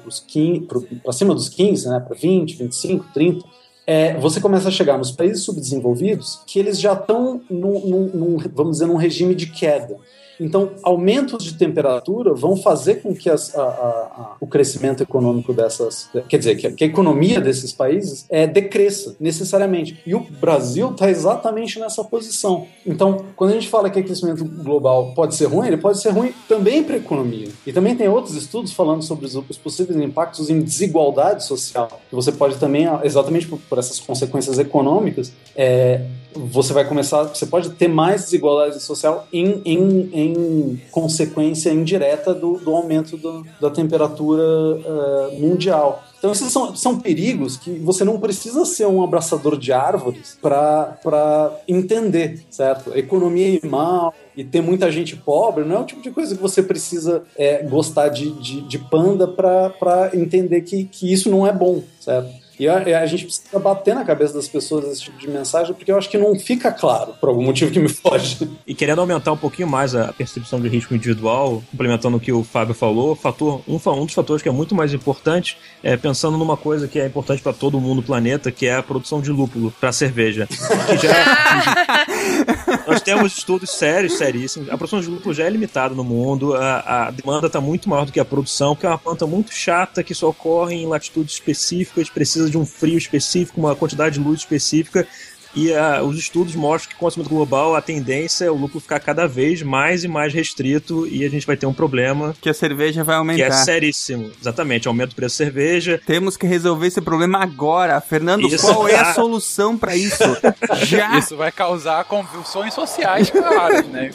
Speaker 4: para cima dos 15, né, para 20, 25, 30, é, você começa a chegar nos países subdesenvolvidos que eles já estão, num, num, vamos dizer, num regime de queda. Então, aumentos de temperatura vão fazer com que as, a, a, a, o crescimento econômico dessas, quer dizer, que, que a economia desses países é, decresça necessariamente. E o Brasil está exatamente nessa posição. Então, quando a gente fala que o crescimento global pode ser ruim, ele pode ser ruim também para a economia. E também tem outros estudos falando sobre os, os possíveis impactos em desigualdade social, que você pode também, exatamente por, por essas consequências econômicas, é, você vai começar, você pode ter mais desigualdade social em, em, em consequência indireta do, do aumento do, da temperatura uh, mundial. Então, esses são, são perigos que você não precisa ser um abraçador de árvores para entender, certo? economia mal e ter muita gente pobre não é o tipo de coisa que você precisa é, gostar de, de, de panda para entender que, que isso não é bom, certo? E a, a, gente precisa bater na cabeça das pessoas esse tipo de mensagem, porque eu acho que não fica claro, por algum motivo que me foge.
Speaker 8: E querendo aumentar um pouquinho mais a percepção de risco individual, complementando o que o Fábio falou, fator, um, um dos fatores que é muito mais importante é pensando numa coisa que é importante para todo mundo no planeta, que é a produção de lúpulo para cerveja. Já... Nós temos estudos sérios, seríssimos. A produção de lúpulo já é limitada no mundo, a, a demanda está muito maior do que a produção, porque é uma planta muito chata que só ocorre em latitudes específicas, precisa precisa de um frio específico, uma quantidade de luz específica. E uh, os estudos mostram que com o aquecimento global a tendência é o lucro ficar cada vez mais e mais restrito e a gente vai ter um problema.
Speaker 6: Que a cerveja vai aumentar.
Speaker 8: Que é seríssimo. Exatamente, aumenta o preço da cerveja.
Speaker 6: Temos que resolver esse problema agora. Fernando, isso. qual é a (laughs) solução para isso?
Speaker 7: Já! Isso vai causar convulsões sociais, claro, né?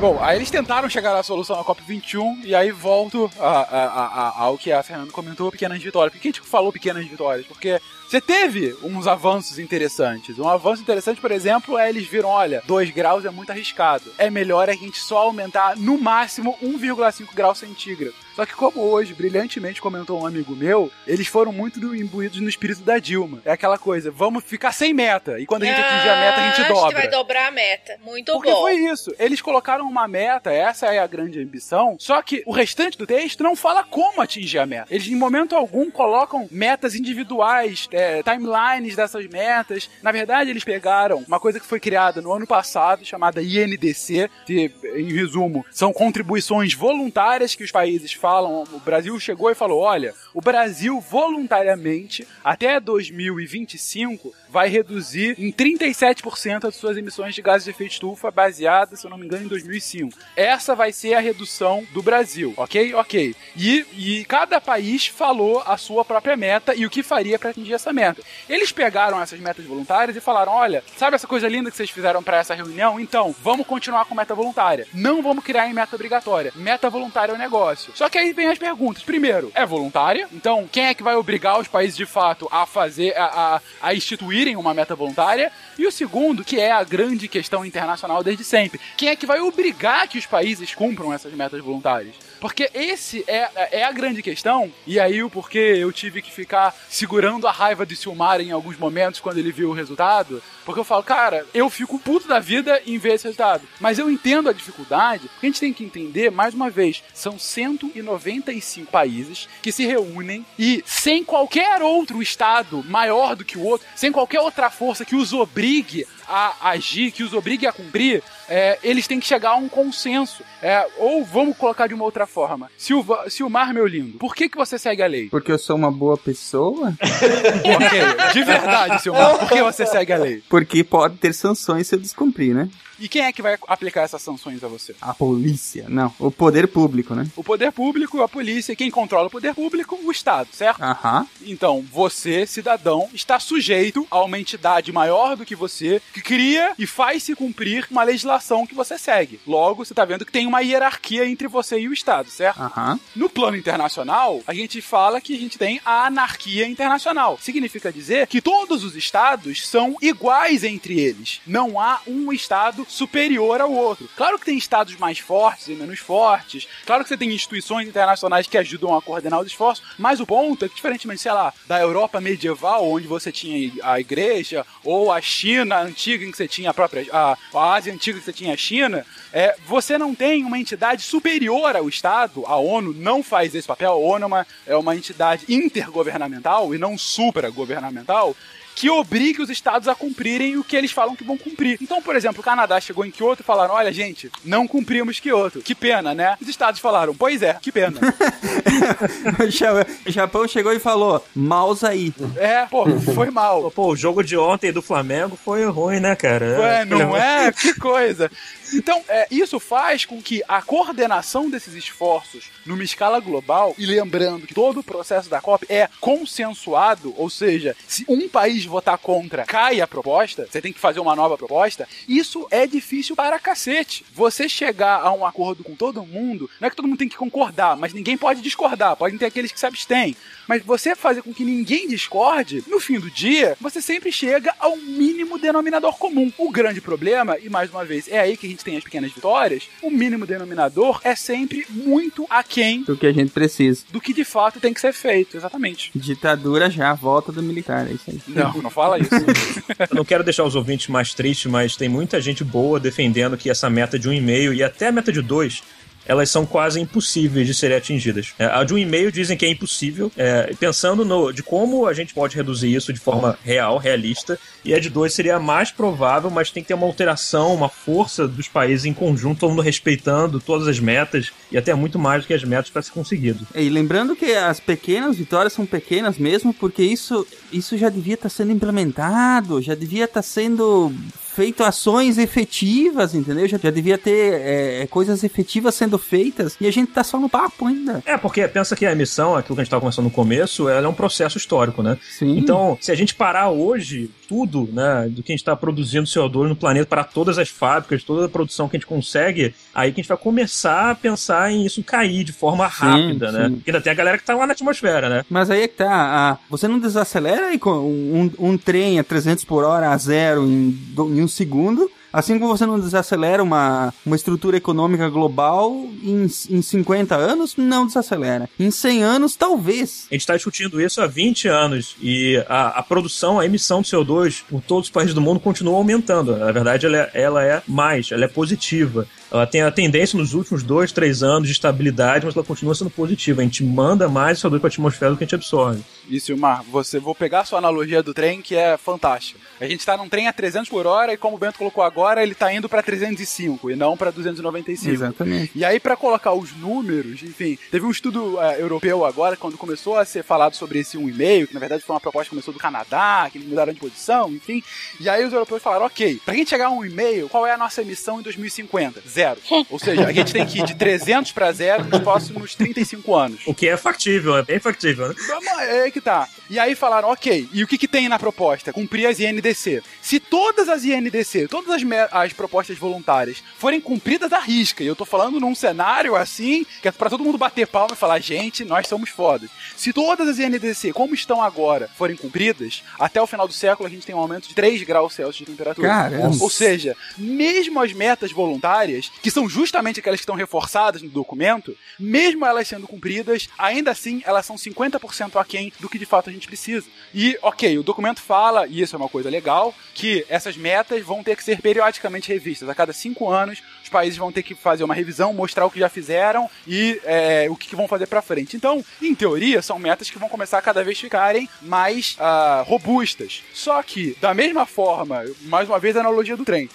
Speaker 7: Bom, aí eles tentaram chegar à solução na COP21 e aí volto a, a, a, ao que a Fernanda comentou, pequenas vitórias. Por que a gente falou pequenas vitórias? Porque você teve uns avanços interessantes. Um avanço interessante, por exemplo, é eles viram: olha, 2 graus é muito arriscado. É melhor a gente só aumentar no máximo 1,5 graus centígrados. Só que, como hoje, brilhantemente comentou um amigo meu, eles foram muito imbuídos no espírito da Dilma. É aquela coisa, vamos ficar sem meta. E quando a gente atingir a meta, a gente dobra. A gente
Speaker 13: vai dobrar a meta. Muito
Speaker 7: Porque
Speaker 13: bom.
Speaker 7: foi isso. Eles colocaram uma meta, essa é a grande ambição, só que o restante do texto não fala como atingir a meta. Eles, em momento algum, colocam metas individuais, é, timelines dessas metas. Na verdade, eles pegaram uma coisa que foi criada no ano passado, chamada INDC, que, em resumo, são contribuições voluntárias que os países falam. O Brasil chegou e falou: olha, o Brasil voluntariamente, até 2025, vai reduzir em 37% as suas emissões de gases de efeito estufa, baseada, se eu não me engano, em 2005. Essa vai ser a redução do Brasil, ok? Ok. E, e cada país falou a sua própria meta e o que faria para atingir essa meta. Eles pegaram essas metas voluntárias e falaram: olha, sabe essa coisa linda que vocês fizeram para essa reunião? Então, vamos continuar com meta voluntária. Não vamos criar em meta obrigatória. Meta voluntária é o um negócio. Só que aí vem as perguntas. Primeiro, é voluntária? Então, quem é que vai obrigar os países de fato a fazer, a, a, a instituírem uma meta voluntária? E o segundo, que é a grande questão internacional desde sempre: quem é que vai obrigar que os países cumpram essas metas voluntárias? Porque esse é, é a grande questão, e aí o porquê eu tive que ficar segurando a raiva de Silmar em alguns momentos quando ele viu o resultado, porque eu falo, cara, eu fico puto da vida em ver esse resultado. Mas eu entendo a dificuldade, porque a gente tem que entender, mais uma vez, são 195 países que se reúnem e sem qualquer outro estado maior do que o outro, sem qualquer outra força que os obrigue a agir, que os obrigue a cumprir, é, eles têm que chegar a um consenso. É, ou vamos colocar de uma outra forma. Silva, Silmar, meu lindo, por que, que você segue a lei?
Speaker 6: Porque eu sou uma boa pessoa? (laughs)
Speaker 7: ok, de verdade, Silmar, por que você segue a lei?
Speaker 6: Porque pode ter sanções se eu descumprir, né?
Speaker 7: E quem é que vai aplicar essas sanções a você?
Speaker 6: A polícia. Não, o poder público, né?
Speaker 7: O poder público, a polícia, quem controla o poder público, o Estado, certo?
Speaker 6: Aham.
Speaker 7: Então, você, cidadão, está sujeito a uma entidade maior do que você, que cria e faz se cumprir uma legislação que você segue. Logo, você está vendo que tem uma hierarquia entre você e o Estado, certo?
Speaker 6: Aham.
Speaker 7: No plano internacional, a gente fala que a gente tem a anarquia internacional. Significa dizer que todos os estados são iguais entre eles. Não há um estado superior ao outro. Claro que tem estados mais fortes e menos fortes, claro que você tem instituições internacionais que ajudam a coordenar os esforços, mas o ponto é que, diferentemente, sei lá, da Europa medieval, onde você tinha a igreja, ou a China antiga, em que você tinha a própria. a, a Ásia antiga, que você tinha a China, é, você não tem uma entidade superior ao Estado, a ONU não faz esse papel, a ONU é uma, é uma entidade intergovernamental e não supragovernamental que obrigue os estados a cumprirem o que eles falam que vão cumprir. Então, por exemplo, o Canadá chegou em Kyoto e falaram: olha, gente, não cumprimos Kyoto. Que pena, né? Os estados falaram: pois é, que pena. (laughs)
Speaker 6: o Japão chegou e falou: maus aí.
Speaker 7: É, pô, foi mal.
Speaker 8: Pô, o jogo de ontem do Flamengo foi ruim, né, cara?
Speaker 7: Ué, não é? Que coisa. Então, é, isso faz com que a coordenação desses esforços numa escala global, e lembrando que todo o processo da COP é consensuado, ou seja, se um país votar contra, cai a proposta, você tem que fazer uma nova proposta, isso é difícil para cacete. Você chegar a um acordo com todo mundo, não é que todo mundo tem que concordar, mas ninguém pode discordar, podem ter aqueles que se abstêm. Mas você fazer com que ninguém discorde, no fim do dia, você sempre chega ao mínimo denominador comum. O grande problema, e mais uma vez, é aí que a gente tem as pequenas vitórias, o mínimo denominador é sempre muito aquém
Speaker 6: do que a gente precisa.
Speaker 7: Do que de fato tem que ser feito, exatamente.
Speaker 6: Ditadura já, volta do militar, é isso aí.
Speaker 7: Não, não fala isso. (laughs)
Speaker 8: Eu não quero deixar os ouvintes mais tristes, mas tem muita gente boa defendendo que essa meta de um e meio e até a meta de dois elas são quase impossíveis de serem atingidas. É, a de um e-mail dizem que é impossível, é, pensando no, de como a gente pode reduzir isso de forma real, realista, e a de dois seria a mais provável, mas tem que ter uma alteração, uma força dos países em conjunto, todo mundo respeitando todas as metas e até muito mais do que as metas para ser conseguido.
Speaker 6: E lembrando que as pequenas vitórias são pequenas mesmo, porque isso, isso já devia estar tá sendo implementado, já devia estar tá sendo feito ações efetivas, entendeu? Já, já devia ter é, coisas efetivas sendo feitas e a gente tá só no papo ainda.
Speaker 8: É, porque pensa que a emissão, aquilo que a gente tava conversando no começo, ela é um processo histórico, né?
Speaker 6: Sim.
Speaker 8: Então, se a gente parar hoje, tudo, né, do que a gente está produzindo CO2 no planeta para todas as fábricas, toda a produção que a gente consegue, aí que a gente vai começar a pensar em isso cair de forma rápida,
Speaker 6: sim,
Speaker 8: né?
Speaker 6: sim.
Speaker 8: Porque ainda tem a galera que tá lá na atmosfera, né?
Speaker 6: Mas aí é que tá, a, você não desacelera aí com um, um trem a 300 por hora a zero em, em um segundo Assim como você não desacelera uma, uma estrutura econômica global em, em 50 anos, não desacelera. Em 100 anos, talvez.
Speaker 8: A gente está discutindo isso há 20 anos e a, a, produção, a emissão de CO2 por todos os países do mundo continua aumentando. Na verdade, ela é, ela é mais, ela é positiva. Ela tem a tendência nos últimos dois, três anos de estabilidade, mas ela continua sendo positiva. A gente manda mais CO2 para a atmosfera do que a gente absorve.
Speaker 7: E Silmar, você vou pegar a sua analogia do trem, que é fantástica. A gente está num trem a 300 por hora e como o Bento colocou agora, ele está indo para 305 e não para 295.
Speaker 6: Exatamente.
Speaker 7: E aí para colocar os números, enfim, teve um estudo uh, europeu agora quando começou a ser falado sobre esse 1,5, que na verdade foi uma proposta que começou do Canadá, que eles mudaram de posição, enfim. E aí os europeus falaram, ok, para a gente chegar a 1,5, qual é a nossa emissão em 2050? Zero. Ou seja, a gente tem que ir de 300 para zero nos próximos 35 anos.
Speaker 8: O que é factível, é bem factível, né?
Speaker 7: É aí que tá. E aí falaram, ok, e o que, que tem na proposta? Cumprir as INDC. Se todas as INDC, todas as, as propostas voluntárias forem cumpridas à risca, e eu tô falando num cenário assim, que é pra todo mundo bater palma e falar, gente, nós somos fodas. Se todas as INDC, como estão agora, forem cumpridas, até o final do século a gente tem um aumento de 3 graus Celsius de temperatura.
Speaker 6: Caramba.
Speaker 7: Ou seja, mesmo as metas voluntárias, que são justamente aquelas que estão reforçadas no documento, mesmo elas sendo cumpridas, ainda assim elas são 50% aquém do que de fato a gente precisa. E, ok, o documento fala, e isso é uma coisa legal, que essas metas vão ter que ser periodicamente revistas. A cada cinco anos, os países vão ter que fazer uma revisão, mostrar o que já fizeram e é, o que vão fazer para frente. Então, em teoria, são metas que vão começar a cada vez ficarem mais uh, robustas. Só que, da mesma forma, mais uma vez a analogia do trem,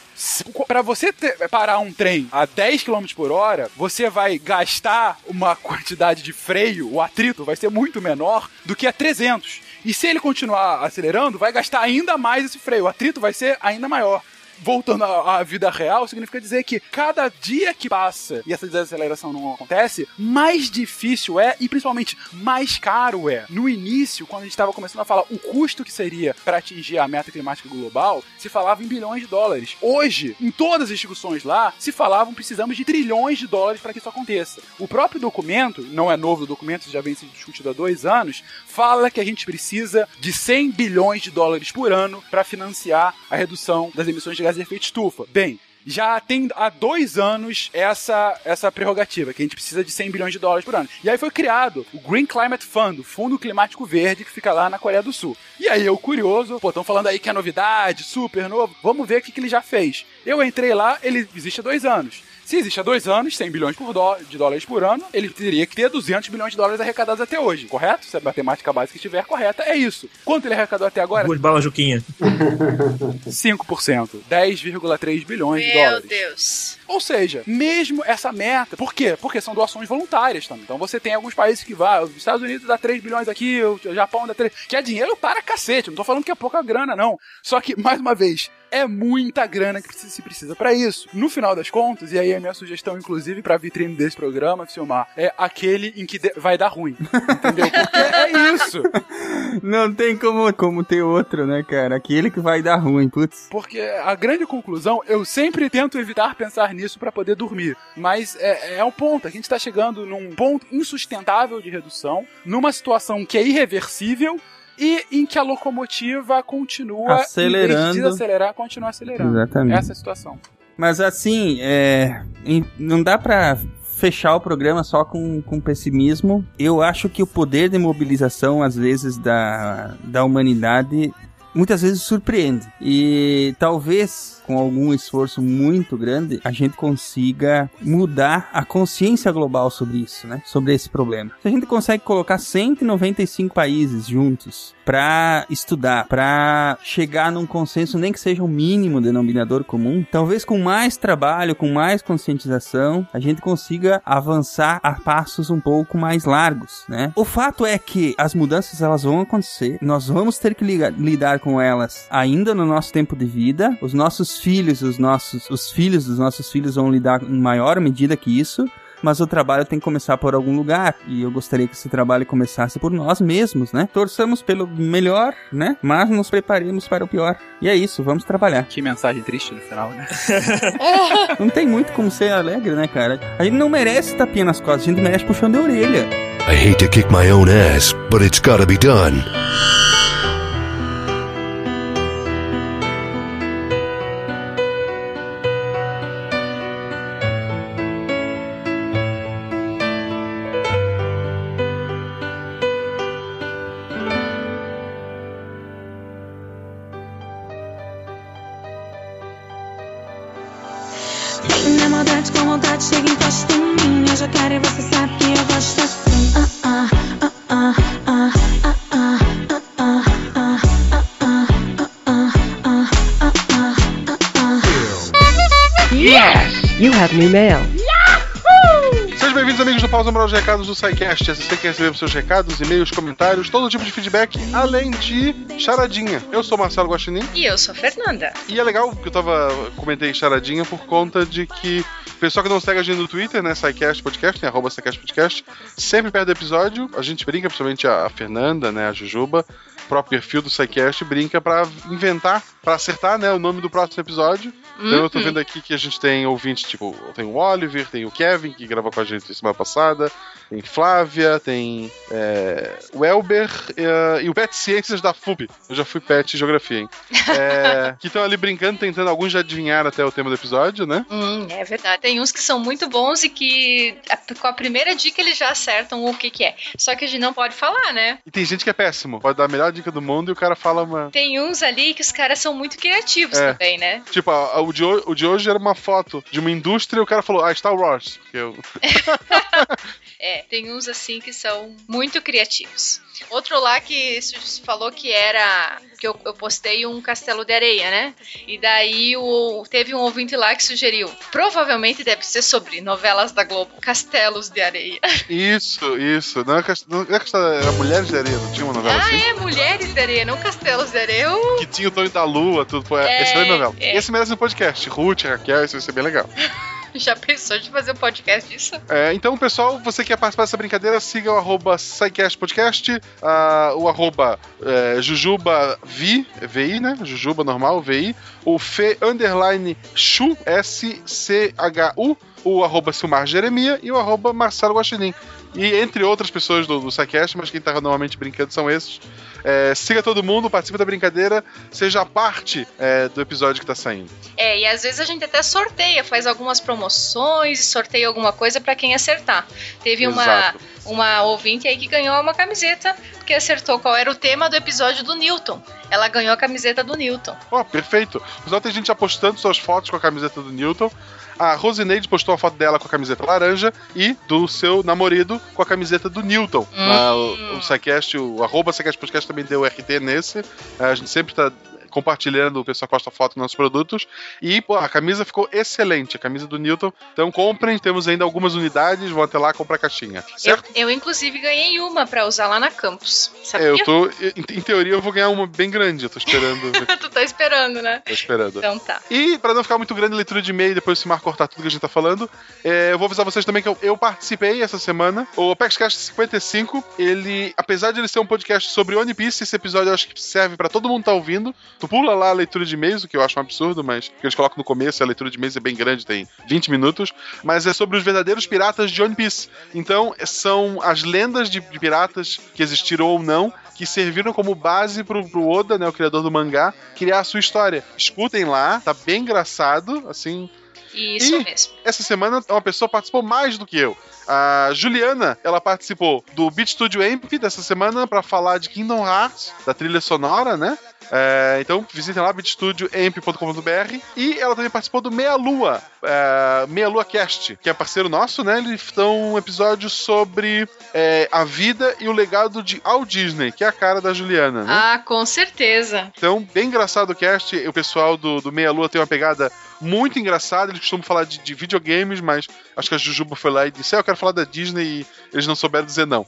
Speaker 7: para você ter, parar um trem a 10 km por hora, você vai gastar uma quantidade de freio, o atrito vai ser muito menor do que a 300. E se ele continuar acelerando, vai gastar ainda mais esse freio. O atrito vai ser ainda maior voltando à, vida real, significa dizer que cada dia que passa e essa desaceleração não acontece, mais difícil é e principalmente mais caro é. No início, quando a gente estava começando a falar o custo que seria para atingir a meta climática global, se falava em bilhões de dólares. Hoje, em todas as discussões lá, se falavam precisamos de trilhões de dólares para que isso aconteça. O próprio documento, não é novo o documento, já vem sendo discutido há dois anos, fala que a gente precisa de 100 bilhões de dólares por ano para financiar a redução das emissões de gás efeito estufa. Bem, já tem há dois anos essa, essa prerrogativa, que a gente precisa de 100 bilhões de dólares por ano. E aí foi criado o Green Climate Fund, o Fundo Climático Verde, que fica lá na Coreia do Sul. E aí eu, curioso, pô, estão falando aí que é novidade, super novo, vamos ver o que, que ele já fez. Eu entrei lá, ele existe há dois anos. Se existe há dois anos, 100 bilhões de dólares por ano, ele teria que ter 200 bilhões de dólares arrecadados até hoje, correto? Se a matemática básica estiver correta, é isso. Quanto ele arrecadou até agora?
Speaker 8: Duas balas Juquinha. (laughs)
Speaker 7: 5%. 10,3 bilhões
Speaker 13: Meu
Speaker 7: de dólares.
Speaker 13: Meu Deus.
Speaker 7: Ou seja, mesmo essa meta, por quê? Porque são doações voluntárias também. Então você tem alguns países que vai, os Estados Unidos dá 3 bilhões aqui, o Japão dá 3, que é dinheiro para cacete, não tô falando que é pouca grana não. Só que mais uma vez, é muita grana que se precisa para isso. No final das contas, e aí a minha sugestão, inclusive, pra vitrine desse programa, filmar, é aquele em que vai dar ruim. Entendeu? Porque é isso. (laughs)
Speaker 6: Não tem como, como ter outro, né, cara? Aquele que vai dar ruim, putz.
Speaker 7: Porque a grande conclusão, eu sempre tento evitar pensar nisso para poder dormir. Mas é, é o ponto. A gente tá chegando num ponto insustentável de redução, numa situação que é irreversível e em que a locomotiva continua
Speaker 6: acelerando,
Speaker 7: em vez de acelerar, continua acelerando.
Speaker 6: Exatamente.
Speaker 7: Essa é a situação.
Speaker 6: Mas assim, é, não dá para fechar o programa só com, com pessimismo. Eu acho que o poder de mobilização, às vezes, da, da humanidade, muitas vezes surpreende. E talvez com algum esforço muito grande, a gente consiga mudar a consciência global sobre isso, né? Sobre esse problema. Se a gente consegue colocar 195 países juntos para estudar, para chegar num consenso, nem que seja o um mínimo denominador comum, talvez com mais trabalho, com mais conscientização, a gente consiga avançar a passos um pouco mais largos, né? O fato é que as mudanças elas vão acontecer, nós vamos ter que lidar com elas ainda no nosso tempo de vida, os nossos filhos, os nossos, os filhos dos nossos filhos vão lidar em maior medida que isso, mas o trabalho tem que começar por algum lugar. E eu gostaria que esse trabalho começasse por nós mesmos, né? Torçamos pelo melhor, né? Mas nos preparemos para o pior. E é isso, vamos trabalhar.
Speaker 7: Que mensagem triste no final, né? (laughs)
Speaker 6: não tem muito como ser alegre, né, cara? A gente não merece tapinha nas costas, a gente merece puxão de orelha. I hate to kick my own ass, but it's gotta be done.
Speaker 17: Yes! You have new mail.
Speaker 18: Sejam bem-vindos, amigos do Pausa Moral de Recados do SciCast. Se você quer receber os seus recados, e-mails, comentários, todo tipo de feedback, além de charadinha. Eu sou Marcelo Guaxinim.
Speaker 13: E eu sou a Fernanda.
Speaker 18: E é legal que eu tava. comentei charadinha por conta de que o pessoal que não segue a gente no Twitter, né? SciCast Podcast, né? Arroba SciCast Podcast, sempre perto do episódio. A gente brinca, principalmente a Fernanda, né? A Jujuba, próprio perfil do SciCast, brinca pra inventar, pra acertar, né? O nome do próximo episódio. Então eu tô
Speaker 13: Uhum.
Speaker 18: vendo aqui que a gente tem ouvintes, tipo, tem o Oliver, tem o Kevin, que gravou com a gente semana passada, tem Flávia, tem é, o Elber é, e o Pet Ciências da FUB. Eu já fui pet geografia, hein? É, (laughs) que estão ali brincando, tentando, alguns já adivinharam até o tema do episódio, né?
Speaker 13: Hum, é verdade. Tem uns que são muito bons e que com a primeira dica eles já acertam o que, que é. Só que a gente não pode falar, né?
Speaker 18: E tem gente que é péssimo, pode dar a melhor dica do mundo e o cara fala uma.
Speaker 13: Tem uns ali que os caras são muito criativos
Speaker 18: É.
Speaker 13: também, né?
Speaker 18: Tipo, a- a- o, de hoje, o de hoje era uma foto de uma indústria e o cara falou, ah, Star Wars. Porque eu... (laughs)
Speaker 13: É, tem uns assim que são muito criativos. Outro lá que falou que era. que eu, eu postei um castelo de areia, né? E daí o, teve um ouvinte lá que sugeriu. Provavelmente deve ser sobre novelas da Globo. Castelos de areia. (laughs)
Speaker 18: Isso, isso. Não é, não é castelo, era Mulheres de Areia, não tinha uma novela
Speaker 13: ah,
Speaker 18: assim?
Speaker 13: é, Mulheres de Areia, não Castelos de Areia. Uh,
Speaker 18: Que tinha o Tony da Lua, tudo. Pô, é,
Speaker 13: É,
Speaker 18: excelente novela.
Speaker 13: é.
Speaker 18: Esse merece um podcast. Ruth, Raquel, isso vai ser bem legal. (laughs) (laughs)
Speaker 13: já pensou de fazer um podcast disso?
Speaker 18: É, então, pessoal, você quer participar dessa brincadeira, siga o arroba Podcast, ah, o arroba é, Jujuba Vi, né? Jujuba normal, VI, o Fe underline Chu, S-C-H-U, o arroba Silmar Jeremia e o arroba Marcelo Guaxinim. E entre outras pessoas do, do mas quem tá normalmente brincando são esses. É, siga todo mundo, participe da brincadeira, seja parte é, do episódio que tá saindo.
Speaker 13: É, e às vezes a gente até sorteia, faz algumas promoções, sorteia alguma coisa pra quem acertar. Teve uma,
Speaker 18: Exato.
Speaker 13: uma ouvinte aí que ganhou uma camiseta que acertou qual era o tema do episódio do Newton. Ela ganhou a camiseta do Newton.
Speaker 18: Ó, perfeito. O pessoal tem gente já postando suas fotos com a camiseta do Newton. A Rosineide postou a foto dela com a camiseta laranja e do seu namorado com a camiseta do Newton.
Speaker 13: Hum.
Speaker 18: Na- o, o SciCast, o arroba Podcast também deu RT nesse. A gente sempre tá compartilhando, o pessoal posta foto dos nossos produtos. E, pô, a camisa ficou excelente, a camisa do Newton. Então comprem, temos ainda algumas unidades, vão até lá comprar a caixinha.
Speaker 13: Eu,
Speaker 18: Certo?
Speaker 13: eu, inclusive, ganhei uma pra usar lá na campus. Sabia?
Speaker 18: É, eu tô. Em, em teoria, eu vou ganhar uma bem grande. Eu tô esperando. (laughs)
Speaker 13: tu tá esperando, né?
Speaker 18: tô esperando.
Speaker 13: Então tá.
Speaker 18: E para não ficar muito grande a leitura de e-mail e depois se mar cortar tudo que a gente tá falando, é, eu vou avisar vocês também que eu, eu participei essa semana. O ApexCast 55, ele, apesar de ele ser um podcast sobre One Piece, esse episódio eu acho que serve para todo mundo tá ouvindo. Tu pula lá a leitura de e-mails, o que eu acho um absurdo, mas que eles colocam no começo, a leitura de e-mails é bem grande, tem 20 minutos, mas é sobre os verdadeiros piratas de One Piece. Então, são as lendas de, de piratas que existiram ou não, que serviram como base pro, pro Oda, né, o criador do mangá, criar a sua história. Escutem lá, tá bem engraçado, assim.
Speaker 13: Isso
Speaker 18: E
Speaker 13: mesmo.
Speaker 18: Essa semana uma pessoa participou mais do que eu. A Juliana, ela participou do Beat Studio Amp dessa semana para falar de Kingdom Hearts, da trilha sonora, né? É, então visitem lá beatstudioamp.com.br e ela também participou do Meia Lua, é, Meia Lua Cast, que é parceiro nosso, né? Eles estão um episódio sobre é, a vida e o legado de Walt Disney, que é a cara da Juliana, né?
Speaker 13: Ah, com certeza.
Speaker 18: Então, bem engraçado o cast. O pessoal do, do Meia Lua tem uma pegada muito engraçada. Eles costumam falar de, de videogames, mas acho que a Jujuba foi lá e disse: "É, Eu quero falar da Disney e eles não souberam dizer não.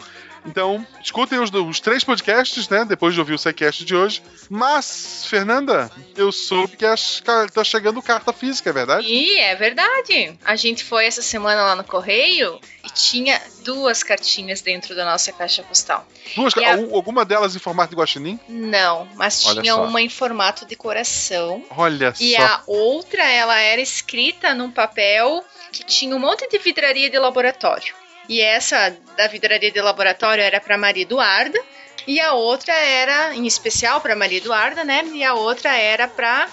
Speaker 18: Então, escutem os, os três podcasts, né? Depois de ouvir o SciCast de hoje. Mas, Fernanda, eu soube que as- tá chegando carta física, é verdade?
Speaker 13: E é verdade. A gente foi essa semana lá no correio e tinha duas cartinhas dentro da nossa caixa postal.
Speaker 18: Duas,
Speaker 13: E a-
Speaker 18: al- alguma delas em formato de guaxinim?
Speaker 13: Não, mas
Speaker 18: Olha
Speaker 13: tinha
Speaker 18: só.
Speaker 13: uma em formato de coração.
Speaker 18: Olha
Speaker 13: E
Speaker 18: só.
Speaker 13: a outra, ela era escrita num papel que tinha um monte de vidraria de laboratório. E essa da vidraria de laboratório era para Maria Eduarda. E a outra era, em especial, para Maria Eduarda, né? E a outra era para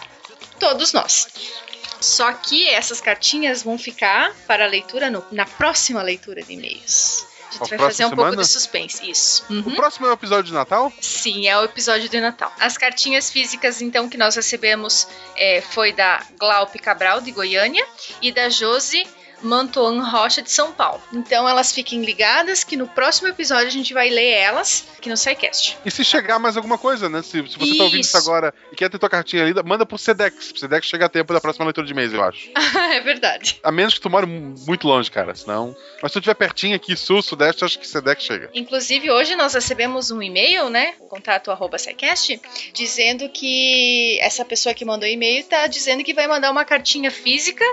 Speaker 13: todos nós. Só que essas cartinhas vão ficar para leitura no- na próxima leitura de e-mails. A gente vai
Speaker 18: próxima
Speaker 13: fazer um
Speaker 18: semana?
Speaker 13: pouco de suspense, isso. Uhum.
Speaker 18: O próximo é o episódio de Natal?
Speaker 13: Sim, é o episódio de Natal. As cartinhas físicas, então, que nós recebemos é, foi da Glaupe Cabral, de Goiânia, e da Josi Mantoan Rocha, de São Paulo. Então, elas fiquem ligadas que no próximo episódio a gente vai ler elas aqui no SciCast.
Speaker 18: E se chegar mais alguma coisa, né? Se, se você tá ouvindo isso
Speaker 13: Isso.
Speaker 18: agora e quer ter tua cartinha lida, manda pro Sedex. Pro Sedex chegar a tempo da próxima leitura de mês, eu acho. (laughs)
Speaker 13: é verdade.
Speaker 18: A menos que tu more mu- muito longe, cara. Senão. Mas se tu estiver pertinho aqui, sul, sudeste, acho que Sedex chega.
Speaker 13: Inclusive, hoje nós recebemos um e-mail, né? Contato arroba SciCast, dizendo que essa pessoa que mandou e-mail tá dizendo que vai mandar uma cartinha física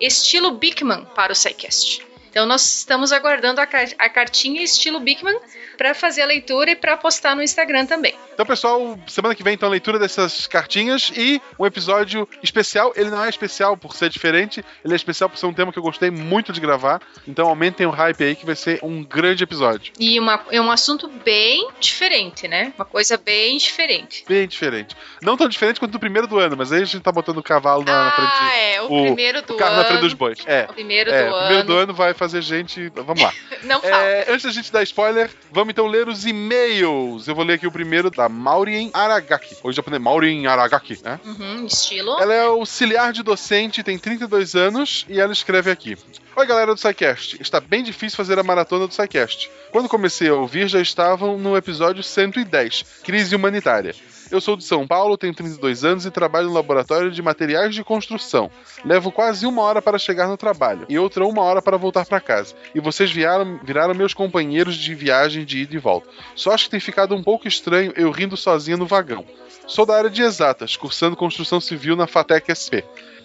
Speaker 13: estilo Bigman para o SciCast. Então nós estamos aguardando a, a cartinha estilo Bigman para fazer a leitura e para postar no Instagram também.
Speaker 18: Então, pessoal, semana que vem, então, leitura dessas cartinhas e um episódio especial. Ele não é especial por ser diferente, ele é especial por ser um tema que eu gostei muito de gravar. Então, aumentem o hype aí que vai ser um grande episódio.
Speaker 13: E uma, é um assunto bem diferente, né? Uma coisa bem diferente.
Speaker 18: Bem diferente. Não tão diferente quanto do primeiro do ano, mas aí a gente tá botando o cavalo na, na frente.
Speaker 13: Ah, é, o primeiro do
Speaker 18: o carro na frente
Speaker 13: ano.
Speaker 18: dos bois. É.
Speaker 13: O primeiro
Speaker 18: é,
Speaker 13: do
Speaker 18: o primeiro
Speaker 13: ano.
Speaker 18: do ano vai fazer gente. Vamos lá. (laughs)
Speaker 13: Não fala.
Speaker 18: É, antes da gente dar spoiler, vamos então ler os e-mails. Eu vou ler aqui o primeiro da Maureen Aragaki. Hoje japonês Maureen Aragaki, né?
Speaker 13: Uhum, estilo.
Speaker 18: Ela é auxiliar de docente, tem 32 anos e ela escreve aqui. Oi, galera do SciCast. Está bem difícil fazer a maratona do SciCast. Quando comecei a ouvir, já estavam no episódio 110, Crise Humanitária. Eu sou de São Paulo, tenho 32 anos e trabalho no laboratório de materiais de construção. Levo quase uma hora para chegar no trabalho e outra uma hora para voltar para casa. E vocês viraram, viraram meus companheiros de viagem de ida e volta. Só acho que tem ficado um pouco estranho eu rindo sozinho no vagão. Sou da área de exatas, cursando construção civil na FATEC SP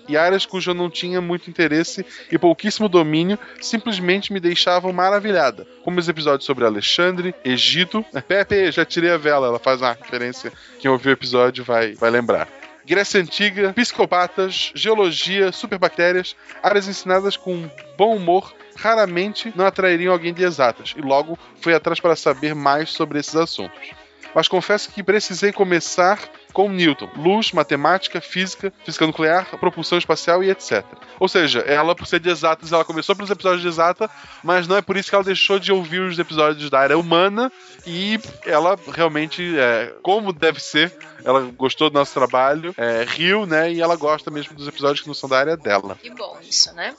Speaker 18: e áreas cujo eu não tinha muito interesse e pouquíssimo domínio simplesmente me deixavam maravilhada, como os episódios sobre Alexandre, Egito. (laughs) Pepe, já tirei a vela, ela faz uma referência. Quem ouviu o episódio vai, vai lembrar. Grécia Antiga, psicopatas, geologia, superbactérias, áreas ensinadas com bom humor raramente não atrairiam alguém de exatas, e logo fui atrás para saber mais sobre esses assuntos mas confesso que precisei começar com Newton. Luz, matemática, física, física nuclear, propulsão espacial e etc. Ou seja, ela, por ser de exatas, ela começou pelos episódios de exata, mas não é por isso que ela deixou de ouvir os episódios da área humana e ela realmente, é, como deve ser, ela gostou do nosso trabalho, é, riu, né? E ela gosta mesmo dos episódios que não são da área dela.
Speaker 13: Que bom isso, né?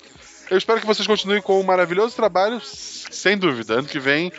Speaker 18: Eu espero que vocês continuem com um maravilhoso trabalho, sem dúvida. Ano que vem.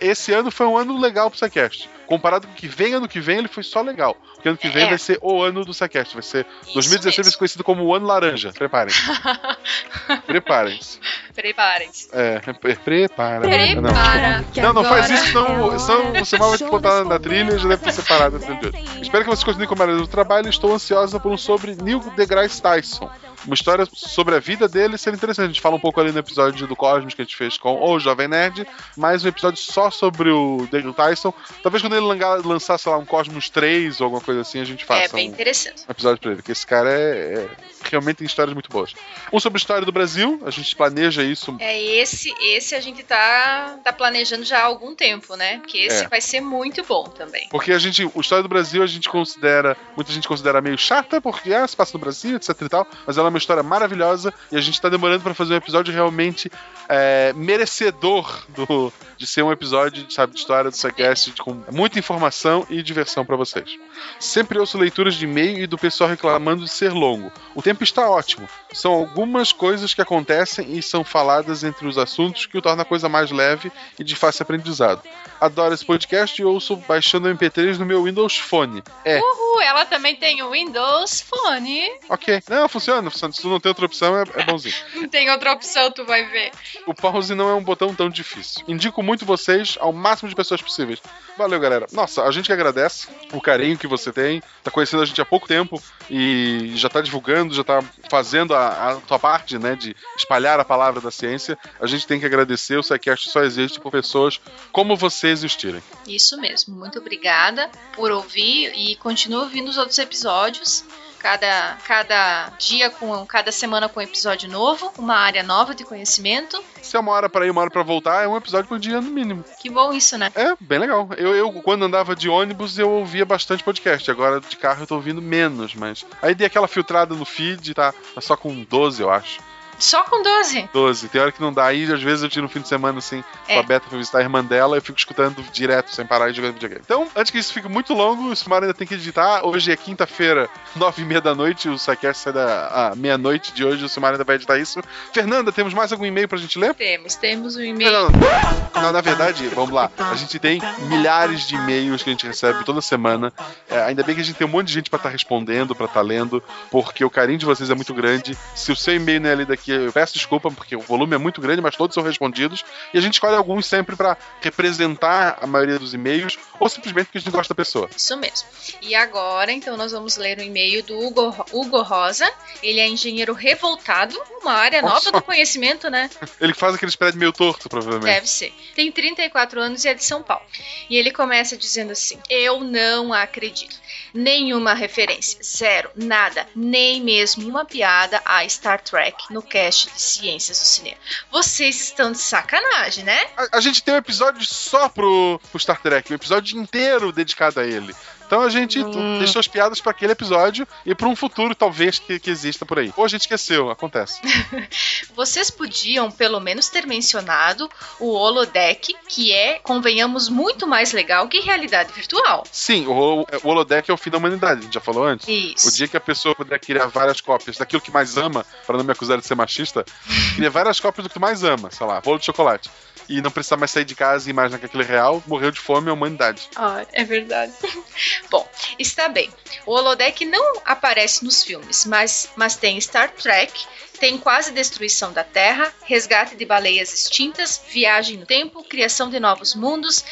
Speaker 18: Esse ano foi um ano legal pro Sequest. Comparado com o que vem, ano que vem, ele foi só legal. Porque ano que vem
Speaker 13: É.
Speaker 18: vai ser o ano do Sequest. Vai ser 2016 vai ser conhecido como o ano laranja. Preparem-se. (laughs) Preparem-se.
Speaker 13: Preparem-se.
Speaker 18: É, pre- prepara.
Speaker 13: Prepara, que
Speaker 18: Não, não faz isso, senão,
Speaker 13: é
Speaker 18: senão você mal vai te botar na trilha e já deve ter separado a. Espero que vocês continuem com o maravilhoso trabalho. Estou ansiosa por um sobre Neil deGrasse Tyson. Uma história sobre a vida dele seria interessante. A gente fala um pouco ali no episódio do Cosmos que a gente fez com o Jovem Nerd, mais um episódio só sobre o Neil Tyson. Talvez quando ele lançar, sei lá, um Cosmos 3 ou alguma coisa assim, a gente faça
Speaker 13: É bem
Speaker 18: um,
Speaker 13: interessante.
Speaker 18: um episódio pra ele, porque esse cara é, é- realmente tem histórias muito boas. Um sobre a história do Brasil, a gente planeja isso
Speaker 13: É esse, esse a gente tá, tá planejando já há algum tempo, né? Porque esse
Speaker 18: É.
Speaker 13: vai ser muito bom também.
Speaker 18: Porque a gente, o História do Brasil, a gente considera, muita gente considera meio chata, porque ah, se passa no Brasil, etc e tal, mas ela é uma história maravilhosa e a gente tá demorando pra fazer um episódio realmente é, merecedor do, de ser um episódio, sabe, de história do Sequest com muita informação e diversão pra vocês. Sempre ouço leituras de e-mail e do pessoal reclamando de ser longo. O tempo está ótimo. São algumas coisas que acontecem e são faladas entre os assuntos que o torna a coisa mais leve e de fácil aprendizado. Adoro esse podcast e ouço baixando o MP3 no meu Windows Phone. É,
Speaker 13: Uhul, ela também tem o Windows Phone.
Speaker 18: ok. Não, funciona, funciona. Se tu não tem outra opção, é, é bonzinho. (laughs)
Speaker 13: Não tem outra opção, tu vai ver.
Speaker 18: O pause não é um botão tão difícil. Indico muito vocês ao máximo de pessoas possíveis. Valeu, galera. Nossa, a gente que agradece o carinho que você tem. Tá conhecendo a gente há pouco tempo e já tá divulgando, já tá fazendo a, a tua parte, né, de espalhar a palavra da ciência. A gente tem que agradecer. O SciCast só existe por pessoas como você existirem.
Speaker 13: Isso mesmo. Muito obrigada por ouvir e continue ouvindo os outros episódios. Cada, cada dia, com cada semana com um episódio novo, uma área nova de conhecimento.
Speaker 18: Se é uma hora pra ir, uma hora pra voltar, é um episódio por dia no mínimo.
Speaker 13: Que bom isso, né?
Speaker 18: É, bem legal. Eu, eu, quando andava de ônibus, eu ouvia bastante podcast. Agora de carro eu tô ouvindo menos, mas. Aí dei aquela filtrada no feed, tá, tá só com 12, eu acho.
Speaker 13: Só com 12?
Speaker 18: 12. Tem hora que não dá. Aí, às vezes, eu tiro no fim de semana, assim,
Speaker 13: É.
Speaker 18: com a Beta pra visitar a irmã dela, eu fico escutando direto, sem parar e jogando videogame. Então, antes que isso fique muito longo, o Sumar ainda tem que editar. Hoje é quinta-feira, nove e meia da noite. O Psycast sai da meia-noite de hoje. O Sumar ainda vai editar isso. Fernanda, temos mais algum e-mail pra gente ler?
Speaker 13: Temos, temos um e-mail.
Speaker 18: Não, não, não, na verdade, vamos lá. A gente tem milhares de e-mails que a gente recebe toda semana. É, ainda bem que a gente tem um monte de gente pra estar respondendo, pra estar lendo, porque o carinho de vocês é muito grande. Se o seu e-mail não é lido aqui, eu peço desculpa, porque o volume é muito grande, mas todos são respondidos. E a gente escolhe alguns sempre pra representar a maioria dos e-mails, ou simplesmente porque a gente gosta da pessoa.
Speaker 13: Isso mesmo. E agora, então, nós vamos ler o e-mail do Hugo, Hugo Rosa. Ele é engenheiro revoltado, uma área
Speaker 18: Nossa.
Speaker 13: nova do conhecimento, né? (laughs)
Speaker 18: Ele faz aqueles prédios meio torto, provavelmente.
Speaker 13: Deve ser. Tem 34 anos e é de São Paulo. E ele começa dizendo assim: Eu não acredito. Nenhuma referência, zero, nada, nem mesmo uma piada a Star Trek no cast de Ciências do Cinema. Vocês estão de sacanagem, né?
Speaker 18: A, a gente tem um episódio só pro, pro Star Trek, um episódio inteiro dedicado a ele. Então a gente
Speaker 13: Hum.
Speaker 18: deixou as piadas pra aquele episódio e pra um futuro, talvez, que, que exista por aí. Ou a gente esqueceu, acontece. (laughs)
Speaker 13: Vocês podiam pelo menos ter mencionado o holodeck, que é, convenhamos, muito mais legal que realidade virtual.
Speaker 18: Sim, o, o holodeck é o fim da humanidade, a gente já falou antes.
Speaker 13: Isso.
Speaker 18: O dia que a pessoa puder criar várias cópias daquilo que mais ama, para não me acusar de ser machista, (laughs) criar várias cópias do que mais ama, sei lá, bolo de chocolate. E não precisar mais sair de casa e imaginar que aquilo é real, morreu de fome a humanidade.
Speaker 13: Ah, é verdade. (laughs) Bom, está bem. O holodeck não aparece nos filmes, mas, mas tem Star Trek, tem quase destruição da Terra, resgate de baleias extintas, viagem no tempo, criação de novos mundos,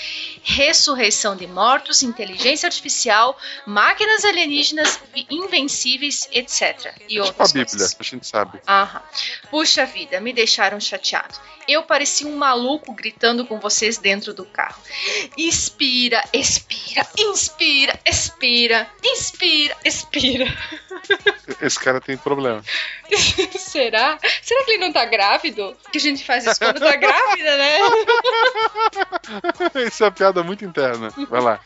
Speaker 13: ressurreição de mortos, inteligência artificial, máquinas alienígenas invencíveis, etc. E
Speaker 18: Tipo a
Speaker 13: outras
Speaker 18: Bíblia,
Speaker 13: coisas.
Speaker 18: a gente sabe.
Speaker 13: Aham. Puxa vida, me deixaram chateado. Eu parecia um maluco gritando com vocês dentro do carro. Inspira, expira, inspira, expira, inspira, expira. (laughs)
Speaker 18: Esse cara tem problema. (laughs)
Speaker 13: Será? Será que ele não tá grávido? Que a gente faz isso quando tá grávida, né? (laughs)
Speaker 18: Isso é uma piada muito interna. Vai lá.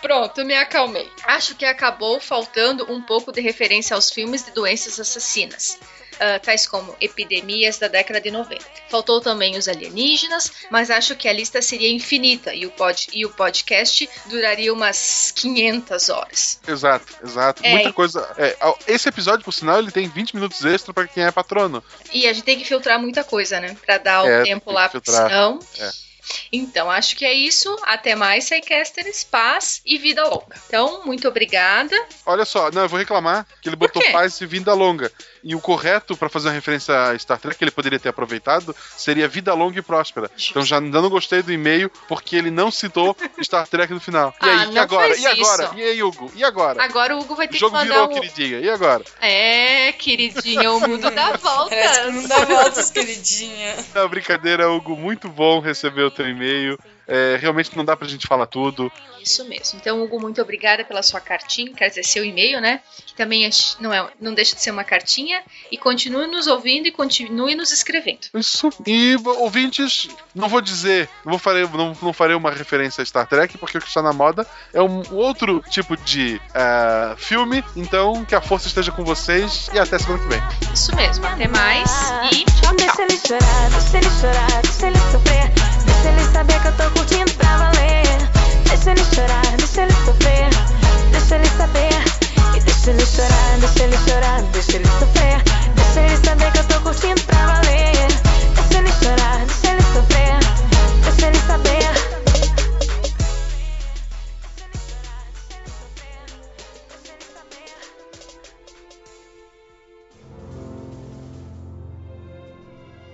Speaker 13: Pronto, me acalmei. Acho que acabou faltando um pouco de referência aos filmes de doenças assassinas. Ah, tais como epidemias da década de 90. Faltou também os alienígenas, mas acho que a lista seria infinita e o, pod, e o podcast duraria umas 500 horas.
Speaker 18: Exato, exato.
Speaker 13: É.
Speaker 18: Muita coisa. é, esse episódio, por sinal, ele tem 20 minutos extra pra quem é patrono.
Speaker 13: E a gente tem que filtrar muita coisa, né? Pra dar o
Speaker 18: É,
Speaker 13: tempo
Speaker 18: tem
Speaker 13: lá
Speaker 18: filtrar.
Speaker 13: senão.
Speaker 18: É.
Speaker 13: Então, acho que é isso. Até mais, Psycasters. Paz e vida longa. Então, muito obrigada.
Speaker 18: Olha só, não, eu vou reclamar que ele botou paz e vinda longa. E o correto pra fazer uma referência a Star Trek que ele poderia ter aproveitado seria vida longa e próspera. Então já ainda não gostei do e-mail porque ele não citou (laughs) Star Trek no final. E
Speaker 13: Ah,
Speaker 18: aí, e
Speaker 13: não
Speaker 18: agora?
Speaker 13: faz
Speaker 18: E agora?
Speaker 13: isso.
Speaker 18: E aí, Hugo? E agora?
Speaker 13: Agora o Hugo vai
Speaker 18: O
Speaker 13: ter que
Speaker 18: jogo
Speaker 13: mandar
Speaker 18: virou,
Speaker 13: o...
Speaker 18: queridinha. E agora?
Speaker 13: É, queridinha, o mundo dá (laughs) voltas.
Speaker 5: Parece que não dá voltas, queridinha.
Speaker 18: Não, brincadeira, Hugo. Muito bom receber o teu e-mail. É, realmente não dá pra gente falar tudo.
Speaker 13: Isso mesmo. Então, Hugo, muito obrigada pela sua cartinha, quer dizer, seu e-mail, né? Que também é- não, é, não deixa de ser uma cartinha. E continue nos ouvindo e continue nos escrevendo.
Speaker 18: Isso. E ouvintes, não vou dizer, não, vou farei, não, não farei uma referência a Star Trek, porque o que está na moda é um outro tipo de eh, filme. Então, que a força esteja com vocês e até semana que vem.
Speaker 13: Isso mesmo. Até mais e tchau,
Speaker 19: Deixa ele chorar, deixa ele chorar, deixa ele sofrer. Deixa ele saber que eu tô curtindo pra valer. Deixa ele chorar, deixa ele sofrer. Deixa ele saber. E deixa ele chorar, deixa ele chorar, deixa ele sofrer. Deixa ele saber que eu tô curtindo pra valer. Deixa ele chorar, deixa ele sofrer. Deixa ele saber.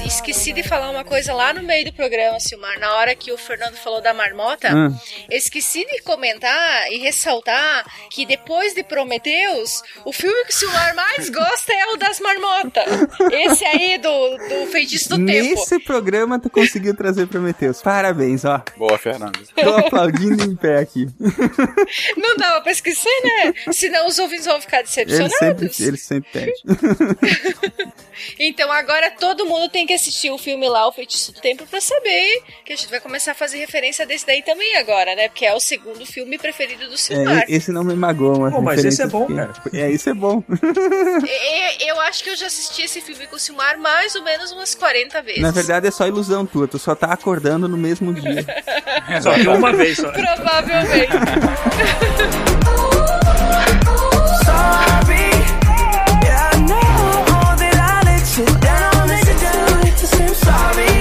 Speaker 13: Esqueci de falar uma coisa lá no meio do programa, Silmar. Na hora que o Fernando falou da marmota, eu esqueci de comentar e ressaltar que depois de Prometheus, o filme que o Silmar mais gosta é o das marmotas. Esse aí do, do Feitiço do Tempo.
Speaker 6: Nesse programa tu conseguiu trazer Prometheus. Parabéns, ó.
Speaker 7: Boa, Fernando.
Speaker 6: Tô aplaudindo em pé aqui.
Speaker 13: Não dava pra esquecer, né? Senão os ouvintes vão ficar
Speaker 6: Ele
Speaker 13: decepcionados.
Speaker 6: sempre, ele sempre. (laughs)
Speaker 13: Então agora todo mundo tem tem que assistir o filme lá, O Feitiço do Tempo, para saber que a gente vai começar a fazer referência desse daí também agora, né? Porque é o segundo filme preferido do é, Silmar.
Speaker 6: É, esse não me magoa, mas.
Speaker 20: Pô, mas esse é bom, que... cara. (laughs)
Speaker 6: É, esse é bom.
Speaker 13: eu, eu acho que eu já assisti esse filme com o Silmar mais ou menos umas 40 vezes.
Speaker 6: Na verdade, é só ilusão tua, tu só tá acordando no mesmo dia.
Speaker 8: só que uma vez só. (laughs)
Speaker 13: Provavelmente. (laughs) sorry